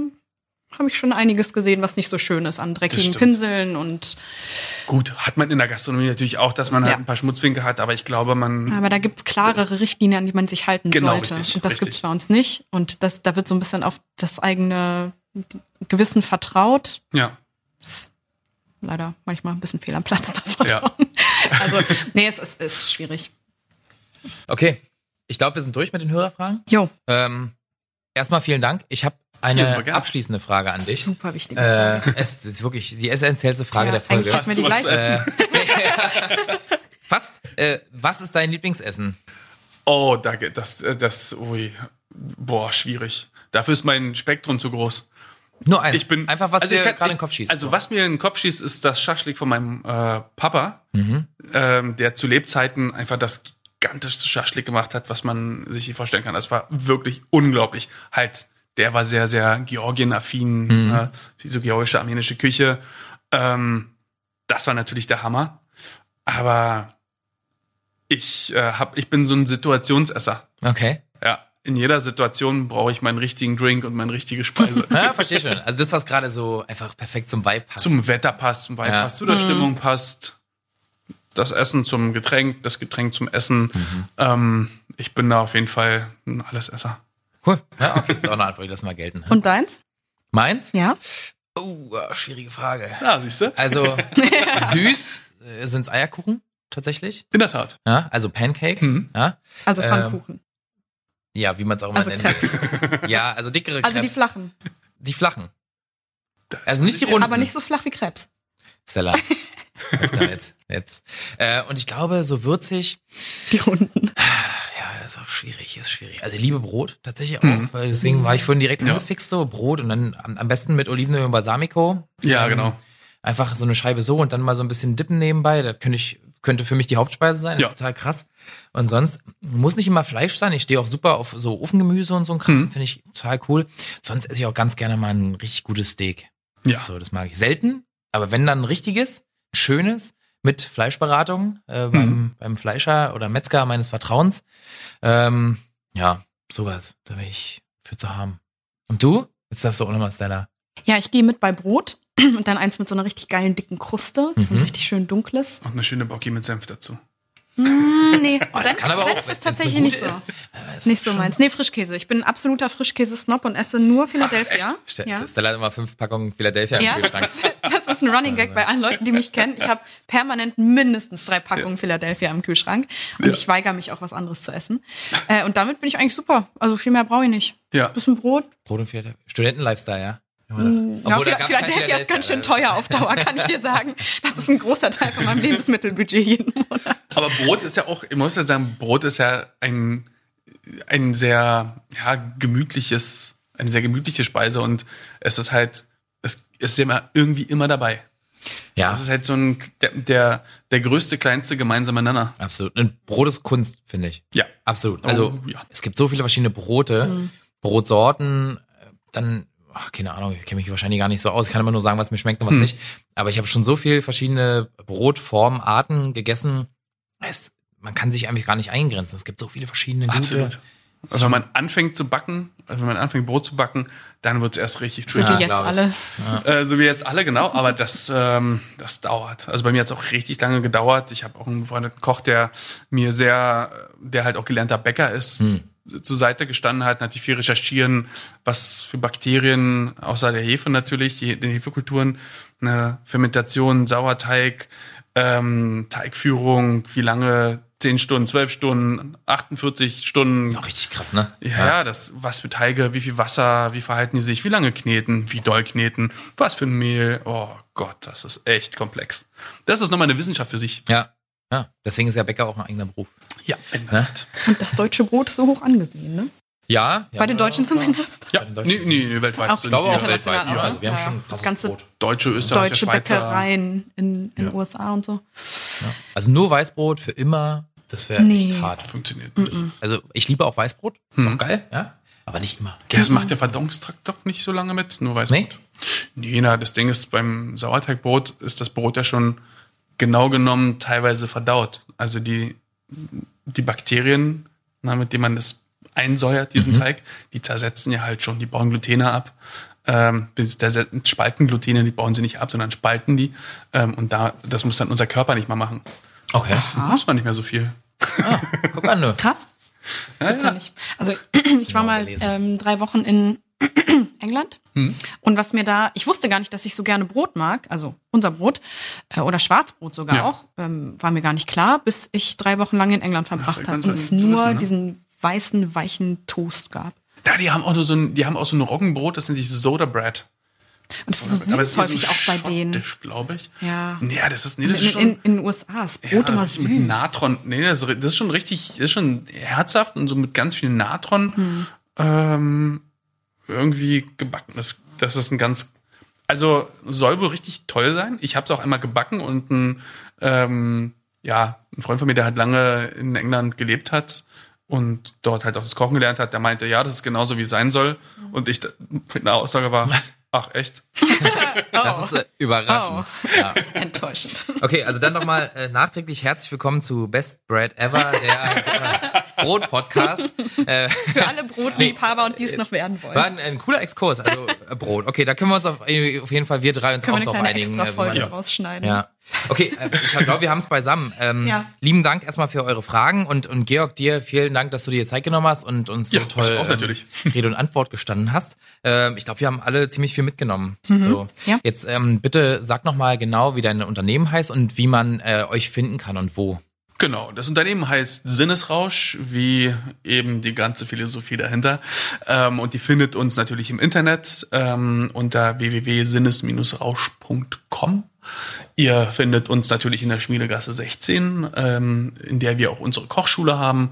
Speaker 1: habe ich schon einiges gesehen, was nicht so schön ist an dreckigen. Pinseln und
Speaker 3: Gut, hat man in der Gastronomie natürlich auch, dass man halt
Speaker 1: Ja.
Speaker 3: ein paar Schmutzwinkel hat, aber ich glaube, man.
Speaker 1: aber da gibt's klarere Richtlinien, an die man sich halten
Speaker 3: Genau,
Speaker 1: sollte.
Speaker 3: richtig,
Speaker 1: und das
Speaker 3: richtig.
Speaker 1: gibt's bei uns nicht. Und das, da wird so ein bisschen auf das eigene Gewissen vertraut.
Speaker 3: Ja.
Speaker 1: Leider manchmal ein bisschen fehl am Platz, das
Speaker 3: Ja.
Speaker 1: Also, nee, es ist, ist schwierig.
Speaker 2: Okay, ich glaube, wir sind durch mit den Hörerfragen.
Speaker 1: Jo,
Speaker 2: Ähm, erstmal vielen Dank. Ich habe
Speaker 3: Ja,
Speaker 2: eine
Speaker 3: gerne.
Speaker 2: abschließende Frage an dich.
Speaker 1: super wichtig.
Speaker 2: Äh, es ist wirklich die essentiellste Frage
Speaker 1: Ja,
Speaker 2: der Folge.
Speaker 1: die
Speaker 3: Hast was
Speaker 1: gleiche.
Speaker 3: zu essen?
Speaker 2: Fast. Äh, was ist dein Lieblingsessen?
Speaker 3: Oh, da geht das, äh, das, ui. Boah, schwierig. Dafür ist mein Spektrum zu groß.
Speaker 2: Nur eins.
Speaker 3: Ich bin
Speaker 2: einfach was
Speaker 3: also
Speaker 2: dir gerade in den Kopf schießt.
Speaker 3: Also was mir in den Kopf schießt, ist das Schaschlik von meinem äh, Papa,
Speaker 2: Mhm.
Speaker 3: ähm, der zu Lebzeiten einfach das gigantischste Schaschlik gemacht hat, was man sich hier vorstellen kann. Das war wirklich unglaublich. Halt, der war sehr, sehr Georgien-affin,
Speaker 2: Mhm.
Speaker 3: äh, diese georgische, armenische Küche. Ähm, das war natürlich der Hammer. Aber ich äh, hab, ich bin so ein Situationsesser.
Speaker 2: okay.
Speaker 3: In jeder Situation brauche ich meinen richtigen Drink und meine richtige Speise.
Speaker 2: Ja, verstehe schon. Also das, was gerade so einfach perfekt zum Vibe passt.
Speaker 3: zum Wetter passt, zum Vibe
Speaker 2: Ja.
Speaker 3: passt, zu der Stimmung passt. Das Essen zum Getränk, das Getränk zum Essen. Ähm, ich bin da auf jeden Fall ein Allesesser.
Speaker 2: cool. Ja, okay. Ist auch eine Antwort, die lassen wir gelten.
Speaker 1: Und deins?
Speaker 2: Meins?
Speaker 1: Ja.
Speaker 2: Oh, äh, schwierige Frage.
Speaker 3: Ja, siehst du?
Speaker 2: Also süß äh, sind's Eierkuchen tatsächlich.
Speaker 3: In der Tat.
Speaker 2: Ja, also Pancakes.
Speaker 3: Mhm.
Speaker 2: Ja,
Speaker 1: Also
Speaker 2: Ähm,
Speaker 1: Pfannkuchen.
Speaker 2: Ja wie man es auch immer
Speaker 1: Also
Speaker 2: nennt.
Speaker 1: Krebs.
Speaker 2: Ja, also dickere
Speaker 1: Also die
Speaker 2: Krebs.
Speaker 1: flachen.
Speaker 2: Die flachen.
Speaker 3: Das
Speaker 2: Also nicht die runden.
Speaker 1: Aber nicht so flach wie Krebs.
Speaker 2: Stella. Damit. Jetzt. Äh, und ich glaube, so würzig,
Speaker 1: Die Runden.
Speaker 2: ja, das ist auch schwierig, ist schwierig. Also ich liebe Brot tatsächlich auch,
Speaker 3: Mhm.
Speaker 2: weil deswegen war ich vorhin direkt
Speaker 3: Ja.
Speaker 2: angefixt, so Brot und dann am, am besten mit Olivenöl und Balsamico.
Speaker 3: Ja,
Speaker 2: Ähm,
Speaker 3: genau.
Speaker 2: Einfach so eine Scheibe so und dann mal so ein bisschen dippen nebenbei. Das könnte ich, könnte für mich die Hauptspeise sein. Das
Speaker 3: Ja.
Speaker 2: ist total krass. Und sonst muss nicht immer Fleisch sein. Ich stehe auch super auf so Ofengemüse und so ein Kram.
Speaker 3: Mhm.
Speaker 2: Finde ich total cool. Sonst esse ich auch ganz gerne mal ein richtig gutes Steak.
Speaker 3: Ja.
Speaker 2: So, das mag ich selten. Aber wenn dann ein richtiges, ein schönes, mit Fleischberatung äh, beim,
Speaker 3: Mhm.
Speaker 2: beim Fleischer oder Metzger meines Vertrauens. Ähm, ja, sowas. Da wäre ich für zu haben. Und du? Jetzt darfst du auch nochmal, Stella.
Speaker 1: Ja, ich gehe mit bei Brot und dann eins mit so einer richtig geilen dicken Kruste, so ein
Speaker 2: Mhm.
Speaker 1: richtig schön dunkles.
Speaker 3: Und eine schöne Bocki mit Senf dazu.
Speaker 1: Mm, nee,
Speaker 2: Oh, das
Speaker 1: Senf,
Speaker 2: kann aber auch,
Speaker 1: Senf ist tatsächlich nicht so.
Speaker 2: ist. Ist
Speaker 1: Nicht so meins. Nee, Frischkäse. Ich bin ein absoluter Frischkäse-Snob und esse nur Philadelphia.
Speaker 2: Ste-
Speaker 1: ja.
Speaker 2: Stella hat immer fünf Packungen Philadelphia
Speaker 1: Ja,
Speaker 2: im
Speaker 1: das
Speaker 2: Kühlschrank.
Speaker 1: ist, das ist ein Running Gag bei allen Leuten, die mich kennen. Ich habe permanent mindestens drei Packungen Philadelphia im Kühlschrank und
Speaker 3: Ja.
Speaker 1: ich weigere mich auch was anderes zu essen. Äh, und damit bin ich eigentlich super. Also viel mehr brauche ich nicht.
Speaker 3: Ja.
Speaker 1: Bisschen Brot.
Speaker 2: Brot und Philadelphia. Studenten-Lifestyle, ja.
Speaker 1: Ja,
Speaker 2: Obwohl, da
Speaker 1: Phila-
Speaker 2: gab's kein
Speaker 1: Philadelphia ist ganz schön
Speaker 2: Philadelphia.
Speaker 1: teuer auf Dauer, kann ich dir sagen. Das ist ein großer Teil von meinem Lebensmittelbudget jeden Monat.
Speaker 3: Aber Brot ist ja auch, ich muss ja sagen, Brot ist ja ein, ein sehr, ja, gemütliches, eine sehr gemütliche Speise und es ist halt, es ist immer irgendwie immer dabei.
Speaker 2: Ja,
Speaker 3: Das ist halt so ein, der, der, der größte, kleinste gemeinsame Nenner.
Speaker 2: absolut. Und Brot ist Kunst, finde ich.
Speaker 3: Ja.
Speaker 2: Absolut. Also,
Speaker 3: Oh, ja.
Speaker 2: es gibt so viele verschiedene Brote, Brotsorten, äh, dann, ach, keine Ahnung, ich kenne mich wahrscheinlich gar nicht so aus. Ich kann immer nur sagen, was mir schmeckt und was
Speaker 3: Hm.
Speaker 2: nicht. Aber ich habe schon so viele verschiedene Brotformen, Arten gegessen. Es, man kann sich eigentlich gar nicht eingrenzen. Es gibt so viele verschiedene gute.
Speaker 3: Absolut. Also wenn man anfängt zu backen, also wenn man anfängt Brot zu backen, dann wird es erst richtig
Speaker 1: So
Speaker 3: tricky.
Speaker 1: wie jetzt alle.
Speaker 3: Äh, so wie jetzt alle, genau, aber das, ähm, das dauert. Also bei mir hat es auch richtig lange gedauert. Ich habe auch einen befreundeten Koch, der mir sehr, der halt auch gelernter Bäcker ist, zur Seite gestanden hat, natürlich viel recherchieren, was für Bakterien, außer der Hefe natürlich, die, den Hefekulturen, eine Fermentation, Sauerteig, ähm, Teigführung, wie lange, 10 Stunden, 12 Stunden, 48 Stunden,
Speaker 2: Auch richtig krass, ne?
Speaker 3: ja, ja, das, was für Teige, wie viel Wasser, wie verhalten die sich, wie lange kneten, wie doll kneten, was für ein Mehl. Oh Gott, das ist echt komplex. Das ist nochmal eine Wissenschaft für sich.
Speaker 2: Ja. Ja. Deswegen ist ja Bäcker auch ein eigener Beruf.
Speaker 3: Ja, in der
Speaker 2: Ne?
Speaker 1: Und das deutsche Brot ist so hoch angesehen, ne?
Speaker 2: Ja. ja
Speaker 1: Bei den Deutschen zumindest.
Speaker 3: Ja,
Speaker 2: Bei den Deutschen.
Speaker 3: nee, nee, nee, weltweit.
Speaker 1: Auch
Speaker 3: sind
Speaker 2: glaube auch
Speaker 1: international
Speaker 3: weltweit,
Speaker 1: auch,
Speaker 3: ja.
Speaker 1: ne?
Speaker 2: Also wir haben
Speaker 1: Ja,
Speaker 2: schon
Speaker 1: das
Speaker 2: krasses
Speaker 1: ganze
Speaker 2: Brot.
Speaker 3: Deutsche, Österreicher,
Speaker 1: Deutsche
Speaker 3: Schweizer.
Speaker 1: Bäckereien in, in USA und so.
Speaker 2: Also nur Weißbrot für immer, das wäre
Speaker 1: Nee.
Speaker 2: echt hart.
Speaker 3: Funktioniert.
Speaker 2: Also ich liebe auch Weißbrot, ist
Speaker 3: Mhm.
Speaker 2: auch geil, ja, aber nicht immer.
Speaker 3: Ja, das macht der Verdauungstrakt doch nicht so lange mit, nur Weißbrot. Nee, na, das Ding ist, beim Sauerteigbrot ist das Brot ja schon genau genommen teilweise verdaut. Also die, die Bakterien, na, mit denen man das einsäuert, diesen Teig, die zersetzen ja halt schon, die bauen Glutene ab. Ähm, spalten Glutene, die bauen sie nicht ab, sondern spalten die. Ähm, und da, das muss dann unser Körper nicht mal machen.
Speaker 2: Okay.
Speaker 3: Da muss man nicht mehr so viel.
Speaker 2: Guck an, du.
Speaker 1: Krass.
Speaker 3: Ja,
Speaker 1: ja nicht. Also ich war
Speaker 2: Genau,
Speaker 1: mal ähm, drei Wochen in England und was mir da, ich wusste gar nicht, dass ich so gerne Brot mag, also unser Brot äh, oder Schwarzbrot sogar
Speaker 3: Ja.
Speaker 1: auch, ähm, war mir gar nicht klar, bis ich drei Wochen lang in England verbracht
Speaker 3: ist
Speaker 1: habe und es nur
Speaker 3: wissen, ne?
Speaker 1: diesen weißen, weichen Toast gab.
Speaker 3: Ja, die haben auch nur so ein, die haben auch so ein Roggenbrot, das nennt sich Soda Bread.
Speaker 1: Und es ist so süß
Speaker 3: Aber es ist
Speaker 1: häufig
Speaker 3: so
Speaker 1: auch bei denen.
Speaker 3: glaube ich.
Speaker 1: Ja.
Speaker 3: Nee, das ist, nee,
Speaker 1: In,
Speaker 3: das ist
Speaker 1: in,
Speaker 3: schon.
Speaker 1: in, in den USA ist Brot immer
Speaker 3: das ist
Speaker 1: süß.
Speaker 3: Mit Natron. Nee, das ist, das ist schon richtig, das ist schon herzhaft und so mit ganz viel Natron
Speaker 1: Hm.
Speaker 3: ähm, irgendwie gebacken. Das, das ist ein ganz, also soll wohl richtig toll sein. Ich habe es auch einmal gebacken und ein, ähm, ja, ein Freund von mir, der halt lange in England gelebt hat und dort halt auch das Kochen gelernt hat, der meinte, ja, das ist genauso wie es sein soll. Und ich mit einer Aussage war, ach echt?
Speaker 2: Das ist äh, überraschend. Ja.
Speaker 1: Enttäuschend.
Speaker 2: Okay, also dann nochmal äh, nachträglich herzlich willkommen zu Best Bread Ever, der äh, Brot-Podcast. Äh,
Speaker 1: Für alle Brotliebhaber und die es noch werden wollen.
Speaker 2: war ein, ein cooler Exkurs, also äh, Brot. Okay, da können wir uns auf, auf jeden Fall, wir drei uns
Speaker 1: Können
Speaker 2: auch
Speaker 1: wir eine
Speaker 2: drauf
Speaker 1: kleine
Speaker 2: einigen.
Speaker 1: extra
Speaker 2: äh,
Speaker 1: Folge rausschneiden.
Speaker 2: Ja. Okay, äh, ich glaube, wir haben es beisammen. Ähm,
Speaker 1: Ja.
Speaker 2: Lieben Dank erstmal für eure Fragen und, und Georg, dir vielen Dank, dass du dir Zeit genommen hast und uns so
Speaker 3: Ja,
Speaker 2: toll
Speaker 3: auch natürlich.
Speaker 2: Ähm, Rede und Antwort gestanden hast. Ähm, ich glaube, wir haben alle ziemlich viel mitgenommen. So,
Speaker 1: Mhm. Ja.
Speaker 2: Jetzt ähm, bitte sag noch mal genau, wie dein Unternehmen heißt und wie man äh, euch finden kann und wo.
Speaker 3: Genau, das Unternehmen heißt Sinnesrausch, wie eben die ganze Philosophie dahinter. Ähm, und die findet uns natürlich im Internet ähm, unter www.sinnes-rausch.com. Ihr findet uns natürlich in der Schmiedegasse 16, ähm, in der wir auch unsere Kochschule haben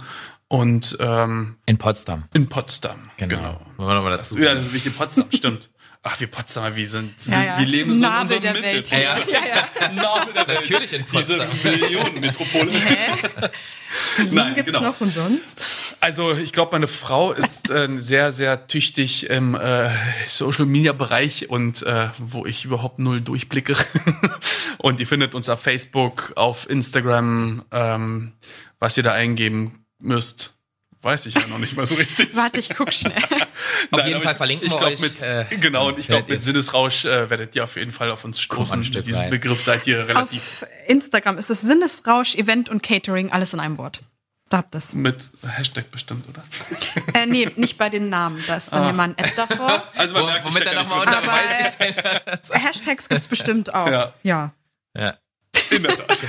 Speaker 3: und ähm,
Speaker 2: In Potsdam.
Speaker 3: in Potsdam.
Speaker 2: Genau. Wollen wir noch mal
Speaker 3: Das,
Speaker 2: dazu.
Speaker 3: ja, das ist wichtig, Potsdam, stimmt. Ach, wir Potsdamer, wir sind, sind
Speaker 1: Ja, ja.
Speaker 3: wir leben so in
Speaker 1: Nabel
Speaker 3: unserem
Speaker 1: der. Welt.
Speaker 2: Ja, ja.
Speaker 1: Ja, ja.
Speaker 3: Nabel der Welt.
Speaker 2: Natürlich in Potsdam.
Speaker 3: Diese Millionenmetropole. Nein,
Speaker 1: Gibt's
Speaker 3: genau.
Speaker 1: noch und sonst?
Speaker 3: Also ich glaube, meine Frau ist äh, sehr, sehr tüchtig im äh, Social-Media-Bereich und äh, wo ich überhaupt null durchblicke. und ihr findet uns auf Facebook, auf Instagram, ähm, was ihr da eingeben müsst. Weiß ich ja noch nicht mal so richtig.
Speaker 1: Warte, ich guck schnell.
Speaker 2: Auf
Speaker 3: Nein,
Speaker 2: jeden Fall
Speaker 3: ich-
Speaker 2: verlinken
Speaker 3: ich
Speaker 2: wir
Speaker 3: glaub,
Speaker 2: euch,
Speaker 3: Mit,
Speaker 2: äh,
Speaker 3: genau, und ich glaube, mit Sinnesrausch äh, werdet ihr auf jeden Fall auf uns stoßen.
Speaker 2: ein Stück
Speaker 3: Diesen
Speaker 2: rein.
Speaker 3: Begriff seid ihr relativ
Speaker 1: Auf Instagram ist es Sinnesrausch, Event und Catering, alles in einem Wort. Da habt ihr's.
Speaker 3: mit Hashtag bestimmt, oder?
Speaker 1: Äh, nee, nicht bei den Namen. Da ist dann immer ein App davor.
Speaker 3: Also man
Speaker 2: Wo-
Speaker 3: merkt,
Speaker 2: womit er nochmal unter.
Speaker 1: Hashtags gibt's bestimmt auch.
Speaker 3: Ja.
Speaker 1: ja.
Speaker 2: Ja,
Speaker 3: In der Tat.
Speaker 2: gibt's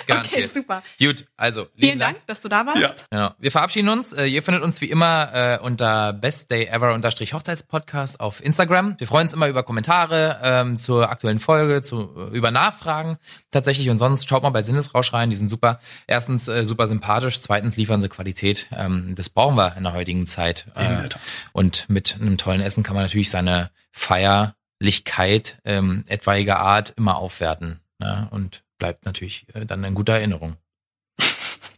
Speaker 1: Okay,
Speaker 2: garantiert.
Speaker 1: super.
Speaker 2: Gut, also,
Speaker 1: Vielen Dank, dass du da warst.
Speaker 3: Ja.
Speaker 2: Genau. Wir verabschieden uns. Äh, ihr findet uns wie immer äh, unter bestdayever-hochzeitspodcast auf Instagram. Wir freuen uns immer über Kommentare ähm, zur aktuellen Folge, zu, äh, über Nachfragen tatsächlich. Und sonst schaut mal bei Sinnesrausch rein. Die sind super. Erstens äh, super sympathisch. Zweitens liefern sie Qualität. Ähm, das brauchen wir in der heutigen Zeit.
Speaker 3: In
Speaker 2: Äh,
Speaker 3: der Tat.
Speaker 2: und mit einem tollen Essen kann man natürlich seine Feierlichkeit ähm, etwaiger Art immer aufwerten. Ne? Und bleibt natürlich äh, dann in guter Erinnerung.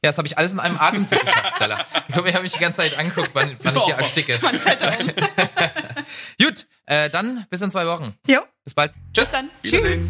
Speaker 2: Ja, das habe ich alles in einem Atemzug geschafft, Stella. Ich habe mich die ganze Zeit angeguckt, wann, wann ich hier ersticke. Gut, äh, dann bis in zwei Wochen.
Speaker 1: Jo,
Speaker 2: Bis bald. Tschüss.
Speaker 1: bis dann. Tschüss.